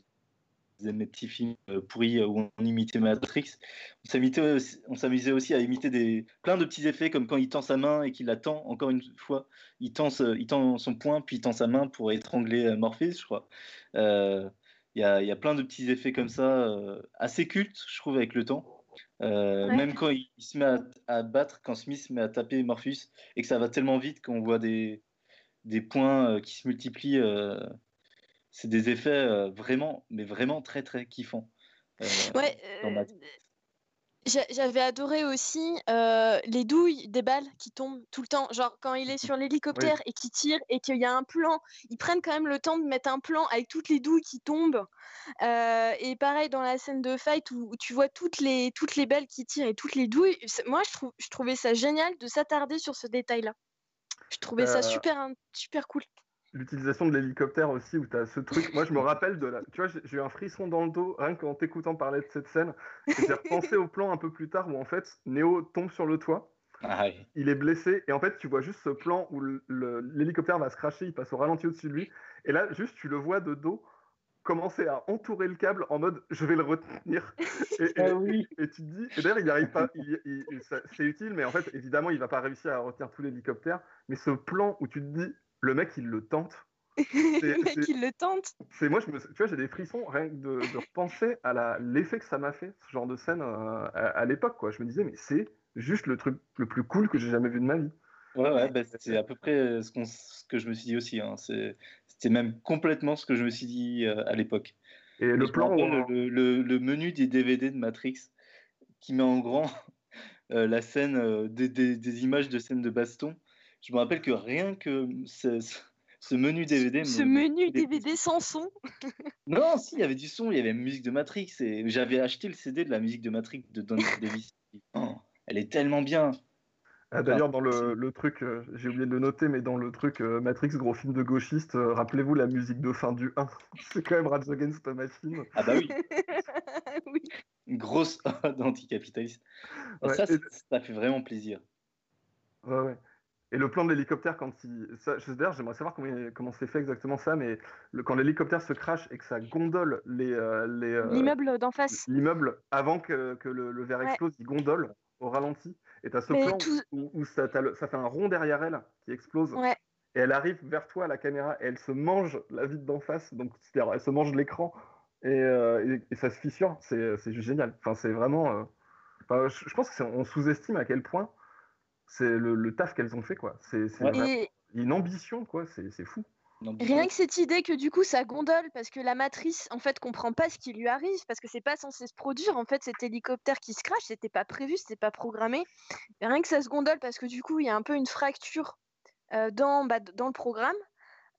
S2: des petits films euh, pourris où on imitait Matrix. On s'amusait aussi à imiter des, plein de petits effets, comme quand il tend sa main et qu'il attend, encore une fois, il tend, il tend son poing, puis il tend sa main pour étrangler Morpheus, je crois. Il y, a, y, a, plein de petits effets comme ça, assez cultes, je trouve, avec le temps. Même quand il, se met à, à, battre, quand Smith se met à taper Morpheus, et que ça va tellement vite qu'on voit des, des points qui se multiplient c'est des effets euh, vraiment, mais vraiment très très kiffants.
S3: Euh, ouais. Euh, j'avais adoré aussi les douilles des balles qui tombent tout le temps. Genre quand il est sur l'hélicoptère et qu'il tire et qu'il y a un plan, ils prennent quand même le temps de mettre un plan avec toutes les douilles qui tombent. et pareil dans la scène de fight où, tu vois toutes les, toutes les balles qui tirent et toutes les douilles. Moi je, trouvais ça génial de s'attarder sur ce détail-là. Je trouvais ça super, super cool
S4: l'utilisation de l'hélicoptère aussi, où tu as ce truc. Moi, je me rappelle de la. Tu vois, j'ai eu un frisson dans le dos rien qu'en t'écoutant parler de cette scène. J'ai repensé au plan un peu plus tard où en fait, Néo tombe sur le toit. Ah il est blessé et en fait tu vois juste ce plan où l'hélicoptère va se cracher, il passe au ralenti au-dessus de lui et là juste tu le vois de dos commencer à entourer le câble en mode je vais le retenir et, ah oui. et, tu te dis et d'ailleurs il n'y arrive pas c'est utile mais en fait évidemment il va pas réussir à retenir tout l'hélicoptère mais ce plan où tu te dis le mec, il le tente.
S3: le mec, il le tente.
S4: C'est moi, je me, tu vois, j'ai des frissons rien que de, repenser à l'effet que ça m'a fait ce genre de scène euh, à, l'époque, quoi. Je me disais, mais c'est juste le truc le plus cool que j'ai jamais vu de ma vie.
S2: Ouais, ouais, bah, c'est à peu près ce, ce, que je me suis dit aussi. Hein. C'était même complètement ce que je me suis dit euh, à l'époque.
S4: Et le plan,
S2: le, le, menu des DVD de Matrix qui met en grand euh, la scène des, des, des, images de scènes de baston je me rappelle que rien que ce, ce menu DVD.
S3: Ce menu DVD sans son
S2: Non, si, il y avait du son, il y avait la musique de Matrix. Et j'avais acheté le CD de la musique de Matrix de Don Davis. Oh, elle est tellement bien.
S4: Ah, D'ailleurs, dans le, le truc, euh, j'ai oublié de le noter, mais dans le truc euh, Matrix, gros film de gauchiste, euh, rappelez-vous la musique de fin du 1. C'est quand même Rage Against the Machine.
S2: Ah bah oui. oui. Une grosse ode anticapitaliste. ça, ça fait vraiment plaisir.
S4: Ouais, ouais. Et le plan de l'hélicoptère, quand il. D'ailleurs, j'aimerais savoir comment, comment c'est fait exactement ça, mais le, quand l'hélicoptère se crache et que ça gondole les. Euh,
S3: euh, L'immeuble d'en face.
S4: L'immeuble, avant que, que le, verre explose, il gondole au ralenti. Et tu as ce plan où, ça, ça, fait un rond derrière elle qui explose. Et elle arrive vers toi à la caméra et elle se mange la vitre d'en face. Donc, c'est-à-dire, elle se mange l'écran et, euh, et, ça se fissure. C'est juste génial. Enfin, c'est vraiment. je, je pense qu'on sous-estime à quel point c'est le, taf qu'elles ont fait, quoi. C'est une ambition, quoi. C'est fou.
S3: Rien que cette idée que du coup ça gondole parce que la matrice en fait comprend pas ce qui lui arrive parce que c'est pas censé se produire. En fait cet hélicoptère qui se crache c'était pas prévu c'était pas programmé. Rien que ça se gondole parce que du coup il y a un peu une fracture euh, dans bah, dans le programme.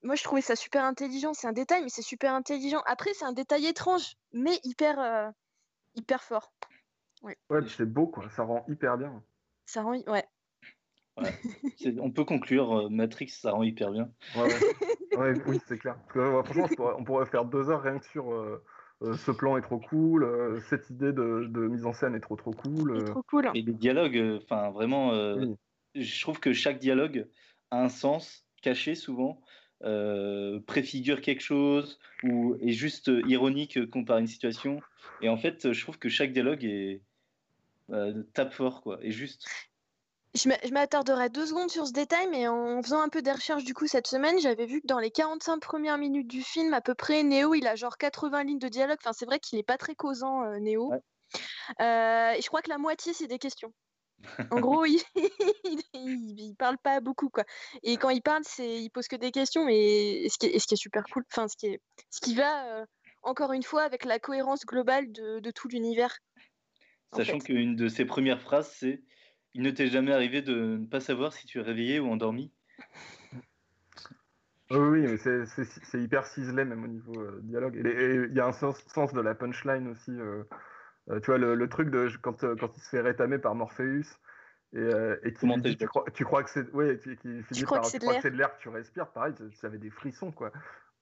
S3: Moi je trouvais ça super intelligent. C'est un détail mais c'est super intelligent. Après c'est un détail étrange mais hyper euh, hyper fort.
S4: Ouais, ouais c'est beau quoi. Ça rend hyper bien.
S3: Ça rend ouais
S2: on peut conclure, euh, Matrix, ça rend hyper bien.
S4: oui, c'est clair. franchement, on pourrait faire deux heures rien que sur euh, euh, ce plan est trop cool, cette idée de, mise en scène est trop trop cool.
S3: Trop cool.
S2: Et les dialogues, enfin vraiment, je trouve que chaque dialogue a un sens caché souvent. préfigure quelque chose ou est juste ironique comparé à une situation et en fait je trouve que chaque dialogue est tape fort quoi et juste
S3: je m'attarderai deux secondes sur ce détail, mais en faisant un peu des recherches du coup cette semaine, j'avais vu que dans les 45 premières minutes du film, à peu près, Néo, il a genre 80 lignes de dialogue. Enfin, c'est vrai qu'il n'est pas très causant, euh, Néo. Euh, et je crois que la moitié, c'est des questions. En gros, il, il, parle pas beaucoup, quoi. Et quand il parle, c'est, il pose que des questions, mais ce qui est, ce qui est super cool, enfin, ce qui, est, ce qui va, euh, encore une fois, avec la cohérence globale de, de tout l'univers.
S2: Sachant qu'une de ses premières phrases, c'est il ne t'est jamais arrivé de ne pas savoir si tu es réveillé ou endormi
S4: Oui, mais c'est hyper ciselé même au niveau euh, dialogue. Et il y a un sens, de la punchline aussi. Euh, euh, tu vois, le, truc de quand, quand il se fait rétamer par Morpheus et, et qui dit tu crois, tu crois, que c'est ouais, qui, finit par tu crois que c'est de l'air que tu respires, pareil, j'avais des frissons quoi.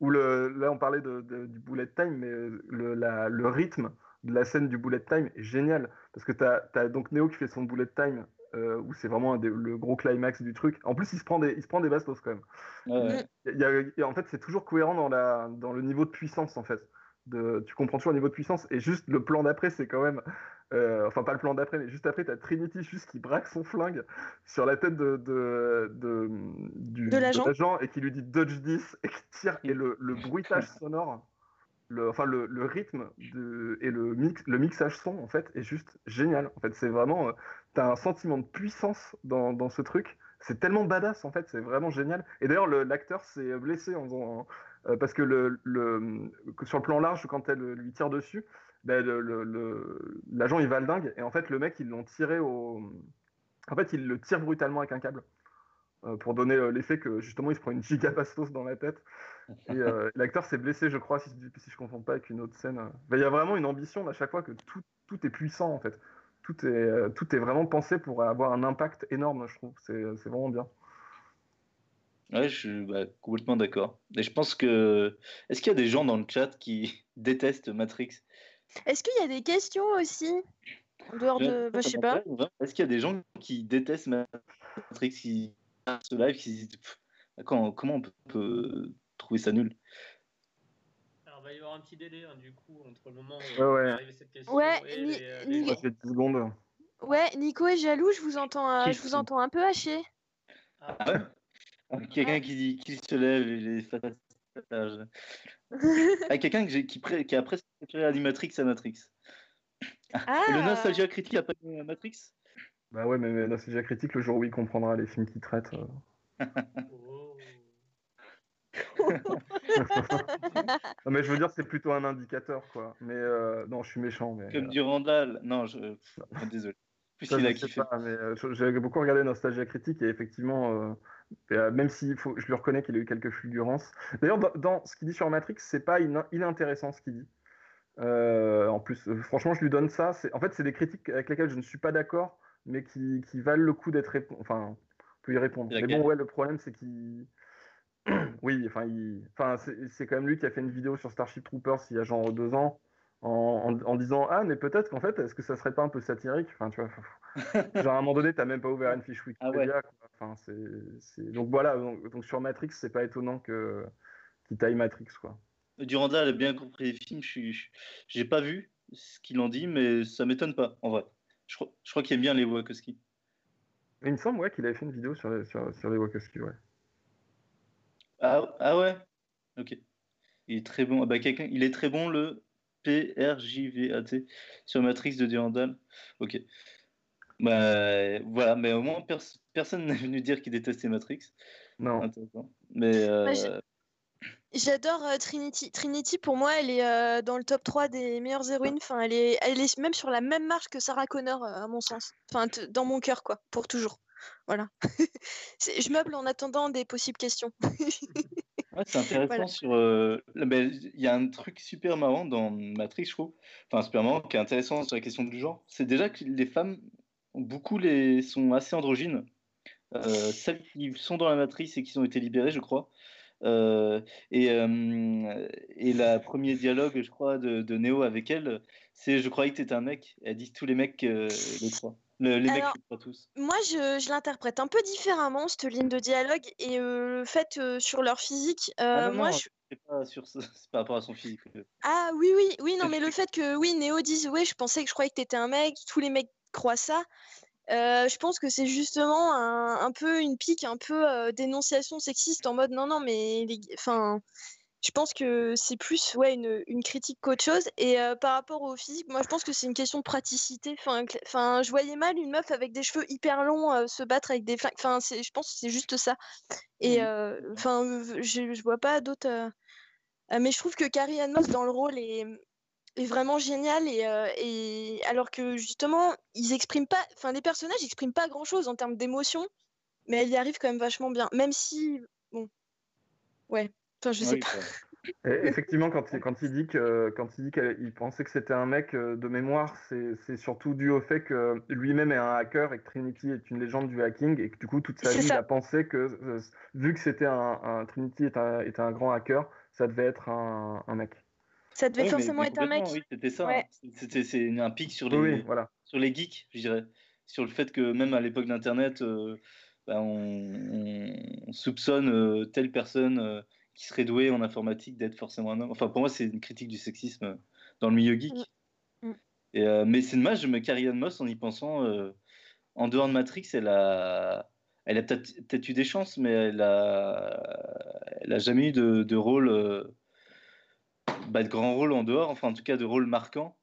S4: Ou le, là on parlait de, du bullet time, mais le, la, le rythme de la scène du bullet time est génial parce que tu as, as, donc Neo qui fait son bullet time euh, où c'est vraiment le gros climax du truc. En plus, il se prend des, il se prend des bastos quand même. Il y a, en fait, c'est toujours cohérent dans, la, dans le niveau de puissance en fait. de, tu comprends toujours le niveau de puissance. Et juste le plan d'après, c'est quand même. euh, enfin, pas le plan d'après, mais juste après, t'as Trinity juste qui braque son flingue sur la tête de, de, De
S3: l'agent.
S4: et qui lui dit Dodge 10 et qui tire. Et le, le bruitage sonore, le, enfin, le, rythme et le, mix, le mixage son, en fait, est juste génial. En fait, c'est vraiment. euh, t'as un sentiment de puissance dans, ce truc. C'est tellement badass, en fait, c'est vraiment génial. Et d'ailleurs, le- l'acteur s'est blessé en faisant. Euh, parce que sur le plan large, quand elle lui tire dessus, ben, l'agent il va le dingue et en fait le mec ils l'ont tiré au, en fait il le tire brutalement avec un câble euh, pour donner l'effet que justement il se prend une giga bastos dans la tête et euh, l'acteur s'est blessé je crois si, si je confonds pas avec une autre scène. Ben, il y a vraiment une ambition à chaque fois que tout, tout est puissant en fait. Tout est, euh, tout est vraiment pensé pour avoir un impact énorme, je trouve. C'est c'est vraiment bien.
S2: Ouais, je suis bah, complètement d'accord. Et je pense que. Est-ce qu'il y a des gens dans le chat qui détestent Matrix?
S3: Est-ce qu'il y a des questions aussi En dehors de. Bah, je sais pas?
S2: Est-ce qu'il y a des gens qui détestent Matrix, qui ce live, qui se disent comment on peut, trouver ça nul
S5: Alors, il va y avoir un petit délai hein, du coup entre le moment où
S4: Ouais, ouais.
S5: va arriver à cette question
S3: Ouais,
S5: et les, euh, les-
S4: fait 10 secondes.
S3: Ouais, Nico est jaloux, je vous entends, euh, je vous entends un peu haché.
S5: Ah,
S2: Ah ouais Quelqu'un qui dit qu'il se lève et les. Ah, quelqu'un que qui, pré- qui a presque préféré Animatrix à Matrix.
S3: Ah.
S2: Et le Nostalgia Critique a pas aimé Matrix?
S4: Bah ouais, mais, déjà critique le jour où il comprendra les films qu'il traite. euh.
S5: oh.
S4: Non, mais je veux dire, c'est plutôt un indicateur, quoi. Mais euh, non, je suis méchant. Mais,
S2: Comme
S4: euh,
S2: du Randall. Non, je... désolé. Plus
S4: ça,
S2: il a kiffé.
S4: euh, j'ai beaucoup regardé Nostalgia Critique et effectivement, euh, même si faut, je lui reconnais qu'il a eu quelques fulgurances. D'ailleurs, dans, dans ce qu'il dit sur Matrix, c'est pas in- inintéressant ce qu'il dit. Euh, en plus, euh, franchement, je lui donne ça. En fait, c'est des critiques avec lesquelles je ne suis pas d'accord, mais qui, qui valent le coup d'être Enfin, on peut y répondre. Mais bon, ouais, le problème, c'est qu'il. oui, enfin, il... enfin c'est quand même lui qui a fait une vidéo sur Starship Troopers il y a genre deux ans. En, en- en disant ah mais peut-être qu'en fait est-ce que ça serait pas un peu satirique? Enfin tu vois genre à un moment donné t'as même pas ouvert une fiche
S2: Ah
S4: Wikipédia quoi. enfin c'est c'est- donc voilà donc, donc sur Matrix c'est pas étonnant que qu'il taille Matrix quoi
S2: Durandal a bien compris les films. Je j'ai pas vu ce qu'il en dit, mais ça m'étonne pas, en vrai. Je crois, je crois qu'il aime bien les Wachowski.
S4: Il me semble ouais qu'il avait fait une vidéo sur les, sur, sur les Wachowski ouais
S2: Ah, ah ouais Ok. Il est très bon. Ah bah, quelqu'un, il est très bon, le PRJVAT, sur Matrix de Durandal. Ok. Bah, voilà, mais au moins, pers- personne n'est venu dire qu'il détestait Matrix.
S4: non
S2: Intéressant. Mais. euh,
S3: Moi, j'ai- J'adore euh, Trinity. Trinity, pour moi, elle est euh, dans le top 3 des meilleures héroïnes. Enfin, elle est, elle est même sur la même marche que Sarah Connor, euh, à mon sens. Enfin, dans mon cœur, quoi, pour toujours. Voilà. Je meuble en attendant des possibles questions.
S2: Ouais, c'est intéressant
S3: Voilà.
S2: sur. euh, ben, Il y a un truc super marrant dans Matrix, je trouve. Enfin, super marrant, qui est intéressant sur la question du genre. C'est déjà que les femmes, beaucoup les, sont assez androgynes. Euh, celles qui sont dans la matrice et qui ont été libérées, je crois. Euh, et, euh, et la premier dialogue, je crois, de, de Neo avec elle, c'est Je croyais que t'étais un mec. Elle dit tous les mecs, les trois. Le- les mecs,
S3: Alors,
S2: trois tous.
S3: Moi, je, je l'interprète un peu différemment, cette ligne de dialogue. Et euh, le fait euh, sur leur physique, euh,
S2: Ah non,
S3: moi,
S2: non,
S3: je,
S2: c'est pas sur ça, c'est par rapport à son physique.
S3: Ah oui, oui, oui, non, mais le fait que oui, Néo dise ouais, je pensais que je croyais que t'étais un mec, tous les mecs croient ça. euh, je pense que c'est justement un, un peu une pique, un peu euh, dénonciation sexiste en mode non, non, mais enfin, je pense que c'est plus ouais une, une critique qu'autre chose. Et euh, par rapport au physique, moi je pense que c'est une question de praticité. Enfin, je voyais mal une meuf avec des cheveux hyper longs euh, se battre avec des flingues. Enfin, c'est, je pense que c'est juste ça. Et euh, enfin, euh, je, je vois pas d'autres. euh, mais je trouve que Carrie Ann Moss dans le rôle est, est vraiment géniale et, et alors que justement ils expriment pas, enfin les personnages expriment pas grand chose en termes d'émotion, mais elle y arrive quand même vachement bien, même si bon, ouais, enfin je sais
S2: Oui,
S3: pas.
S2: quoi.
S4: Et effectivement, quand il, quand il dit que quand il dit qu'il pensait que c'était un mec euh, de mémoire, c'est surtout dû au fait que lui-même est un hacker et que Trinity est une légende du hacking et que du coup toute sa vie il a pensé que euh, vu que c'était un, un- Trinity est un, est un grand hacker, ça devait être un, un mec.
S3: Ça devait
S2: Oui,
S3: forcément être un mec.
S2: Oui, c'était ça.
S3: Ouais.
S2: hein. C'était c'est un pic sur les,
S4: Oui, oui, voilà.
S2: sur les geeks, je dirais. Sur le fait que même à l'époque d'Internet, euh, bah, on, on soupçonne euh, telle personne euh, qui serait doué en informatique d'être forcément un homme. Enfin, pour moi, c'est une critique du sexisme dans le milieu geek.
S3: Mm. Mm.
S2: Et, euh, mais c'est dommage, me Carrie Moss, en y pensant, euh, en dehors de Matrix, elle a, elle a peut-être eu des chances, mais elle a, elle a jamais eu de, de rôle, euh, bah, de grand rôle en dehors, enfin en tout cas de rôle marquant.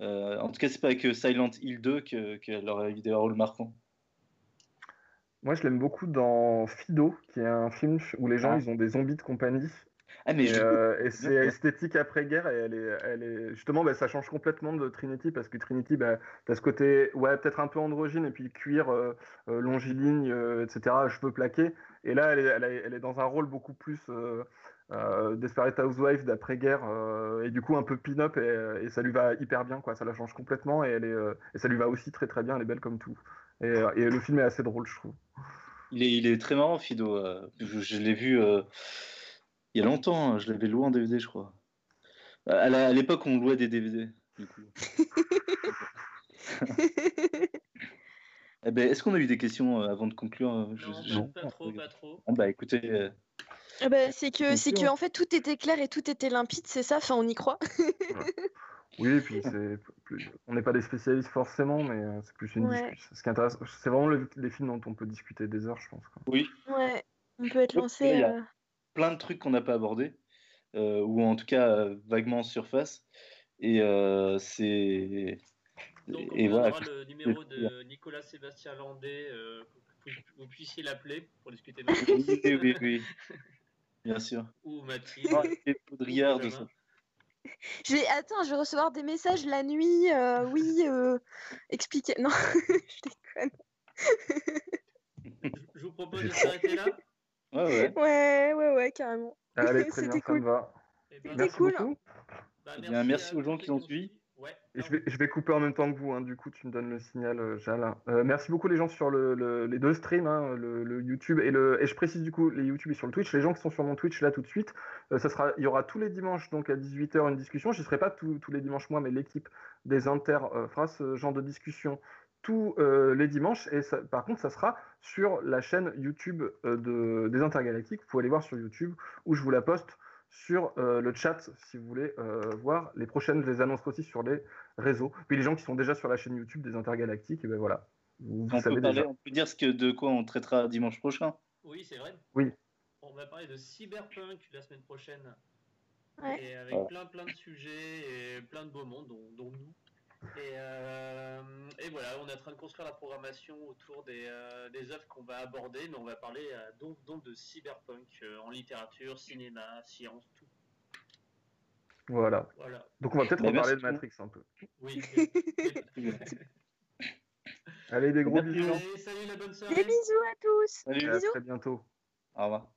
S2: En tout cas, c'est pas avec Silent Hill 2 qu'elle aurait eu des rôles marquants.
S4: Moi, je l'aime beaucoup dans Fido, qui est un film où les gens
S2: Ah.
S4: ils ont des zombies de compagnie.
S2: Ah, mais
S4: Et,
S2: je-
S4: euh, et c'est esthétique après-guerre et elle est, elle est justement bah, ça change complètement de Trinity parce que Trinity bah, t'as ce côté ouais peut-être un peu androgyne et puis cuir euh, euh, longiligne etc cheveux plaqués. Et là elle est, elle est, elle est dans un rôle beaucoup plus Desperate Housewife d'après-guerre et du coup un peu pin-up et, et ça lui va hyper bien quoi. Ça la change complètement et elle est et ça lui va aussi très très bien. Elle est belle comme tout et, euh, et le film est assez drôle je trouve
S2: il, est, il est très marrant, Fido. euh, Je, je l'ai vu euh, il y a longtemps, hein, je l'avais loué en DVD, je crois. À la- à l'époque, on louait des DVD. Du coup. Eh ben, Est-ce qu'on a eu des questions euh, avant de conclure euh, je-
S1: Non,
S2: je-
S1: pas, pas trop, pas trop.
S2: Ah bah écoutez, euh,
S3: Ah bah, c'est que, c'est que en fait tout était clair et tout était limpide, c'est ça? Enfin, on y croit.
S4: Oui, et puis c'est plus... on n'est pas des spécialistes forcément, mais euh, c'est plus une
S3: Ouais.
S4: discussion. Ce qui intéresse, c'est vraiment le- les films dont on peut discuter des heures, je pense. quoi.
S2: oui,
S3: Ouais. On peut être lancé.
S2: il y a-
S3: euh,
S2: plein de trucs qu'on n'a pas abordés, euh, ou en tout cas euh, vaguement en surface. Et euh, c'est.
S1: Donc on
S2: Et voilà.
S1: le numéro de Nicolas Sébastien Landais, euh, que vous, puissiez l'appeler pour discuter de
S2: Oui, oui, oui, oui. Bien sûr.
S1: ou Mathilde.
S2: Ah, et Baudrillard de ça.
S3: Je vais... Attends, je vais recevoir des messages la nuit. euh, oui, euh... expliquez. Non, je déconne.
S1: Je, vous propose de s'arrêter là.
S2: Ouais, ouais.
S3: Ouais, ouais, ouais, carrément.
S4: Allez, très bien,
S3: C'était
S4: ça me
S3: cool.
S4: va.
S1: Eh ben,
S3: C'était
S4: Merci
S3: cool.
S4: beaucoup.
S1: bah,
S2: Eh bien, merci aux gens qui ont suivi.
S1: Ouais.
S4: Et
S1: non,
S4: je vais, je vais couper en même temps que vous, hein, du coup tu me donnes le signal, euh, Jal. Euh, merci beaucoup les gens sur le, le- les deux streams, hein, le, le YouTube et le et je précise du coup les YouTube et sur le Twitch. Les gens qui sont sur mon Twitch là tout de suite, euh, ça sera, il y aura tous les dimanches donc à 18h une discussion. J'y serai pas tous tous les dimanches moi, mais l'équipe des Inter euh, fera ce genre de discussion tous euh, les dimanches. Et ça- par contre, ça sera sur la chaîne YouTube euh, de, des Intergalactiques. Vous pouvez aller voir sur YouTube où je vous la poste sur euh, le chat si vous voulez euh, voir les prochaines. Je les annoncerai aussi sur les réseaux. Puis les gens qui sont déjà sur la chaîne YouTube des Intergalactiques, et ben voilà. Vous, vous
S2: On
S4: savez
S2: peut, parler,
S4: déjà.
S2: on peut dire ce que, de quoi on traitera dimanche prochain.
S1: Oui, c'est vrai.
S4: Oui.
S1: On va parler de cyberpunk la semaine prochaine.
S3: Ouais.
S1: Et avec
S2: Ouais.
S1: plein plein de sujets et plein de beaux mondes, dont, dont nous. Et, euh, et voilà, on est en train de construire la programmation autour des, euh, des œuvres qu'on va aborder, mais on va parler euh, donc, donc de cyberpunk euh, en littérature, cinéma, science, tout.
S4: Voilà.
S1: Voilà.
S4: Donc on va peut-être
S2: Bah,
S4: reparler
S2: merci
S4: de Matrix un peu.
S1: Oui.
S4: Allez, des gros bisous.
S1: Allez, salut la bonne soirée.
S3: Des bisous à tous.
S2: Salut.
S4: Et à
S3: Bisous.
S4: très bientôt.
S2: Au revoir.